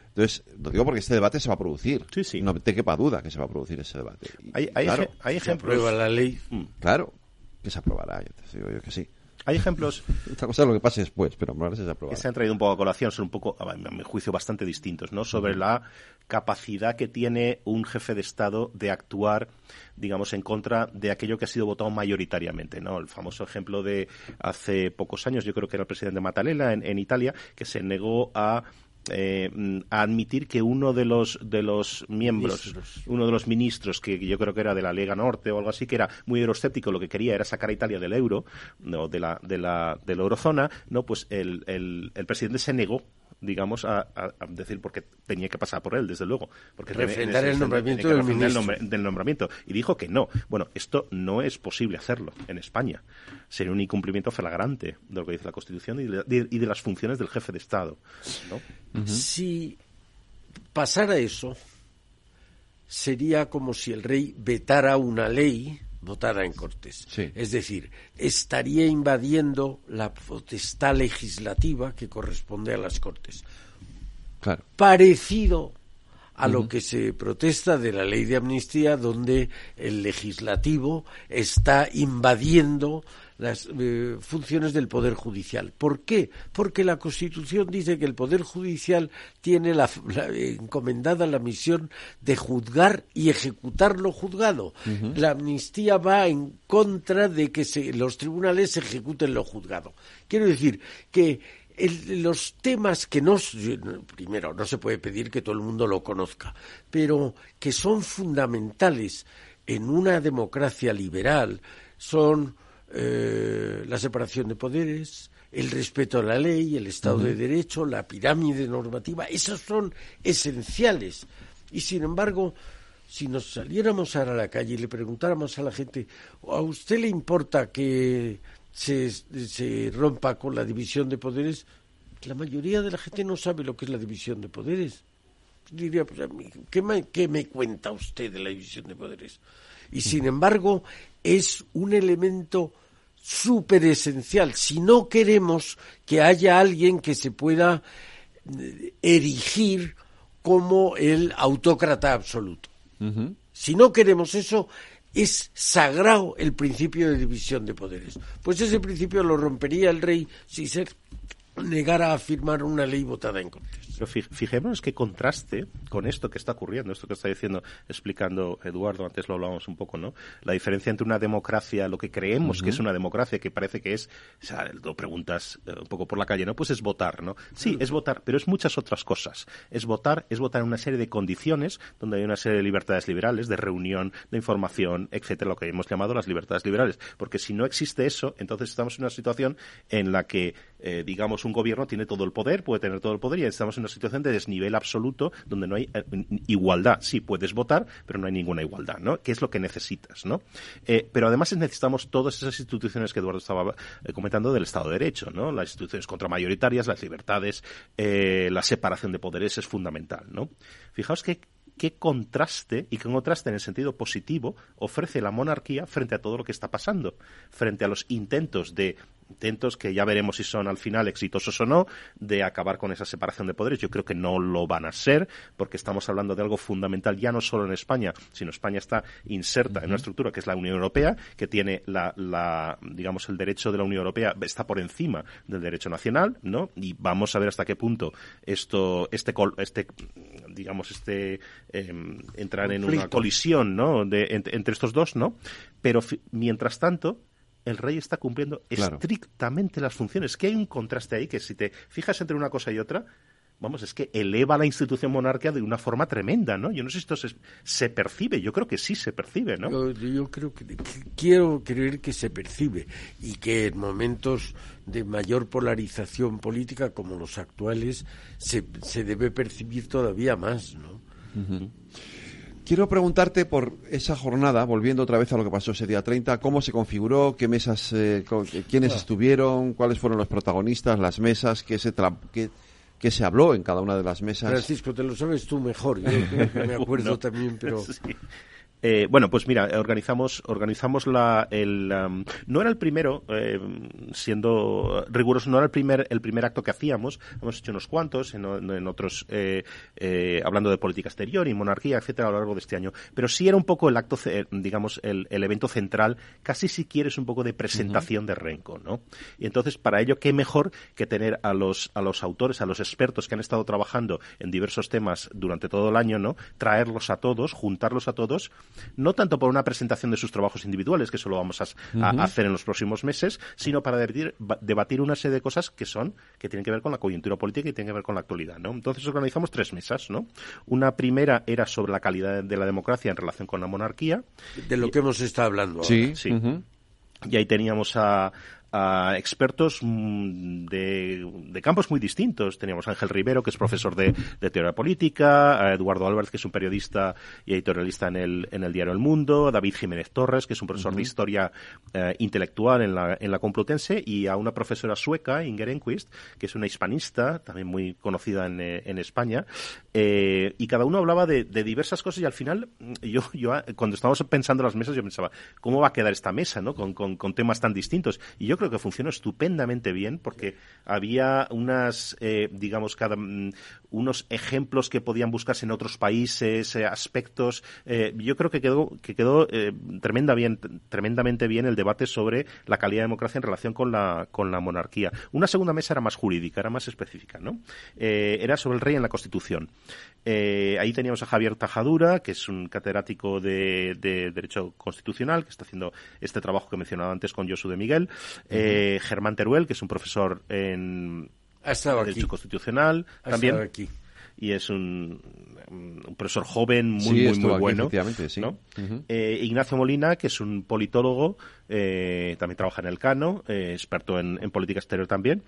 Entonces, lo digo porque este debate se va a producir. Sí, sí. No te quepa duda que se va a producir ese debate. hay, hay, hay ejemplos. Se la ley. Mm. Claro, que se aprobará, yo te digo yo que sí. Hay ejemplos. Esta cosa es lo que pase después, pero aprobará. Que se han traído un poco a colación, son un poco, a mi juicio, bastante distintos, ¿no? Sobre la capacidad que tiene un jefe de Estado de actuar, digamos, en contra de aquello que ha sido votado mayoritariamente, ¿no? El famoso ejemplo de hace pocos años, yo creo que era el presidente Mattarella en Italia, que se negó a eh, a admitir que uno de los de los miembros, uno de los ministros, que yo creo que era de la Lega Norte o algo así, que era muy euroscéptico, lo que quería era sacar a Italia del euro, no, de la, de la, de la eurozona, no, pues el, el, el presidente se negó digamos, a, decir porque tenía que pasar por él, desde luego. Porque refrendar el nombramiento del, nombramiento. Y dijo que no. Bueno, esto no es posible hacerlo en España. Sería un incumplimiento flagrante de lo que dice la Constitución y de, las funciones del jefe de Estado. Si pasara eso, sería como si el rey vetara una ley votada en Cortes. Es decir, estaría invadiendo la potestad legislativa que corresponde a las Cortes. Parecido a lo que se protesta de la ley de amnistía, donde el legislativo está invadiendo las eh, funciones del Poder Judicial. ¿Por qué? Porque la Constitución dice que el Poder Judicial tiene la, encomendada la misión de juzgar y ejecutar lo juzgado. La amnistía va en contra de que los tribunales ejecuten lo juzgado. Quiero decir que los temas que no, primero, no se puede pedir que todo el mundo lo conozca, pero que son fundamentales en una democracia liberal son eh, la separación de poderes, el respeto a la ley, el Estado de Derecho, la pirámide normativa, esos son esenciales. Y sin embargo, si nos saliéramos ahora a la calle y le preguntáramos a la gente, ¿a usted le importa que se, se rompa con la división de poderes? La mayoría de la gente no sabe lo que es la división de poderes. Diría, pues, ¿qué me, ¿qué me cuenta usted de la división de poderes? Y sin embargo, es un elemento súper esencial. Si no queremos que haya alguien que se pueda eh, erigir como el autócrata absoluto. Si no queremos eso, es sagrado el principio de división de poderes. Pues ese principio lo rompería el rey si se negara a firmar una ley votada en Cortes. Pero fijémonos qué contraste con esto que está ocurriendo, esto que está diciendo, explicando Eduardo, antes lo hablábamos un poco, ¿no? La diferencia entre una democracia, lo que creemos que es una democracia, que parece que es, o sea, lo preguntas eh, un poco por la calle, ¿no? Pues es votar, ¿no? Sí, es votar, pero es muchas otras cosas. Es votar, es votar en una serie de condiciones donde hay una serie de libertades liberales, de reunión, de información, etcétera, lo que hemos llamado las libertades liberales. Porque si no existe eso, entonces estamos en una situación en la que, eh, digamos, un gobierno tiene todo el poder, puede tener todo el poder y estamos en una situación de desnivel absoluto donde no hay eh, igualdad. Sí, puedes votar, pero no hay ninguna igualdad, ¿no? ¿Qué es lo que necesitas, no? Eh, pero además necesitamos todas esas instituciones que Eduardo estaba comentando del Estado de Derecho, ¿no? Las instituciones contramayoritarias, las libertades, la separación de poderes es fundamental, ¿no? Fijaos que qué contraste, y qué contraste en el sentido positivo, ofrece la monarquía frente a todo lo que está pasando, frente a los intentos de intentos que ya veremos si son al final exitosos o no de acabar con esa separación de poderes. Yo creo que no lo van a ser porque estamos hablando de algo fundamental ya no solo en España, sino España está inserta en una estructura que es la Unión Europea, que tiene la, digamos el derecho de la Unión Europea está por encima del derecho nacional, ¿no? Y vamos a ver hasta qué punto esto este este digamos este em, entrar en una colisión, ¿no? De, entre, estos dos, ¿no? Pero mientras tanto el rey está cumpliendo estrictamente las funciones. Que hay un contraste ahí que si te fijas entre una cosa y otra, vamos, es que eleva la institución monárquica de una forma tremenda, ¿no? Yo no sé si esto se, percibe, yo creo que sí se percibe, ¿no? Yo, creo que, quiero creer que se percibe y que en momentos de mayor polarización política como los actuales se, se debe percibir todavía más, ¿no? Quiero preguntarte por esa jornada, volviendo otra vez a lo que pasó ese día 30, cómo se configuró, qué mesas, eh, quiénes ah. estuvieron, cuáles fueron los protagonistas, las mesas, qué se, qué, se habló en cada una de las mesas. Francisco, te lo sabes tú mejor, yo me acuerdo también, pero... Eh, bueno, pues mira, organizamos, organizamos la, el, no era el primero, eh, siendo riguroso, no era el primer, el primer acto que hacíamos, hemos hecho unos cuantos en, otros, eh, hablando de política exterior y monarquía, etcétera, a lo largo de este año, pero sí era un poco el acto, digamos, el, evento central, casi si quieres un poco de presentación de Renco, ¿no? Y entonces, para ello, qué mejor que tener a los, a los autores, a los expertos que han estado trabajando en diversos temas durante todo el año, ¿no? Traerlos a todos, juntarlos a todos, no tanto por una presentación de sus trabajos individuales, que eso lo vamos a, hacer en los próximos meses, sino para debatir, una serie de cosas que son, que tienen que ver con la coyuntura política y tienen que ver con la actualidad, ¿no? Entonces organizamos tres mesas, ¿no? Una primera era sobre la calidad de la democracia en relación con la monarquía. De lo que hemos estado hablando ahora. Sí, sí. Y ahí teníamos a, a expertos mm, de, campos muy distintos. Teníamos a Ángel Rivero, que es profesor de, teoría política, a Eduardo Álvarez, que es un periodista y editorialista en el, en el diario El Mundo, a David Jiménez Torres, que es un profesor de historia eh, intelectual en la, en la Complutense, y a una profesora sueca, Inger Enquist, que es una hispanista, también muy conocida en, eh, en España, eh, y cada uno hablaba de, diversas cosas y al final, yo, yo cuando estábamos pensando las mesas, yo pensaba, ¿cómo va a quedar esta mesa, no? Con, con, con temas tan distintos. Y yo creo que funcionó estupendamente bien porque había unas, eh, digamos, cada, mm, unos ejemplos que podían buscarse en otros países, eh, aspectos. Eh, yo creo que quedó, que quedó tremenda bien, tremendamente bien el debate sobre la calidad de democracia en relación con la, con la monarquía. Una segunda mesa era más jurídica, era más específica, ¿no? era sobre el rey en la Constitución. Ahí teníamos a Javier Tajadura, que es un catedrático de, Derecho Constitucional, que está haciendo este trabajo que mencionaba antes con Josu de Miguel. Eh, Germán Teruel, que es un profesor en Derecho aquí. Constitucional Ha también. estado aquí. Y es un, un profesor joven, muy, Sí, muy, muy aquí, bueno. Eh, Ignacio Molina, que es un politólogo, eh, también trabaja en el Cano, eh, experto en, en política exterior también,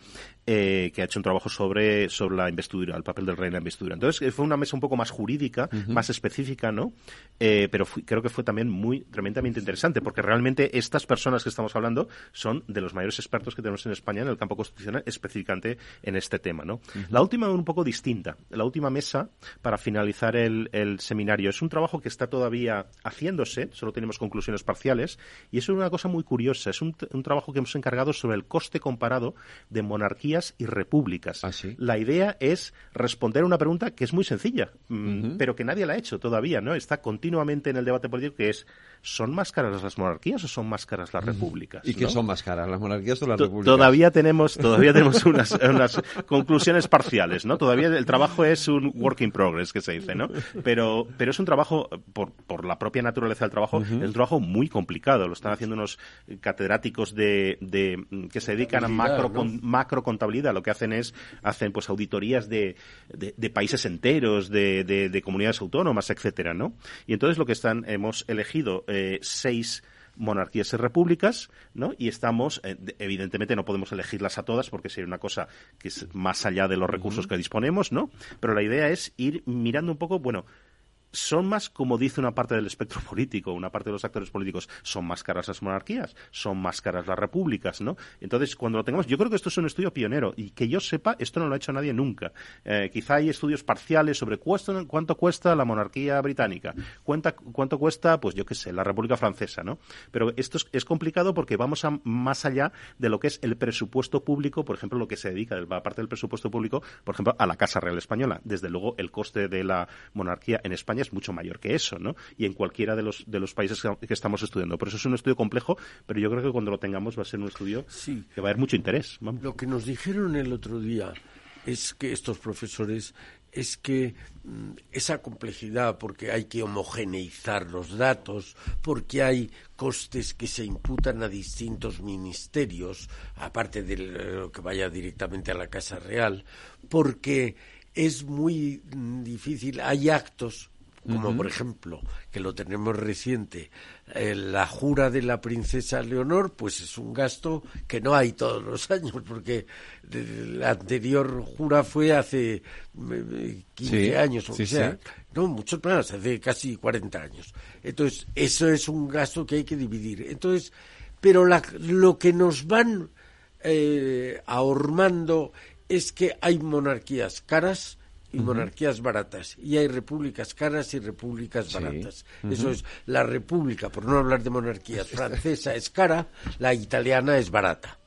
eh, que ha hecho un trabajo sobre, sobre la investidura, el papel del rey en la investidura. Entonces, fue una mesa un poco más jurídica, más específica, ¿no? Pero fui- creo que fue también muy tremendamente interesante, porque realmente estas personas que estamos hablando son de los mayores expertos que tenemos en España en el campo constitucional, específicamente en este tema, ¿no? La última un poco distinta. La última mesa, para finalizar el, el seminario, es un trabajo que está todavía haciéndose, solo tenemos conclusiones parciales, y es una cosa muy curiosa. Es un, trabajo que hemos encargado sobre el coste comparado de monarquías y repúblicas. La idea es responder a una pregunta que es muy sencilla, mm, pero que nadie la ha hecho todavía, ¿no? Está continuamente en el debate político, que es, ¿son más caras las monarquías o son más caras las repúblicas? ¿Y qué ¿no? son más caras, las monarquías o las repúblicas? Todavía tenemos, todavía tenemos unas, unas conclusiones parciales, ¿no? Todavía el trabajo es un work in progress, que se dice, ¿no? Pero, pero es un trabajo, por, por la propia naturaleza del trabajo, es un trabajo muy complicado. Lo están haciendo unos catedráticos de, de mm, que se dedican a macro, ¿no? con- macrocontabilidad. Lo que hacen es, hacen pues auditorías de, de, de países enteros, de, de, de comunidades autónomas, etcétera, ¿no? Y entonces lo que están, hemos elegido eh, seis monarquías y repúblicas, ¿no? Y estamos, eh, de- evidentemente no podemos elegirlas a todas porque sería una cosa que es más allá de los recursos que disponemos, ¿no? Pero la idea es ir mirando un poco, bueno, son más, como dice una parte del espectro político, una parte de los actores políticos, son más caras las monarquías, son más caras las repúblicas, ¿no? Entonces, cuando lo tengamos, yo creo que esto es un estudio pionero y que yo sepa, esto no lo ha hecho nadie nunca. Eh, quizá hay estudios parciales sobre cuesta- cuánto cuesta la monarquía británica, cuánta- cuánto cuesta, pues yo qué sé, la República Francesa, ¿no? Pero esto es, es complicado porque vamos a, más allá de lo que es el presupuesto público, por ejemplo, lo que se dedica, la parte del presupuesto público, por ejemplo, a la Casa Real Española. Desde luego, el coste de la monarquía en España es mucho mayor que eso, ¿no? Y en cualquiera de los, de los países que, que estamos estudiando. Por eso es un estudio complejo, pero yo creo que cuando lo tengamos va a ser un estudio que va a haber mucho interés. Vamos. Lo que nos dijeron el otro día es que estos profesores es que mm, esa complejidad, porque hay que homogeneizar los datos, porque hay costes que se imputan a distintos ministerios, aparte de lo que vaya directamente a la Casa Real, porque es muy mm, difícil, hay actos como por ejemplo, que lo tenemos reciente, eh, la jura de la princesa Leonor, pues es un gasto que no hay todos los años, porque la anterior jura fue hace eh, 15 Sí, años o sí, sea. sí. No, muchos más, hace casi 40 años. Entonces, eso es un gasto que hay que dividir. Entonces, pero la- lo que nos van eh, ahormando es que hay monarquías caras y monarquías baratas y hay repúblicas caras y repúblicas Sí. baratas. Eso es la república, por no hablar de monarquías, francesa es cara, la italiana es barata.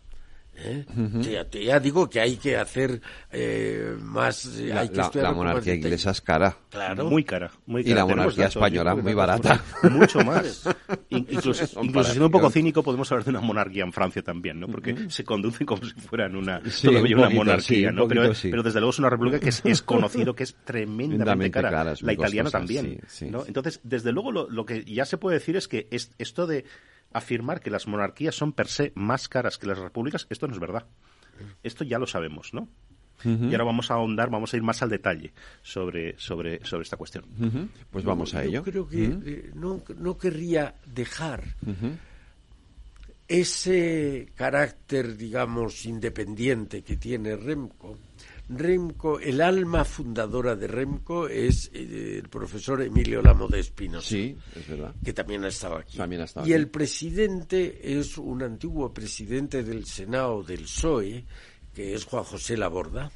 ¿Eh? Ya, te- ya digo que hay que hacer eh, más, eh, La, hay que la- estudiar la con más monarquía inglesa es cara. Claro. Muy cara, muy Y la Tenemos monarquía datos, española muy barata. Mucho más. In- incluso, En incluso siendo un poco cínico, podemos hablar de una monarquía en Francia también, ¿no? Porque se conducen como si fueran una, Sí, todavía un una monarquía, sí, ¿no? Pero, poquito sí. pero desde luego es una república que es, es conocido que es tremendamente cara. cara, es la italiana costosa, también, sí, sí, ¿no? sí. Entonces, desde luego lo, lo que ya se puede decir es que es- esto de afirmar que las monarquías son per se más caras que las repúblicas, esto no es verdad. Esto ya lo sabemos, ¿no? Y ahora vamos a ahondar, vamos a ir más al detalle sobre, sobre, sobre esta cuestión. Pues vamos a Yo ello. creo que eh, no, no querría dejar ese carácter, digamos, independiente que tiene Remco. Remco, el alma fundadora de Remco es eh, el profesor Emilio Lamo de Espinosa. Sí, es verdad. Que también ha estado aquí. También ha estado y aquí. el presidente es un antiguo presidente del Senado del PSOE, que es Juan José Laborda,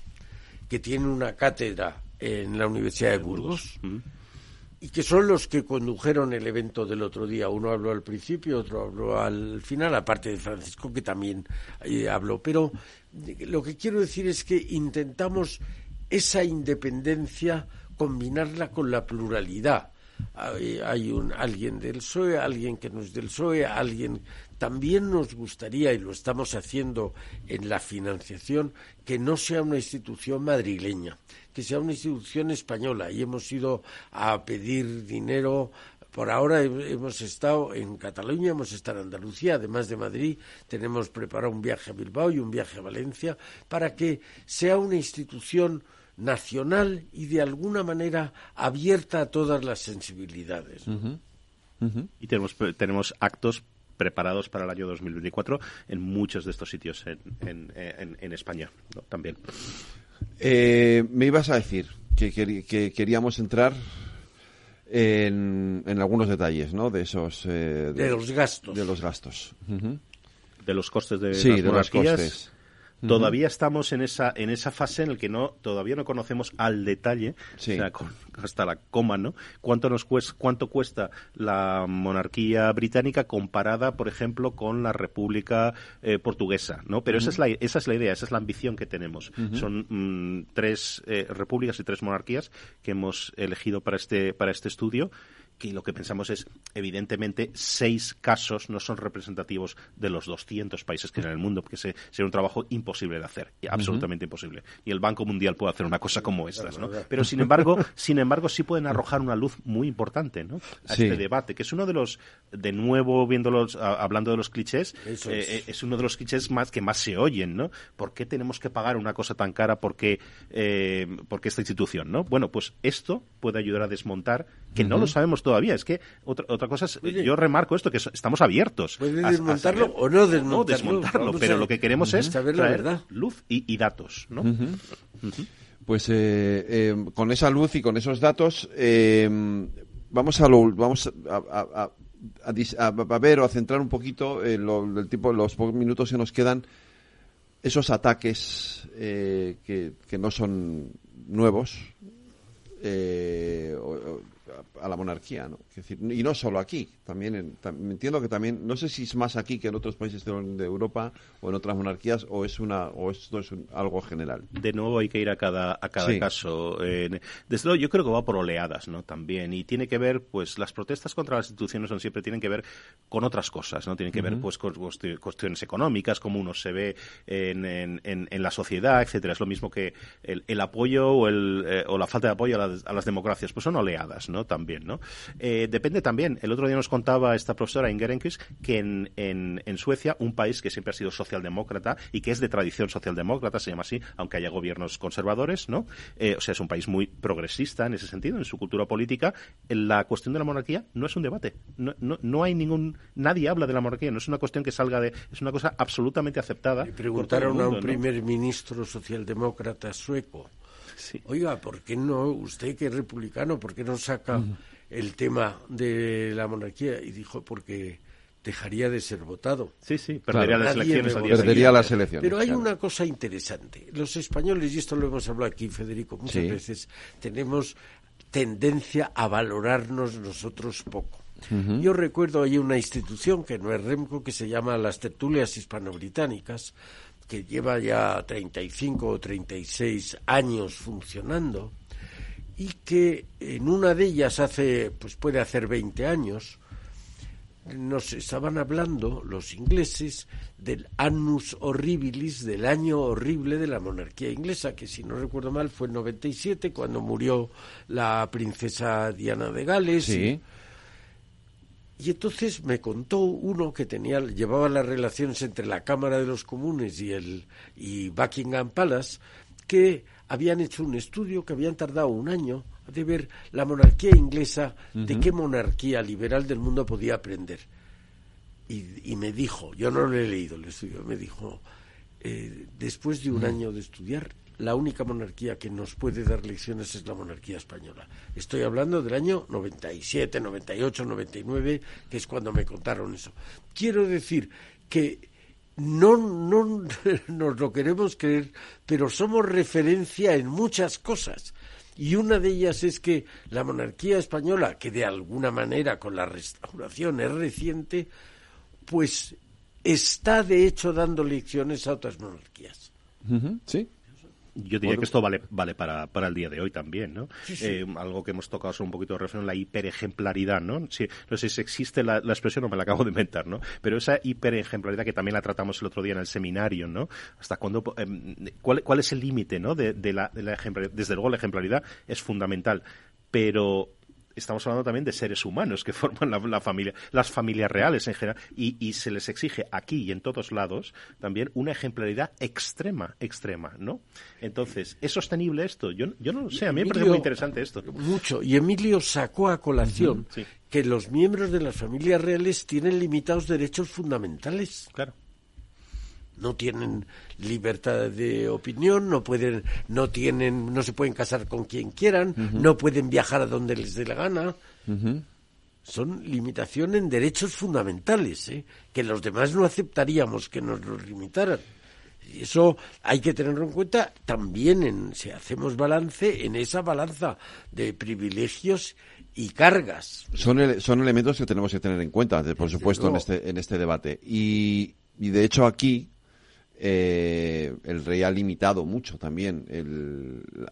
que tiene una cátedra en la Universidad de Burgos y que son los que condujeron el evento del otro día. Uno habló al principio, otro habló al final, aparte de Francisco, que también eh, habló. Pero eh, lo que quiero decir es que intentamos esa independencia combinarla con la pluralidad. Hay, un, alguien del PSOE, alguien que no es del PSOE, alguien... También nos gustaría, y lo estamos haciendo en la financiación, que no sea una institución madrileña, que sea una institución española. Y hemos ido a pedir dinero por ahora hemos estado en Cataluña, hemos estado en Andalucía, además de Madrid, tenemos preparado un viaje a Bilbao y un viaje a Valencia para que sea una institución nacional y de alguna manera abierta a todas las sensibilidades. Y tenemos, tenemos actos preparados para el año 2024 en muchos de estos sitios en, en, España también. Eh, me ibas a decir que, queríamos entrar en, algunos detalles, ¿no? De esos eh, de, los gastos, de los gastos, de los costes de sí, de los costes. Todavía estamos en esa en esa fase en la que no todavía no conocemos al detalle, hasta la coma, ¿no? Cuánto nos cuesta, cuánto cuesta la monarquía británica comparada, por ejemplo, con la República eh, portuguesa, ¿no? Pero esa es la esa es la idea, esa es la ambición que tenemos. Son mm, tres eh, repúblicas y tres monarquías que hemos elegido para este para este estudio que lo que pensamos es, evidentemente, seis casos no son representativos de los 200 países que hay en el mundo, porque sería un trabajo imposible de hacer, absolutamente imposible. Y el Banco Mundial puede hacer una cosa como estas, ¿no? Pero, sin embargo, sin embargo, sí pueden arrojar una luz muy importante, ¿no? A este debate, que es uno de los, de nuevo, viéndolos, hablando de los clichés, eh, eh, es. uno de los clichés más que más se oyen, ¿no? ¿Por qué tenemos que pagar una cosa tan cara porque, eh, porque esta institución, ¿no? Bueno, pues esto puede ayudar a desmontar, que no lo sabemos todavía. Es que otra, otra cosa es, yo remarco esto, que estamos abiertos. Puede desmontarlo o no desmontarlo. pero lo que queremos es saber la verdad. luz y, datos, ¿no? Pues eh, eh, con esa luz y con esos datos eh, vamos a lo, vamos a, a, ver o a centrar un poquito el tipo los pocos minutos que nos quedan esos ataques que, que no son nuevos eh, a la monarquía, ¿no? y no solo aquí, también entiendo que también, no sé si es más aquí que en otros países de, Europa o en otras monarquías o es una o esto es algo general. De nuevo hay que ir a cada a cada caso. desde luego yo creo que va por oleadas, ¿no? También y tiene que ver, pues las protestas contra las instituciones son siempre tienen que ver con otras cosas, ¿no? Tienen que ver pues con cuestiones económicas, como uno se ve en, en, en, la sociedad, etcétera. Es lo mismo que el, apoyo o el eh, o la falta de apoyo a las, a las democracias, pues son oleadas, ¿no? También, ¿no? Eh, depende también. El otro día nos contaba esta profesora Ingerenkis que en, en, Suecia, un país que siempre ha sido socialdemócrata y que es de tradición socialdemócrata, se llama así, aunque haya gobiernos conservadores, ¿no? Eh, o sea, es un país muy progresista en ese sentido, en su cultura política. La cuestión de la monarquía no es un debate. No, no, no hay ningún. Nadie habla de la monarquía, no es una cuestión que salga de. Es una cosa absolutamente aceptada. Le preguntaron a un primer ministro socialdemócrata sueco. Oiga, ¿por qué no, usted que es republicano, por qué no saca el tema de la monarquía y dijo porque dejaría de ser votado. Sí, sí, perdería las elecciones. Perdería las elecciones. Pero hay una cosa interesante. Los españoles, y esto lo hemos hablado aquí, Federico, muchas veces, tenemos tendencia a valorarnos nosotros poco. Yo recuerdo hay una institución que no es REMCO que se llama las tertulias hispano-británicas que lleva ya 35 o 36 años funcionando y que en una de ellas hace, pues puede hacer 20 años, nos estaban hablando los ingleses del annus horribilis, del año horrible de la monarquía inglesa, que si no recuerdo mal fue en 97 cuando murió la princesa Diana de Gales. Y, entonces me contó uno que tenía llevaba las relaciones entre la Cámara de los Comunes y el y Buckingham Palace que habían hecho un estudio que habían tardado un año de ver la monarquía inglesa, de qué monarquía liberal del mundo podía aprender. Y, me dijo, yo no lo he leído el estudio, me dijo, eh, después de un año de estudiar, la única monarquía que nos puede dar lecciones es la monarquía española. Estoy hablando del año 97, 98, 99, que es cuando me contaron eso. Quiero decir que no, no nos lo queremos creer, pero somos referencia en muchas cosas. Y una de ellas es que la monarquía española, que de alguna manera con la restauración es reciente, pues está de hecho dando lecciones a otras monarquías. Sí, yo diría que esto vale, vale para, para el día de hoy también, ¿no? Eh, algo que hemos tocado sobre un poquito de referencia, la hiperejemplaridad, ¿no? Si, no sé si existe la, expresión o me la acabo de inventar, ¿no? Pero esa hiperejemplaridad que también la tratamos el otro día en el seminario, ¿no? Hasta cuándo, em, cuál, cuál es el límite, ¿no? De, de, la, de la ejemplaridad. Desde luego la ejemplaridad es fundamental, pero estamos hablando también de seres humanos que forman la, familia, las familias reales en general, y, se les exige aquí y en todos lados también una ejemplaridad extrema, extrema, ¿no? Entonces, ¿es sostenible esto? Yo, yo no lo sé, a mí me parece muy interesante esto. Mucho, y Emilio sacó a colación que los miembros de las familias reales tienen limitados derechos fundamentales. Claro no tienen libertad de opinión, no pueden, no tienen, no se pueden casar con quien quieran, no pueden viajar a donde les dé la gana. Son limitaciones en derechos fundamentales, ¿eh? que los demás no aceptaríamos que nos los limitaran. Y eso hay que tenerlo en cuenta también en, si hacemos balance en esa balanza de privilegios y cargas. Son, son elementos que tenemos que tener en cuenta, por supuesto, en este, en este debate. Y, y de hecho aquí eh, el rey ha limitado mucho también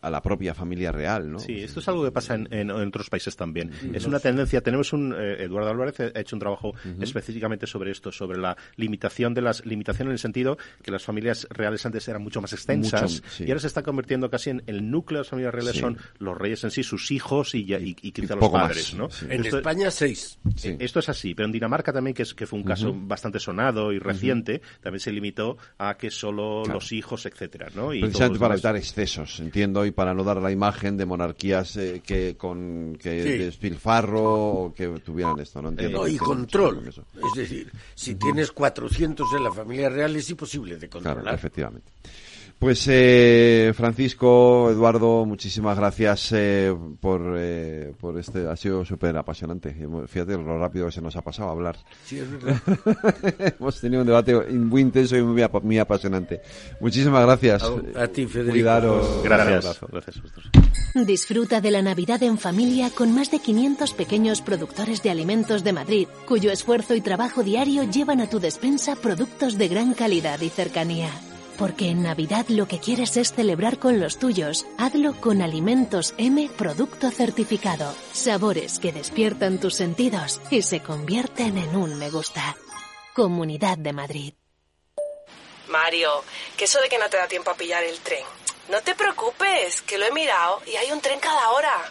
a la propia familia real, ¿no? Sí, esto es algo que pasa en, otros países también. Es una tendencia. Tenemos un eh, Eduardo Álvarez ha hecho un trabajo específicamente sobre esto, sobre la limitación de las limitaciones en el sentido que las familias reales antes eran mucho más extensas y ahora se está convirtiendo casi en el núcleo de las familias reales son los reyes en sí, sus hijos y, y, y quizá los padres, ¿no? En España seis. Esto es así, pero en Dinamarca también que, es, que fue un caso bastante sonado y reciente, también se limitó a que solo los hijos, etcétera, ¿no? Y Precisamente para evitar excesos, entiendo, y para no dar la imagen de monarquías eh, que con que despilfarro o que tuvieran esto, ¿no? Entiendo. y control. Es decir, si tienes 400 en la familia real es imposible de controlar. Claro, efectivamente. Pues eh, Francisco, Eduardo, muchísimas gracias eh, por, eh, por este, ha sido súper apasionante. Fíjate lo rápido que se nos ha pasado a hablar. Sí, es verdad. Hemos tenido un debate muy intenso y muy, muy apasionante. Muchísimas gracias. A, ti, Federico. Cuidaros. Gracias. gracias. Disfruta de la Navidad en familia con más de 500 pequeños productores de alimentos de Madrid, cuyo esfuerzo y trabajo diario llevan a tu despensa productos de gran calidad y cercanía. Porque en Navidad lo que quieres es celebrar con los tuyos. Hazlo con Alimentos M Producto Certificado. Sabores que despiertan tus sentidos y se convierten en un me gusta. Comunidad de Madrid. Mario, que eso de que no te da tiempo a pillar el tren. No te preocupes, que lo he mirado y hay un tren cada hora.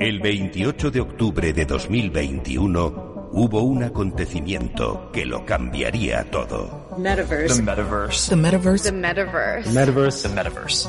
El 28 de octubre de 2021 hubo un acontecimiento que lo cambiaría todo. Metaverse. The metaverse. The metaverse. The metaverse. The metaverse. The metaverse.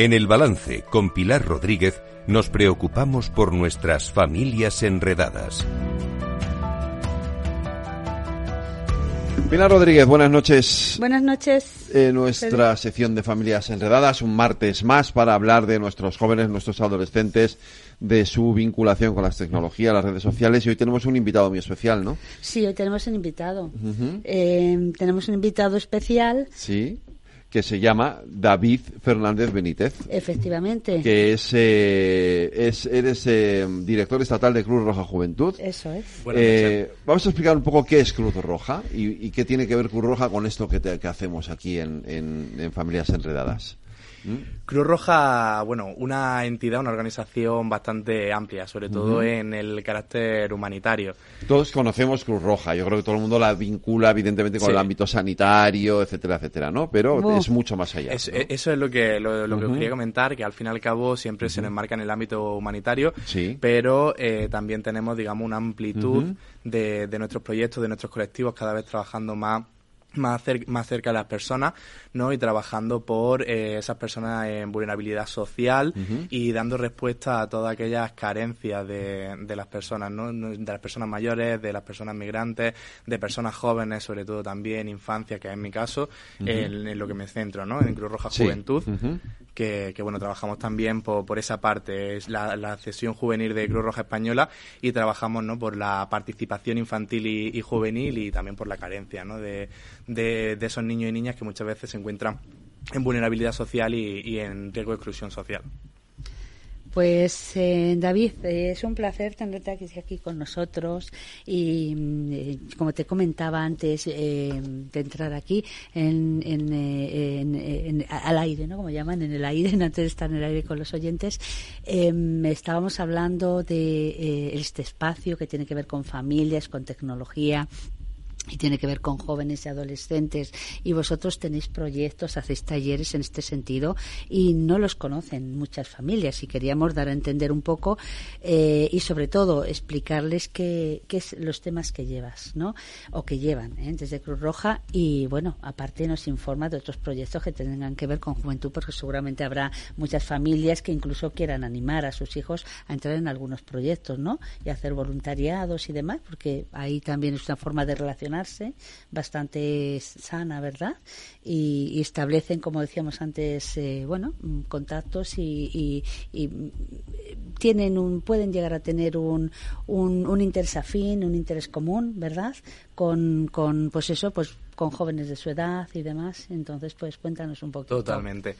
En el balance con Pilar Rodríguez nos preocupamos por nuestras familias enredadas. Pilar Rodríguez, buenas noches. Buenas noches. En nuestra sección de Familias Enredadas, un martes más para hablar de nuestros jóvenes, nuestros adolescentes, de su vinculación con las tecnologías, las redes sociales. Y hoy tenemos un invitado muy especial, ¿no? Sí, hoy tenemos un invitado. eh, tenemos un invitado especial. Sí que se llama David Fernández Benítez. Efectivamente. Que es, eh, es eres eh, director estatal de Cruz Roja Juventud. Eso es. Eh, vamos a explicar un poco qué es Cruz Roja y, y qué tiene que ver Cruz Roja con esto que, te, que hacemos aquí en, en, en Familias Enredadas. ¿Mm? Cruz Roja, bueno, una entidad, una organización bastante amplia, sobre todo uh -huh. en el carácter humanitario. Todos conocemos Cruz Roja, yo creo que todo el mundo la vincula evidentemente con sí. el ámbito sanitario, etcétera, etcétera, ¿no? Pero uh. es mucho más allá. Es, ¿no? Eso es lo que, lo, lo uh -huh. que os quería comentar, que al fin y al cabo siempre se nos enmarca en el ámbito humanitario, sí. pero eh, también tenemos, digamos, una amplitud de, de nuestros proyectos, de nuestros colectivos, cada vez trabajando más más, cer más cerca de las personas, ¿no? Y trabajando por eh, esas personas en vulnerabilidad social uh -huh. y dando respuesta a todas aquellas carencias de, de, las personas, ¿no? De las personas mayores, de las personas migrantes, de personas jóvenes, sobre todo también infancia, que es mi caso, uh -huh. en, en, lo que me centro, ¿no? En Cruz Roja sí. Juventud, uh -huh. que, que, bueno, trabajamos también por, por esa parte, es la, la sesión juvenil de Cruz Roja Española y trabajamos, ¿no? Por la participación infantil y, y juvenil y también por la carencia, ¿no? De, de, esos niños y niñas que muchas veces se encuentran en vulnerabilidad social y, y en riesgo de exclusión social. Pues eh, David, eh, es un placer tenerte aquí, con nosotros y eh, como te comentaba antes de entrar aquí en, en, en, al aire, ¿no? Como llaman en el aire, antes de estar en el aire con los oyentes, em, estábamos hablando de este espacio que tiene que ver con familias, con tecnología, y tiene que ver con jóvenes y adolescentes y vosotros tenéis proyectos, hacéis talleres en este sentido y no los conocen muchas familias y queríamos dar a entender un poco eh, y sobre todo explicarles qué, qué es los temas que llevas, ¿no? O que llevan ¿eh? desde Cruz Roja y bueno, aparte nos informa de otros proyectos que tengan que ver con juventud porque seguramente habrá muchas familias que incluso quieran animar a sus hijos a entrar en algunos proyectos, ¿no? Y hacer voluntariados y demás porque ahí también es una forma de relacionar bastante sana, ¿verdad? Y, y, establecen, como decíamos antes, eh, bueno, contactos y, y, y, tienen un, pueden llegar a tener un, un, un interés afín, un interés común, ¿verdad? Con, con, pues eso, pues con jóvenes de su edad y demás. Entonces, pues cuéntanos un poquito. Totalmente.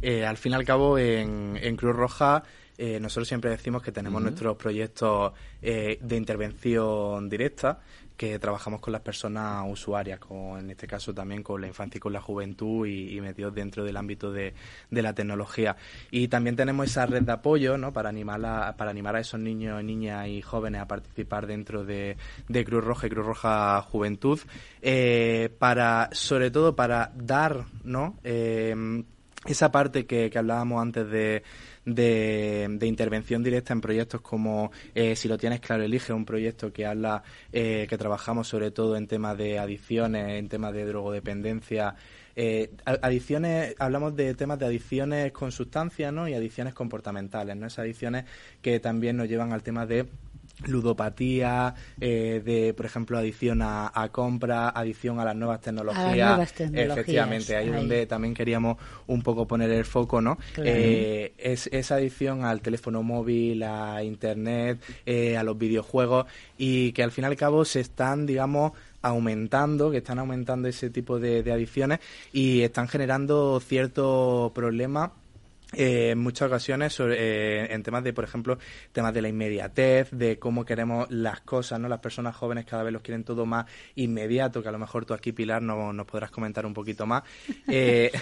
Eh, al fin y al cabo, en, en Cruz Roja eh, nosotros siempre decimos que tenemos uh -huh. nuestros proyectos eh, de intervención directa que trabajamos con las personas usuarias, con, en este caso también con la infancia y con la juventud y, metidos dentro del ámbito de, de, la tecnología. Y también tenemos esa red de apoyo ¿no? para, animar a, para animar a esos niños, niñas y jóvenes a participar dentro de, de Cruz Roja y Cruz Roja Juventud, eh, para, sobre todo para dar ¿no? Eh, esa parte que hablábamos antes de de, intervención directa en proyectos como eh, Si lo tienes claro, elige un proyecto que habla, eh, que trabajamos sobre todo en temas de adicciones, en temas de drogodependencia. Eh, adicciones, hablamos de temas de adicciones con sustancias ¿no? y adicciones comportamentales, ¿no? esas adicciones que también nos llevan al tema de ludopatía, eh, de, por ejemplo, adicción a, a, compra, adicción a las nuevas tecnologías. A las nuevas tecnologías. Efectivamente, ahí es donde también queríamos un poco poner el foco, ¿no? Claro. Eh, es esa adicción al teléfono móvil, a Internet, eh, a los videojuegos y que al fin y al cabo se están, digamos, aumentando, que están aumentando ese tipo de, de adicciones y están generando ciertos problemas eh, en muchas ocasiones sobre, eh, en temas de, por ejemplo, temas de la inmediatez, de cómo queremos las cosas, ¿no? Las personas jóvenes cada vez los quieren todo más inmediato, que a lo mejor tú aquí, Pilar, no, nos podrás comentar un poquito más. Eh,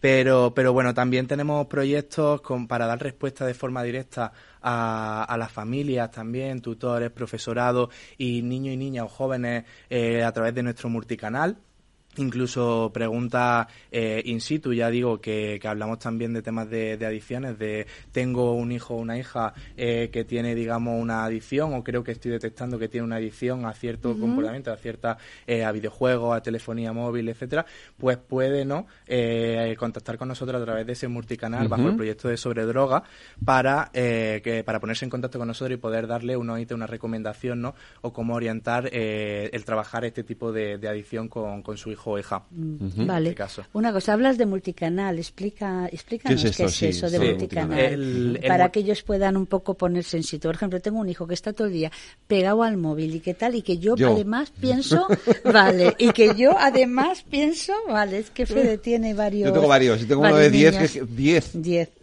pero, pero bueno, también tenemos proyectos con, para dar respuesta de forma directa a, a las familias también, tutores, profesorado y niños y niñas o jóvenes eh, a través de nuestro multicanal incluso preguntas eh, in situ, ya digo que, hablamos también de temas de, adicciones, de tengo un hijo o una hija eh, que tiene, digamos, una adicción o creo que estoy detectando que tiene una adicción a cierto comportamiento, a cierta, eh, a videojuegos, a telefonía móvil, etcétera, pues puede, ¿no?, contactar con nosotros a través de ese multicanal bajo el proyecto de Sobre Droga para, que, para ponerse en contacto con nosotros y poder darle una, una recomendación, ¿no?, o cómo orientar el trabajar este tipo de, de adicción con, con su hijo Mm, vale. Este Una cosa, hablas de multicanal, explica, explícanos qué es, eso de multicanal. para que ellos puedan un poco ponerse en sitio. Por ejemplo, tengo un hijo que está todo el día pegado al móvil y qué tal, y que yo, además pienso, vale, y que yo además pienso, vale, es que Fede tiene varios. Yo tengo varios, y tengo uno de 10, 10.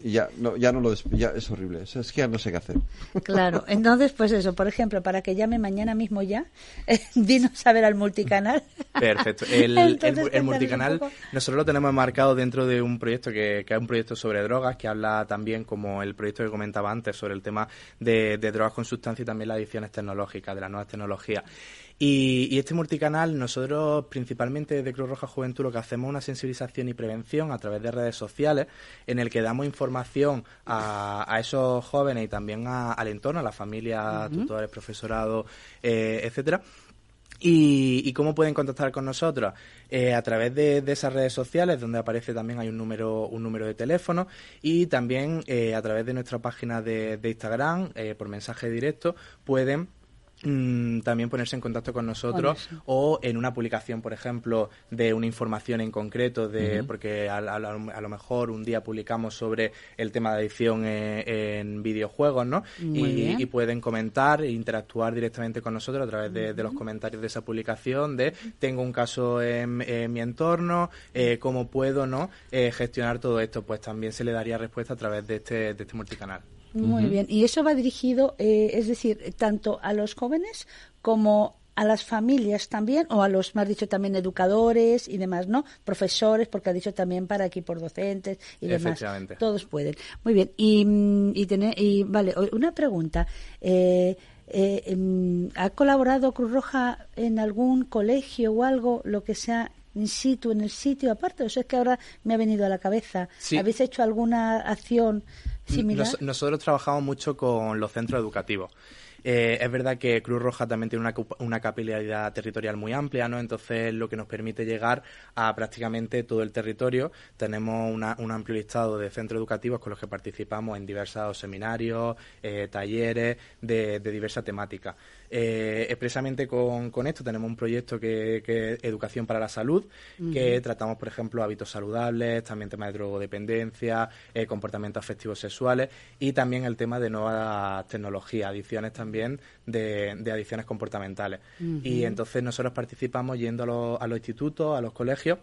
Y ya no, ya no lo, ya es horrible, es que ya no sé qué hacer. Claro, entonces pues eso, por ejemplo, para que llame mañana mismo ya, dinos a ver al multicanal. Perfecto. El, el, multicanal nosotros lo tenemos marcado dentro de un proyecto que, que, es un proyecto sobre drogas que habla también como el proyecto que comentaba antes sobre el tema de, drogas con sustancia y también las adicciones tecnológicas, de las nuevas tecnologías. Y, este multicanal, nosotros principalmente desde Cruz Roja Juventud lo que hacemos es una sensibilización y prevención a través de redes sociales en el que damos información a, esos jóvenes y también al entorno, a la familia, tutores, profesorado, eh, etcétera, ¿Y, cómo pueden contactar con nosotros? Eh, a través de, esas redes sociales, donde aparece también hay un número, un número de teléfono, y también eh, a través de nuestra página de, Instagram, eh, por mensaje directo, pueden Mm, también ponerse en contacto con nosotros o en una publicación, por ejemplo, de una información en concreto, de porque a, lo mejor un día publicamos sobre el tema de adicción en, videojuegos, ¿no? Y, pueden comentar e interactuar directamente con nosotros a través de, los comentarios de esa publicación, de tengo un caso en, mi entorno, eh, cómo puedo, ¿no? Eh, gestionar todo esto, pues también se le daría respuesta a través de este, de este multicanal. Muy bien. Y eso va dirigido, eh, es decir, tanto a los jóvenes como a las familias también, o a los, me has dicho también, educadores y demás, ¿no? Profesores, porque ha dicho también para equipos docentes y demás. Todos pueden. Muy bien. Y, mm, y, tener, y vale, una pregunta. Eh, eh, em, ¿Ha colaborado Cruz Roja en algún colegio o algo, lo que sea in situ, en el sitio aparte? O sea, es que ahora me ha venido a la cabeza. ¿Habéis hecho alguna acción nosotros trabajamos mucho con los centros educativos. Eh, es verdad que Cruz Roja también tiene una, una, capilaridad territorial muy amplia, ¿no? Entonces, lo que nos permite llegar a prácticamente todo el territorio. Tenemos un amplio listado de centros educativos con los que participamos en diversos seminarios, eh, talleres de, de diversa temática. Eh, expresamente con, con, esto tenemos un proyecto que, es Educación para la Salud, que tratamos, por ejemplo, hábitos saludables, también temas de drogodependencia, eh, comportamientos afectivos sexuales y también el tema de nuevas tecnologías, adicciones también de, adicciones comportamentales. Y entonces nosotros participamos yendo a, a los institutos, a los colegios,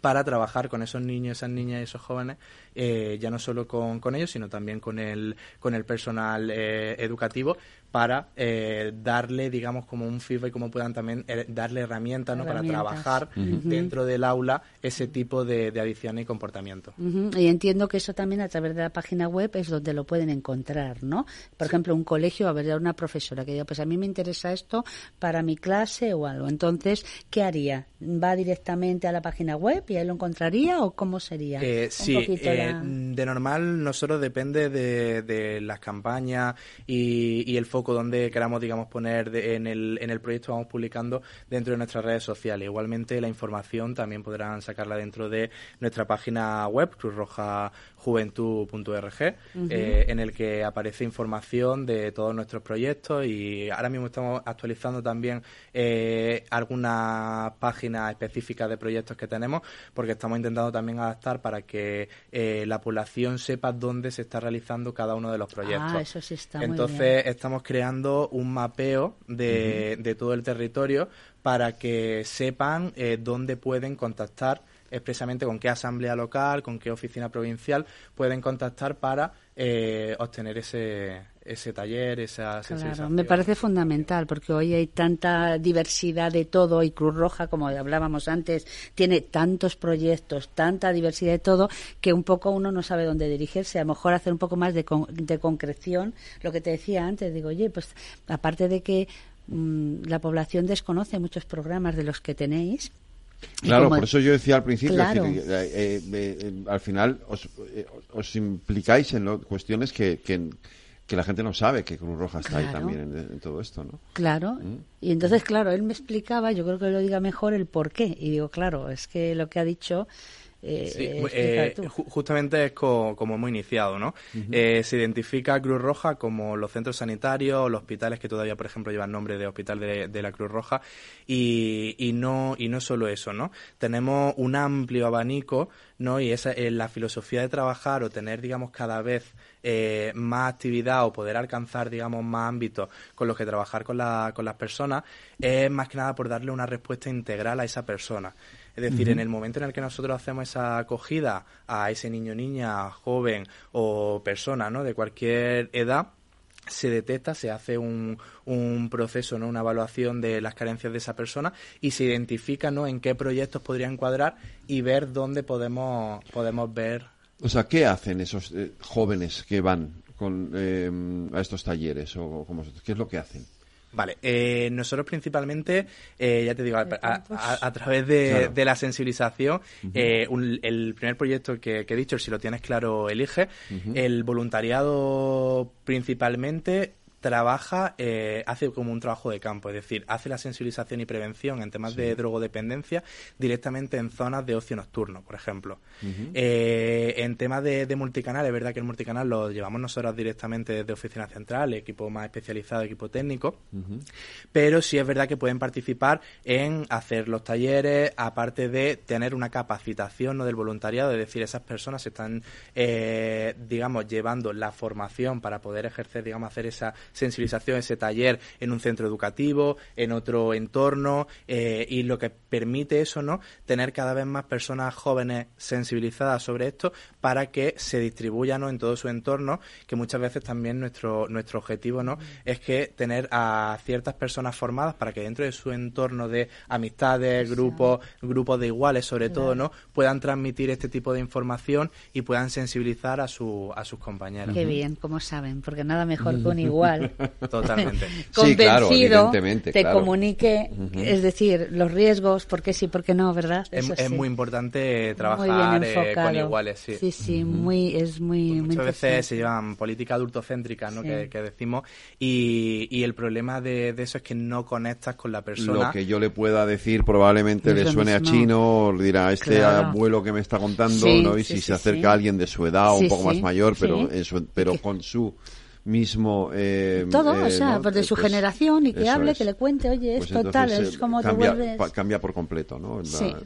para trabajar con esos niños, esas niñas y esos jóvenes, eh, ya no solo con, con, ellos, sino también con el, con el personal eh, educativo, para eh, darle, digamos, como un feedback, como puedan también eh, darle herramientas, ¿no? para trabajar dentro del aula ese tipo de, de adicciones y comportamiento. Y entiendo que eso también a través de la página web es donde lo pueden encontrar, ¿no? Por ejemplo, un colegio, a ver, una profesora que diga, pues a mí me interesa esto para mi clase o algo. Entonces, ¿qué haría? ¿Va directamente a la página web y ahí lo encontraría o cómo sería? Eh, sí, eh, de normal nosotros depende de, de las campañas y, y el foco donde queramos, digamos, poner en, el, en el proyecto, vamos publicando dentro de nuestras redes sociales. Igualmente, la información también podrán sacarla dentro de nuestra página web, cruzrojajuventud.org, eh, en el que aparece información de todos nuestros proyectos y ahora mismo estamos actualizando también eh, algunas páginas específicas de proyectos que tenemos, porque estamos intentando también adaptar para que eh, la población sepa dónde se está realizando cada uno de los proyectos. Ah, eso sí está Entonces, estamos creando un mapeo de, de todo el territorio para que sepan eh, dónde pueden contactar expresamente con qué asamblea local, con qué oficina provincial pueden contactar para eh, obtener ese, ese taller, esa claro, Me parece fundamental porque hoy hay tanta diversidad de todo y Cruz Roja, como hablábamos antes, tiene tantos proyectos, tanta diversidad de todo que un poco uno no sabe dónde dirigirse. A lo mejor hacer un poco más de, de concreción, lo que te decía antes, digo, oye, pues aparte de que mm, la población desconoce muchos programas de los que tenéis, Claro, por eso yo decía al principio, eh, eh, eh, al final os, os implicáis en cuestiones que, que, la gente no sabe que Cruz Roja está ahí también en, todo esto, ¿no? Claro. ¿Mm? Y entonces, claro, él me explicaba, yo creo que lo diga mejor, el por qué. Y digo, claro, es que lo que ha dicho eh, sí, eh, justamente es como hemos iniciado, ¿no? Eh, se identifica Cruz Roja como los centros sanitarios, los hospitales que todavía, por ejemplo, llevan nombre de hospital de, la Cruz Roja y, y, no y no solo eso, ¿no? Tenemos un amplio abanico, ¿no? Y esa es la filosofía de trabajar o tener, digamos, cada vez más actividad o poder alcanzar, digamos, más ámbitos con los que trabajar con, la, con las personas es más que nada por darle una respuesta integral a esa persona. Es decir, en el momento en el que nosotros hacemos esa acogida a ese niño, niña, joven o persona, ¿no? De cualquier edad, se detecta, se hace un, un, proceso, ¿no? una evaluación de las carencias de esa persona y se identifica ¿no? en qué proyectos podría encuadrar y ver dónde podemos, podemos ver. O sea, ¿qué hacen esos eh, jóvenes que van con, eh, a estos talleres? o ¿Qué es lo que hacen? Vale, eh, nosotros principalmente, eh, ya te digo, a, través de, la sensibilización, eh, el primer proyecto que, he dicho, si lo tienes claro, elige, el voluntariado principalmente trabaja, eh, hace como un trabajo de campo, es decir, hace la sensibilización y prevención en temas de drogodependencia directamente en zonas de ocio nocturno, por ejemplo. Eh, en temas de, multicanal, es verdad que el multicanal lo llevamos nosotros directamente desde oficina central, equipo más especializado, equipo técnico, pero sí es verdad que pueden participar en hacer los talleres, aparte de tener una capacitación ¿no? del voluntariado, es decir, esas personas están, eh, digamos, llevando la formación para poder ejercer, digamos, hacer esa sensibilización, ese taller en un centro educativo, en otro entorno, eh, y lo que permite eso, ¿no? Tener cada vez más personas jóvenes sensibilizadas sobre esto para que se distribuyan en todo su entorno, que muchas veces también nuestro, nuestro objetivo, ¿no? Es que tener a ciertas personas formadas para que dentro de su entorno de amistades, grupos, grupos de iguales sobre todo, ¿no? Puedan transmitir este tipo de información y puedan sensibilizar a, su, a sus compañeros. Qué bien, como saben, porque nada mejor que un igual Totalmente. Convencido, te comunique, es decir, los riesgos, por qué sí, por qué no, ¿verdad? es, muy importante trabajar eh, con iguales, sí. Sí, sí, muy, es muy, Muchas veces se llevan política adultocéntrica, ¿no? Que, decimos, y, el problema de, eso es que no conectas con la persona. Lo que yo le pueda decir probablemente le suene a chino, dirá, este abuelo que me está contando, ¿no? Y si se acerca a alguien de su edad o un poco más mayor, pero, eso, pero con su mismo... Eh, Todo, o eh, sea, pues de su pues generación y que hable, que le cuente, oye, pues esto tal, es como cambia, te vuelves... cambia por completo, ¿no?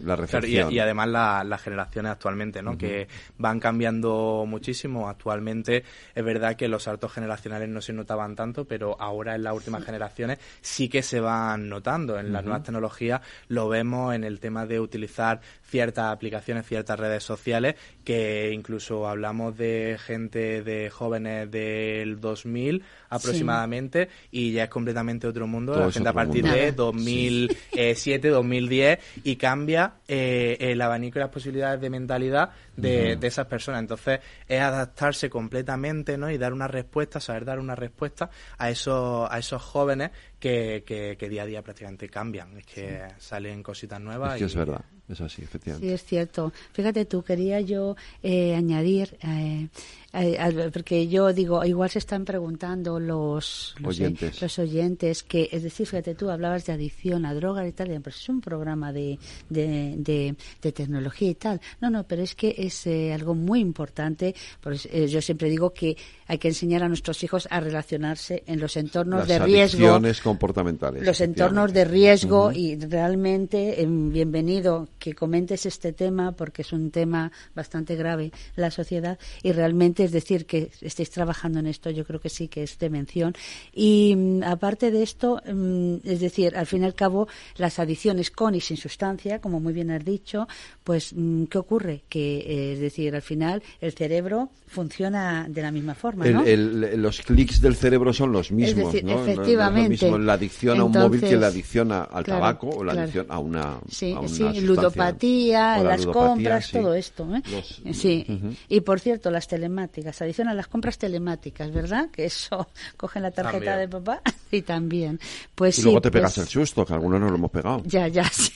La, y, además las generaciones actualmente, ¿no? Que van cambiando muchísimo. Actualmente es verdad que los saltos generacionales no se notaban tanto, pero ahora en las últimas generaciones sí que se van notando. En las nuevas tecnologías lo vemos en el tema de utilizar ciertas aplicaciones, ciertas redes sociales, que incluso hablamos de gente, de jóvenes del 2000 aproximadamente, y ya es completamente otro mundo, la gente a partir de 2007, 2010, y cambia eh, el abanico y las posibilidades de mentalidad de, de, esas personas. Entonces, es adaptarse completamente, ¿no? Y dar una respuesta, saber dar una respuesta a esos, a esos jóvenes que, que, día a día prácticamente cambian. Es que salen cositas nuevas. Es que es verdad, es así, efectivamente. Sí, es cierto. Fíjate tú, quería yo eh, añadir, eh, eh, porque yo digo, igual se están preguntando los, oyentes. los oyentes, que, es decir, fíjate tú, hablabas de adicción a drogas y tal, pero es un programa de, de, de, tecnología y tal. No, no, pero es que es algo muy importante. Pues, yo siempre digo que hay que enseñar a nuestros hijos a relacionarse en los entornos de riesgo comportamentales. Los entornos de riesgo y realmente bienvenido que comentes este tema porque es un tema bastante grave la sociedad y realmente es decir que estéis trabajando en esto yo creo que sí que es de mención y mm, aparte de esto mm, es decir al fin y al cabo las adicciones con y sin sustancia como muy bien has dicho pues mm, qué ocurre que eh, es decir al final el cerebro funciona de la misma forma ¿no? los clics del cerebro son los mismos es decir, efectivamente la adicción a un móvil que la adicción al tabaco o la adicción a una, sí, sí, ludopatía, las compras, todo esto. ¿eh? sí. Y por cierto, las telemáticas, adicción a las compras telemáticas, ¿verdad? Que eso, cogen la tarjeta de papá y también. Pues y luego te pegas pues el susto, que algunos no lo hemos pegado. Ya, ya, sí.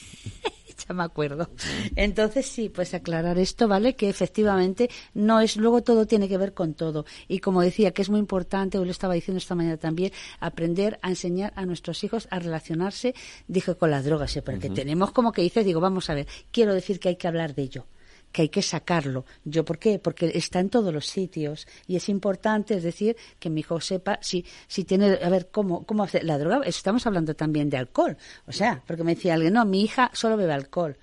ya me acuerdo. Entonces sí, pues aclarar esto, ¿vale? Que efectivamente no es, luego todo tiene que ver con todo. Y como decía, que es muy importante, hoy lo estaba diciendo esta mañana también, aprender a enseñar a nuestros hijos a relacionarse, dije, con las drogas, ¿eh? porque tenemos como que dices, digo, vamos a ver, quiero decir que hay que hablar de ello que hay que sacarlo. ¿Yo por qué? Porque está en todos los sitios y es importante, es decir, que mi hijo sepa si, si tiene, a ver, cómo, cómo hacer la droga. Estamos hablando también de alcohol. O sea, porque me decía alguien, no, mi hija solo bebe alcohol.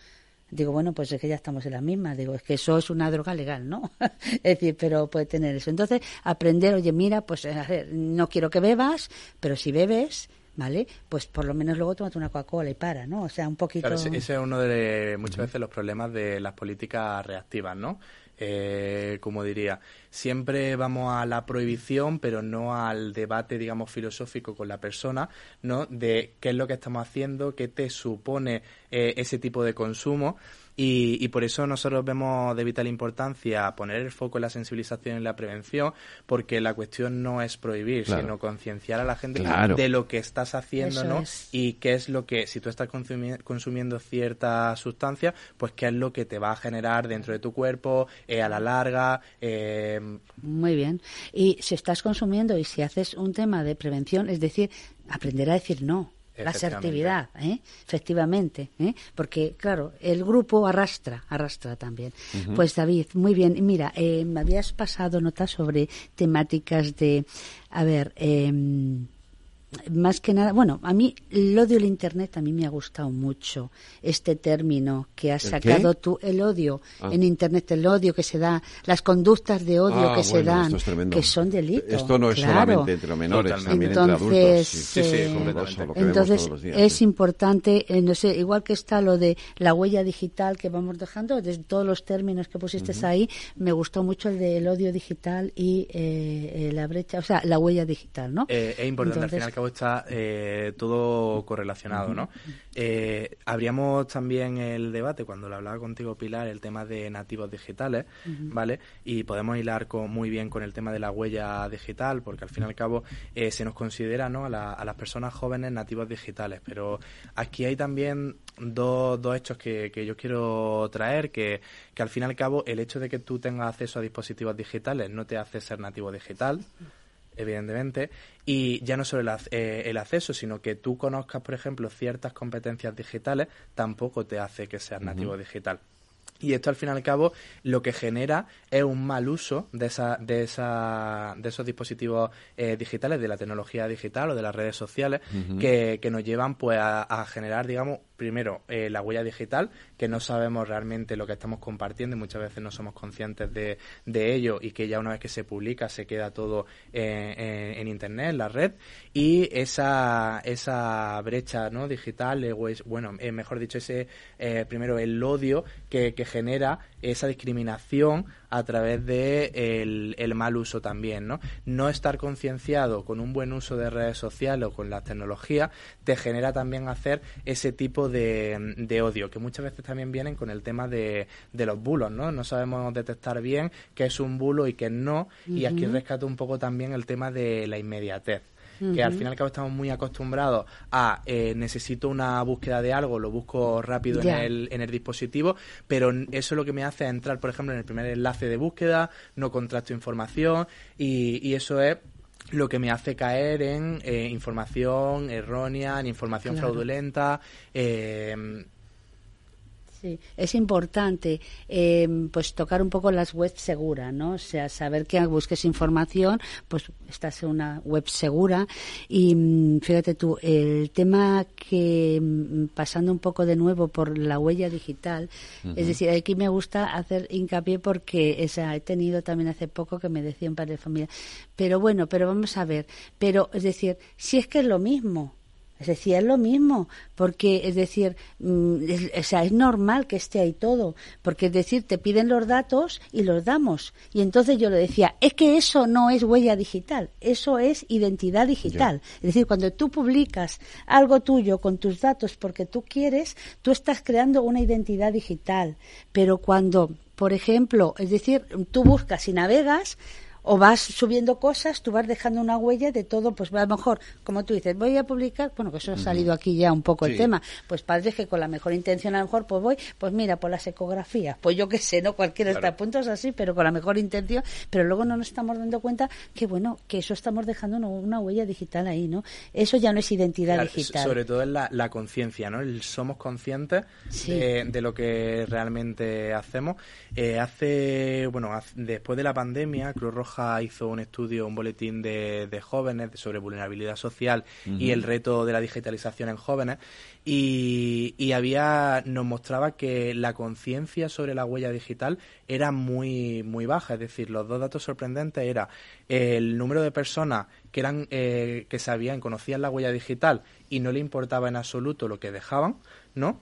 Digo, bueno, pues es que ya estamos en la misma. Digo, es que eso es una droga legal, ¿no? es decir, pero puede tener eso. Entonces, aprender, oye, mira, pues a ver, no quiero que bebas, pero si bebes, ¿vale? Pues por lo menos luego tómate una Coca-Cola y para, ¿no? O sea, un poquito... Claro, ese, es uno de muchas veces los problemas de las políticas reactivas, ¿no? Eh, como diría, siempre vamos a la prohibición, pero no al debate, digamos, filosófico con la persona, ¿no? De qué es lo que estamos haciendo, qué te supone eh, ese tipo de consumo. Y, por eso nosotros vemos de vital importancia poner el foco en la sensibilización y la prevención, porque la cuestión no es prohibir, sino concienciar a la gente de lo que estás haciendo, ¿no? Y qué es lo que, si tú estás consumiendo cierta sustancia, pues qué es lo que te va a generar dentro de tu cuerpo, eh, a la larga. Eh... Muy bien. Y si estás consumiendo y si haces un tema de prevención, es decir, aprender a decir no la asertividad, ¿eh? efectivamente, ¿eh? porque claro, el grupo arrastra, arrastra también. Pues David, muy bien, mira, eh, me habías pasado notas sobre temáticas de, a ver, eh, más que nada, bueno, a mí el odio al Internet a mí me ha gustado mucho este término que has sacado tú, el odio ah. en Internet, el odio que se da, las conductas de odio ah, que se dan, que son delitos. Esto no es solamente entre menores, también entonces, entre adultos. entonces es importante, eh, no sé, igual que está lo de la huella digital que vamos dejando, de todos los términos que pusiste ahí, me gustó mucho el del odio digital y eh, la brecha, o sea, la huella digital, ¿no? Eh, es importante al final está eh, todo correlacionado, ¿no? Eh, habríamos también el debate, cuando lo hablaba contigo Pilar, el tema de nativos digitales, ¿vale? Y podemos hilar con, muy bien con el tema de la huella digital, porque al fin y al cabo eh, se nos considera, ¿no? A, a, las personas jóvenes nativos digitales, pero aquí hay también dos, dos hechos que, que yo quiero traer, que, que al fin y al cabo el hecho de que tú tengas acceso a dispositivos digitales no te hace ser nativo digital evidentemente, y ya no solo el, eh, el, acceso, sino que tú conozcas, por ejemplo, ciertas competencias digitales, tampoco te hace que seas nativo digital. Y esto, al fin y al cabo, lo que genera es un mal uso de, esa, de, esa, de esos dispositivos eh, digitales, de la tecnología digital o de las redes sociales, que, que, nos llevan pues a generar, digamos, primero, eh, la huella digital, que no sabemos realmente lo que estamos compartiendo y muchas veces no somos conscientes de, de ello y que ya una vez que se publica se queda todo eh, en Internet, en la red. Y esa, esa brecha ¿no? digital, eh, bueno, mejor dicho, ese primero el odio que, que genera esa discriminación a través de el, mal uso también, ¿no? No estar concienciado con un buen uso de redes sociales o con la tecnología te genera también hacer ese tipo de, de odio, que muchas veces también vienen con el tema de, de, los bulos, ¿no? No sabemos detectar bien qué es un bulo y qué no, y aquí rescato un poco también el tema de la inmediatez que al final y al cabo estamos muy acostumbrados a eh, necesito una búsqueda de algo, lo busco rápido en, el, en el dispositivo, pero eso lo que me hace entrar, por ejemplo, en el primer enlace de búsqueda, no contrasto información y, y eso es lo que me hace caer en eh, información errónea, en información fraudulenta, eh, Sí, es importante eh, pues tocar un poco las webs seguras, ¿no? O sea, saber que busques información, pues estás en una web segura y mm, fíjate tú, el tema que mm, pasando un poco de nuevo por la huella digital, es decir, aquí me gusta hacer hincapié porque esa, he tenido también hace poco que me decía un padre de familia, pero bueno, pero vamos a ver, pero es decir, si es que es lo mismo, es decir, es lo mismo, porque es decir, mm, es, o sea, es normal que esté ahí todo, porque es decir, te piden los datos y los damos. Y entonces yo le decía, es que eso no es huella digital, eso es identidad digital. Es decir, cuando tú publicas algo tuyo con tus datos porque tú quieres, tú estás creando una identidad digital. Pero cuando, por ejemplo, es decir, tú buscas y navegas, o vas subiendo cosas, tú vas dejando una huella de todo, pues a lo mejor, como tú dices, voy a publicar, bueno, que eso ha salido aquí ya un poco el tema, pues padres que con la mejor intención a lo mejor, pues voy, pues mira, por las ecografías, pues yo qué sé, no cualquiera está a puntos así, pero con la mejor intención, pero luego no nos estamos dando cuenta que bueno, que eso estamos dejando una, huella digital ahí, ¿no? Eso ya no es identidad digital. Sobre todo es la, la conciencia, ¿no? El somos conscientes de, lo que realmente hacemos. Eh, hace, bueno, después de la pandemia, Cruz Roja hizo un estudio, un boletín de, jóvenes sobre vulnerabilidad social y el reto de la digitalización en jóvenes. Y, y había nos mostraba que la conciencia sobre la huella digital era muy muy baja. Es decir los dos datos sorprendentes era el número de personas que eran eh, que sabían conocían la huella digital y no le importaba en absoluto lo que dejaban no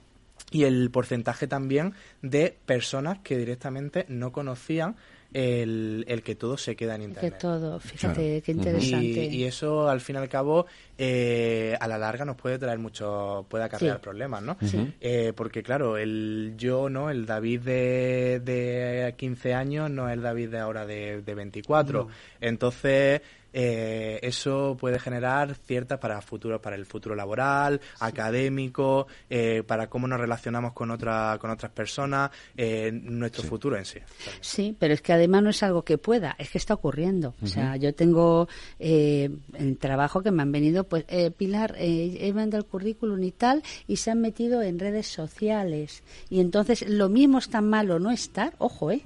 y el porcentaje también de personas que directamente no conocían el, el que todo se queda en Internet. Que todo, fíjate, qué interesante. Y, eso, al fin y al cabo, eh, a la larga nos puede traer mucho, puede acarrear problemas, ¿no? Eh, porque, claro, el yo, ¿no? El David de, de 15 años no es el David de ahora de, de 24. Entonces eh, eso puede generar ciertas para futuro, para el futuro laboral, académico, eh, para cómo nos relacionamos con otra, con otras personas, eh, nuestro futuro en sí. Sí, pero es que además no es algo que pueda, es que está ocurriendo. O sea, yo tengo eh, el trabajo que me han venido, pues Pilar, he mandado el currículum y tal, y se han metido en redes sociales. Y entonces lo mismo es tan malo no estar, ojo, eh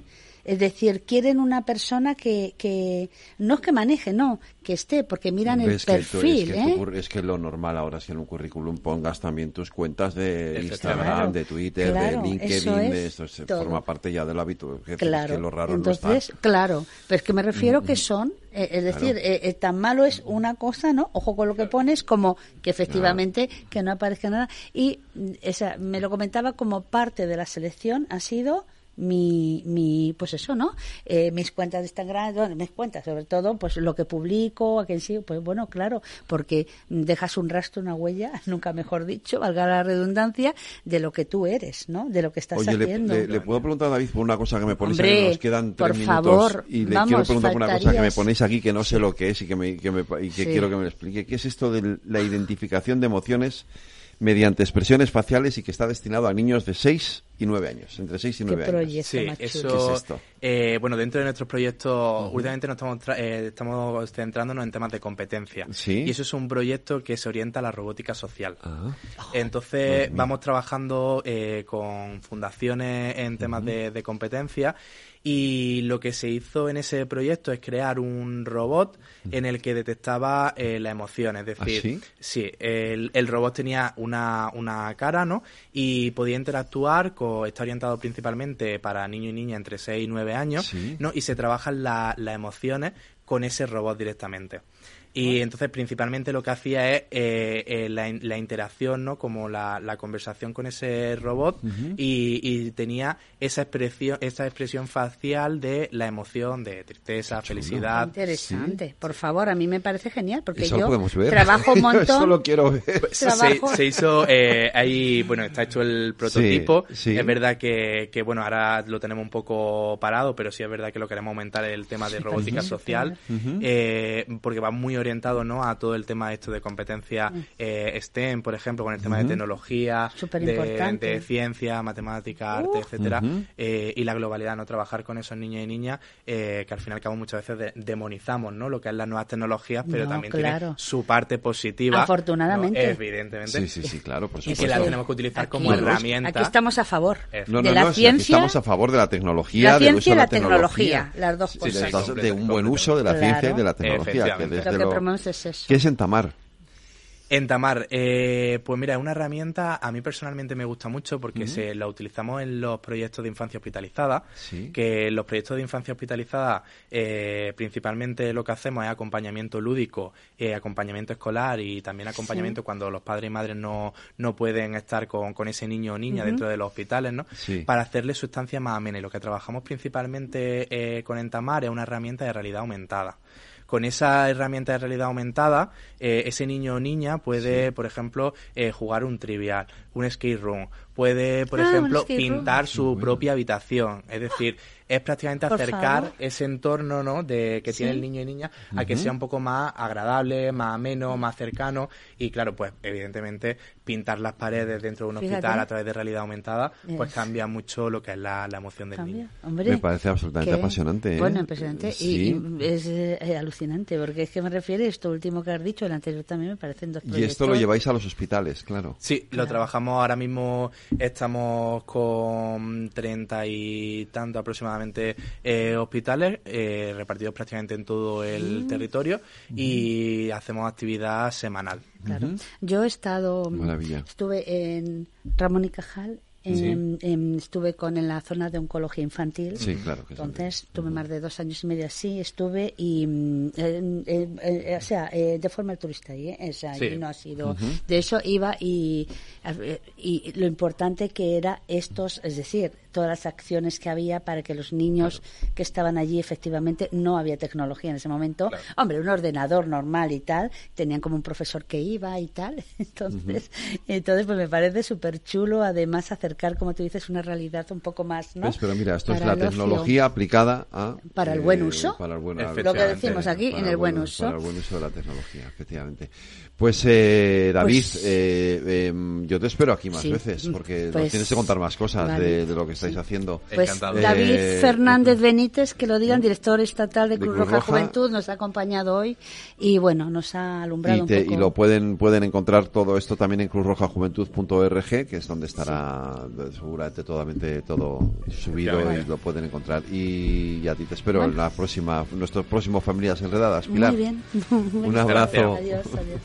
es decir, quieren una persona que, que no es que maneje, no, que esté, porque miran el perfil. es, que ¿eh? es, que lo normal ahora si en un currículum pongas también tus cuentas de Instagram, de Twitter, de LinkedIn, de esto se forma parte ya del hábito. claro. que lo raro Entonces, claro, pero es que me refiero que son eh, es decir, eh, tan malo es una cosa, ¿no? Ojo con lo que pones, como que efectivamente que no aparezca nada. Y mm, esa, me lo comentaba como parte de la selección ha sido mi, mi pues eso, ¿no? Eh, mis cuentas de Instagram, mis cuentas, sobre todo, pues lo que publico, a quien sí, pues bueno, claro, porque dejas un rastro, una huella, nunca mejor dicho, valga la redundancia, de lo que tú eres, ¿no? De lo que estás haciendo. Le, le, puedo preguntar a David por una cosa que me ponéis aquí, nos quedan tres por favor, y le quiero preguntar por una cosa que me ponéis aquí que no sé lo que es y que, me, que, me, y que quiero que me lo explique. ¿Qué es esto de la identificación de emociones mediante expresiones faciales y que está destinado a niños de 6 y 9 años, entre 6 y 9 años. Sí, eso, es esto? Eh, bueno, dentro de nuestros proyectos, últimamente nos estamos, eh, estamos centrándonos en temas de competencia. Y eso es un proyecto que se orienta a la robótica social. Ah. Entonces, vamos trabajando eh, con fundaciones en temas de, de competencia y lo que se hizo en ese proyecto es crear un robot en el que detectaba eh, la emoción. Es decir, ¿Ah, sí, el, el, robot tenía una, una cara, ¿no? Y podía interactuar, con, está orientado principalmente para niños y niñas entre 6 y 9 años, ¿no? Y se trabajan las emociones con ese robot directamente. Y entonces principalmente lo que hacía es eh, eh, la, la, interacción, ¿no? Como la, la, conversación con ese robot y, y, tenía esa expresión, esa expresión facial de la emoción de tristeza, felicidad. Interesante. Por favor, a mí me parece genial porque yo trabajo un montón. Eso lo quiero ver. Pues, se, hizo eh, ahí, bueno, está hecho el prototipo. Es verdad que, que, bueno, ahora lo tenemos un poco parado, pero sí es verdad que lo queremos aumentar el tema de robótica social eh, porque va muy orientado ¿no? a todo el tema esto de competencia mm. eh, STEM, por ejemplo, con el tema de tecnología, de, de, ciencia, matemática, arte, etcétera, eh, y la globalidad, no trabajar con esos niños y niñas eh, que al fin y al cabo muchas veces demonizamos, ¿no? Lo que es las nuevas tecnologías, pero también tiene su parte positiva. Afortunadamente. Evidentemente. Sí, sí, sí, claro, por supuesto. Y que la tenemos que utilizar como herramienta. Aquí estamos a favor no, de la ciencia. estamos a favor de la tecnología, la ciencia y la tecnología, las dos cosas. de un buen uso de la ciencia y de la tecnología. Que desde ¿Qué es entamar? Entamar, eh, pues mira, es una herramienta, a mí personalmente me gusta mucho porque se la utilizamos en los proyectos de infancia hospitalizada, que los proyectos de infancia hospitalizada eh, principalmente lo que hacemos es acompañamiento lúdico, eh, acompañamiento escolar y también acompañamiento cuando los padres y madres no, no pueden estar con, con ese niño o niña dentro de los hospitales, ¿no? Para hacerle su estancia más amena. Y lo que trabajamos principalmente eh, con Entamar es una herramienta de realidad aumentada con esa herramienta de realidad aumentada, eh, ese niño o niña puede, por ejemplo, eh, jugar un trivial, un skate room, puede, por Ah, ejemplo, escape room. pintar su propia habitación. Es decir, es prácticamente acercar ese entorno ¿no? de que tiene el niño y niña a que sea un poco más agradable, más ameno, más cercano y claro, pues evidentemente pintar las paredes dentro de un Fíjate. hospital a través de realidad aumentada pues Es. cambia mucho lo que es la, la emoción del Cambia. niño. Hombre, Me parece absolutamente apasionante, ¿eh? Bueno, impresionante. Sí. Y, y es eh, alucinante, porque es que me refiere esto último que has dicho, el anterior también me parecen dos Y esto lo lleváis a los hospitales, claro. Sí, lo trabajamos ahora mismo, estamos con treinta y tanto aproximadamente eh, hospitales eh, repartidos prácticamente en todo el Mm. territorio y hacemos actividad semanal. Claro. Yo he estado, Maravilla. estuve en Ramón y Cajal, en- en- estuve con en la zona de oncología infantil. Sí, claro que sí. Entonces tuve más de dos años y medio así, estuve y, en- en- en- o sea, eh, de forma turista ahí, ¿eh? O sea, Sí. no ha sido. De eso iba y, y lo importante que era estos, es decir, todas las acciones que había para que los niños que estaban allí efectivamente no había tecnología en ese momento. Hombre, un ordenador normal y tal, tenían como un profesor que iba y tal. Entonces, entonces pues me parece súper chulo además acercar, como tú dices, una realidad un poco más, ¿no? ¿Ves? Pero mira, esto es Para la el ocio. tecnología aplicada a... Para el buen uso. Para el buen, Lo que decimos aquí, en el buen uso. Para el buen uso de la tecnología, efectivamente. Pues, eh, David, Pues- eh, em, yo te espero aquí más Sí. veces, porque nos Pues- tienes que contar más cosas Vale. de, de lo que estáis haciendo. Pues Eh, David Fernández Benítez, que lo digan, director estatal de de Cruz Cruz Roja, Roja. Juventud, nos ha acompañado hoy y bueno, nos ha alumbrado y, un te- poco. y lo pueden pueden encontrar todo esto también en cruzrojajuventud.org, que es donde estará eh, seguramente totalmente todo subido y lo pueden encontrar. Y, a ti te espero Bueno. en la próxima, nuestro próximo Familias Enredadas. Pilar. Muy bien. Un abrazo. Adiós, adiós.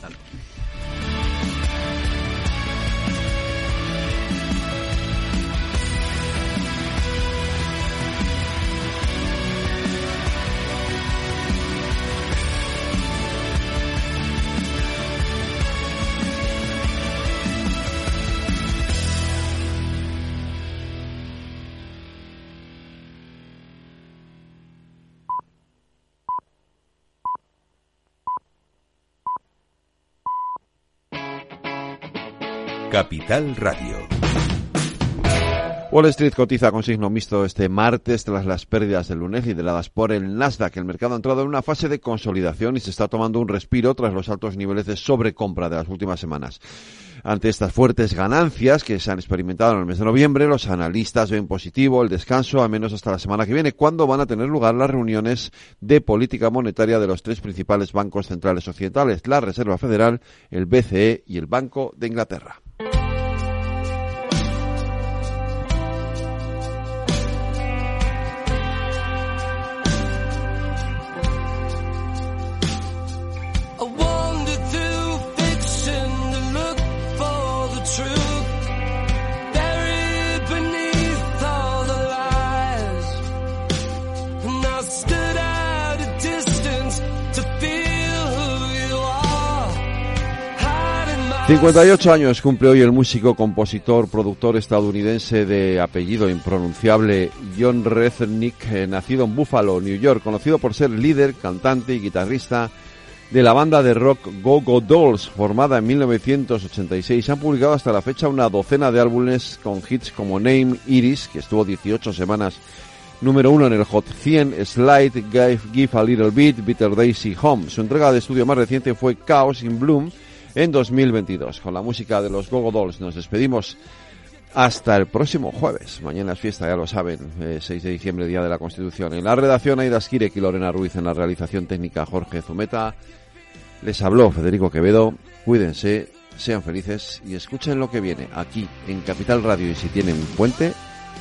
Capital Radio. Wall Street cotiza con signo mixto este martes tras las pérdidas del lunes lideradas por el Nasdaq. El mercado ha entrado en una fase de consolidación y se está tomando un respiro tras los altos niveles de sobrecompra de las últimas semanas. Ante estas fuertes ganancias que se han experimentado en el mes de noviembre, los analistas ven positivo el descanso, al menos hasta la semana que viene, cuando van a tener lugar las reuniones de política monetaria de los tres principales bancos centrales occidentales, la Reserva Federal, el BCE y el Banco de Inglaterra. 58 años cumple hoy el músico, compositor, productor estadounidense de apellido impronunciable John Reznick, eh, nacido en Buffalo, New York, conocido por ser líder, cantante y guitarrista de la banda de rock Go Go Dolls, formada en 1986. Han publicado hasta la fecha una docena de álbumes con hits como Name, Iris, que estuvo 18 semanas número uno en el Hot 100, Slide, Give, Give a Little Bit, Bitter Daisy Home. Su entrega de estudio más reciente fue Chaos in Bloom en 2022. Con la música de los Gogo Dolls nos despedimos hasta el próximo jueves. Mañana es fiesta, ya lo saben, eh, 6 de diciembre, Día de la Constitución. En la redacción Aida Skirek y Lorena Ruiz, en la realización técnica Jorge Zumeta. Les habló Federico Quevedo. Cuídense, sean felices y escuchen lo que viene aquí en Capital Radio. Y si tienen puente,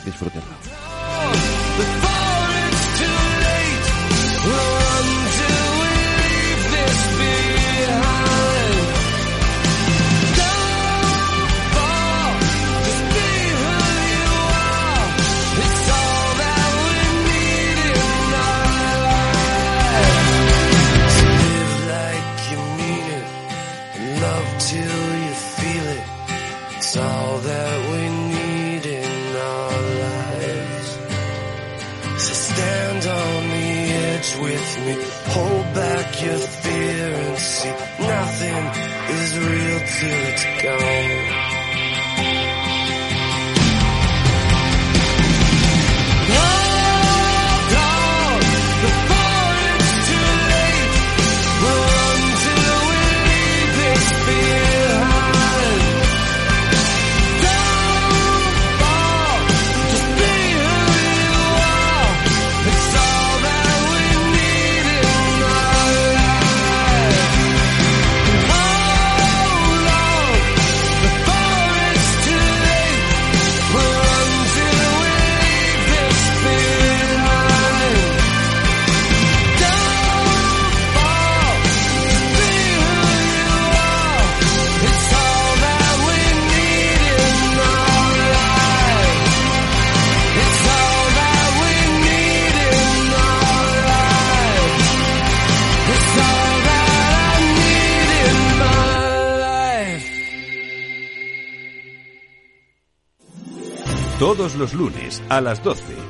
disfrútenlo. just Todos los lunes a las 12,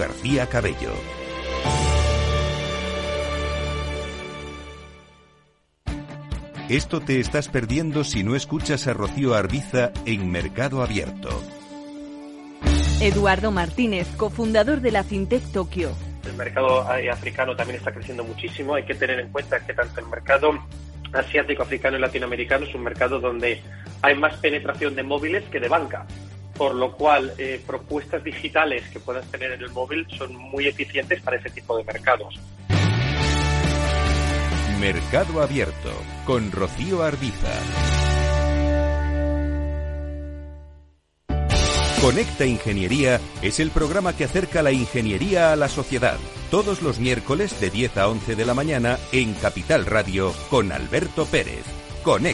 García Cabello. Esto te estás perdiendo si no escuchas a Rocío Arbiza en Mercado Abierto. Eduardo Martínez, cofundador de la FinTech Tokio. El mercado africano también está creciendo muchísimo. Hay que tener en cuenta que tanto el mercado asiático, africano y latinoamericano es un mercado donde hay más penetración de móviles que de banca por lo cual eh, propuestas digitales que puedas tener en el móvil son muy eficientes para ese tipo de mercados. Mercado Abierto con Rocío Arbiza. Conecta Ingeniería es el programa que acerca la ingeniería a la sociedad. Todos los miércoles de 10 a 11 de la mañana en Capital Radio con Alberto Pérez. Conecta.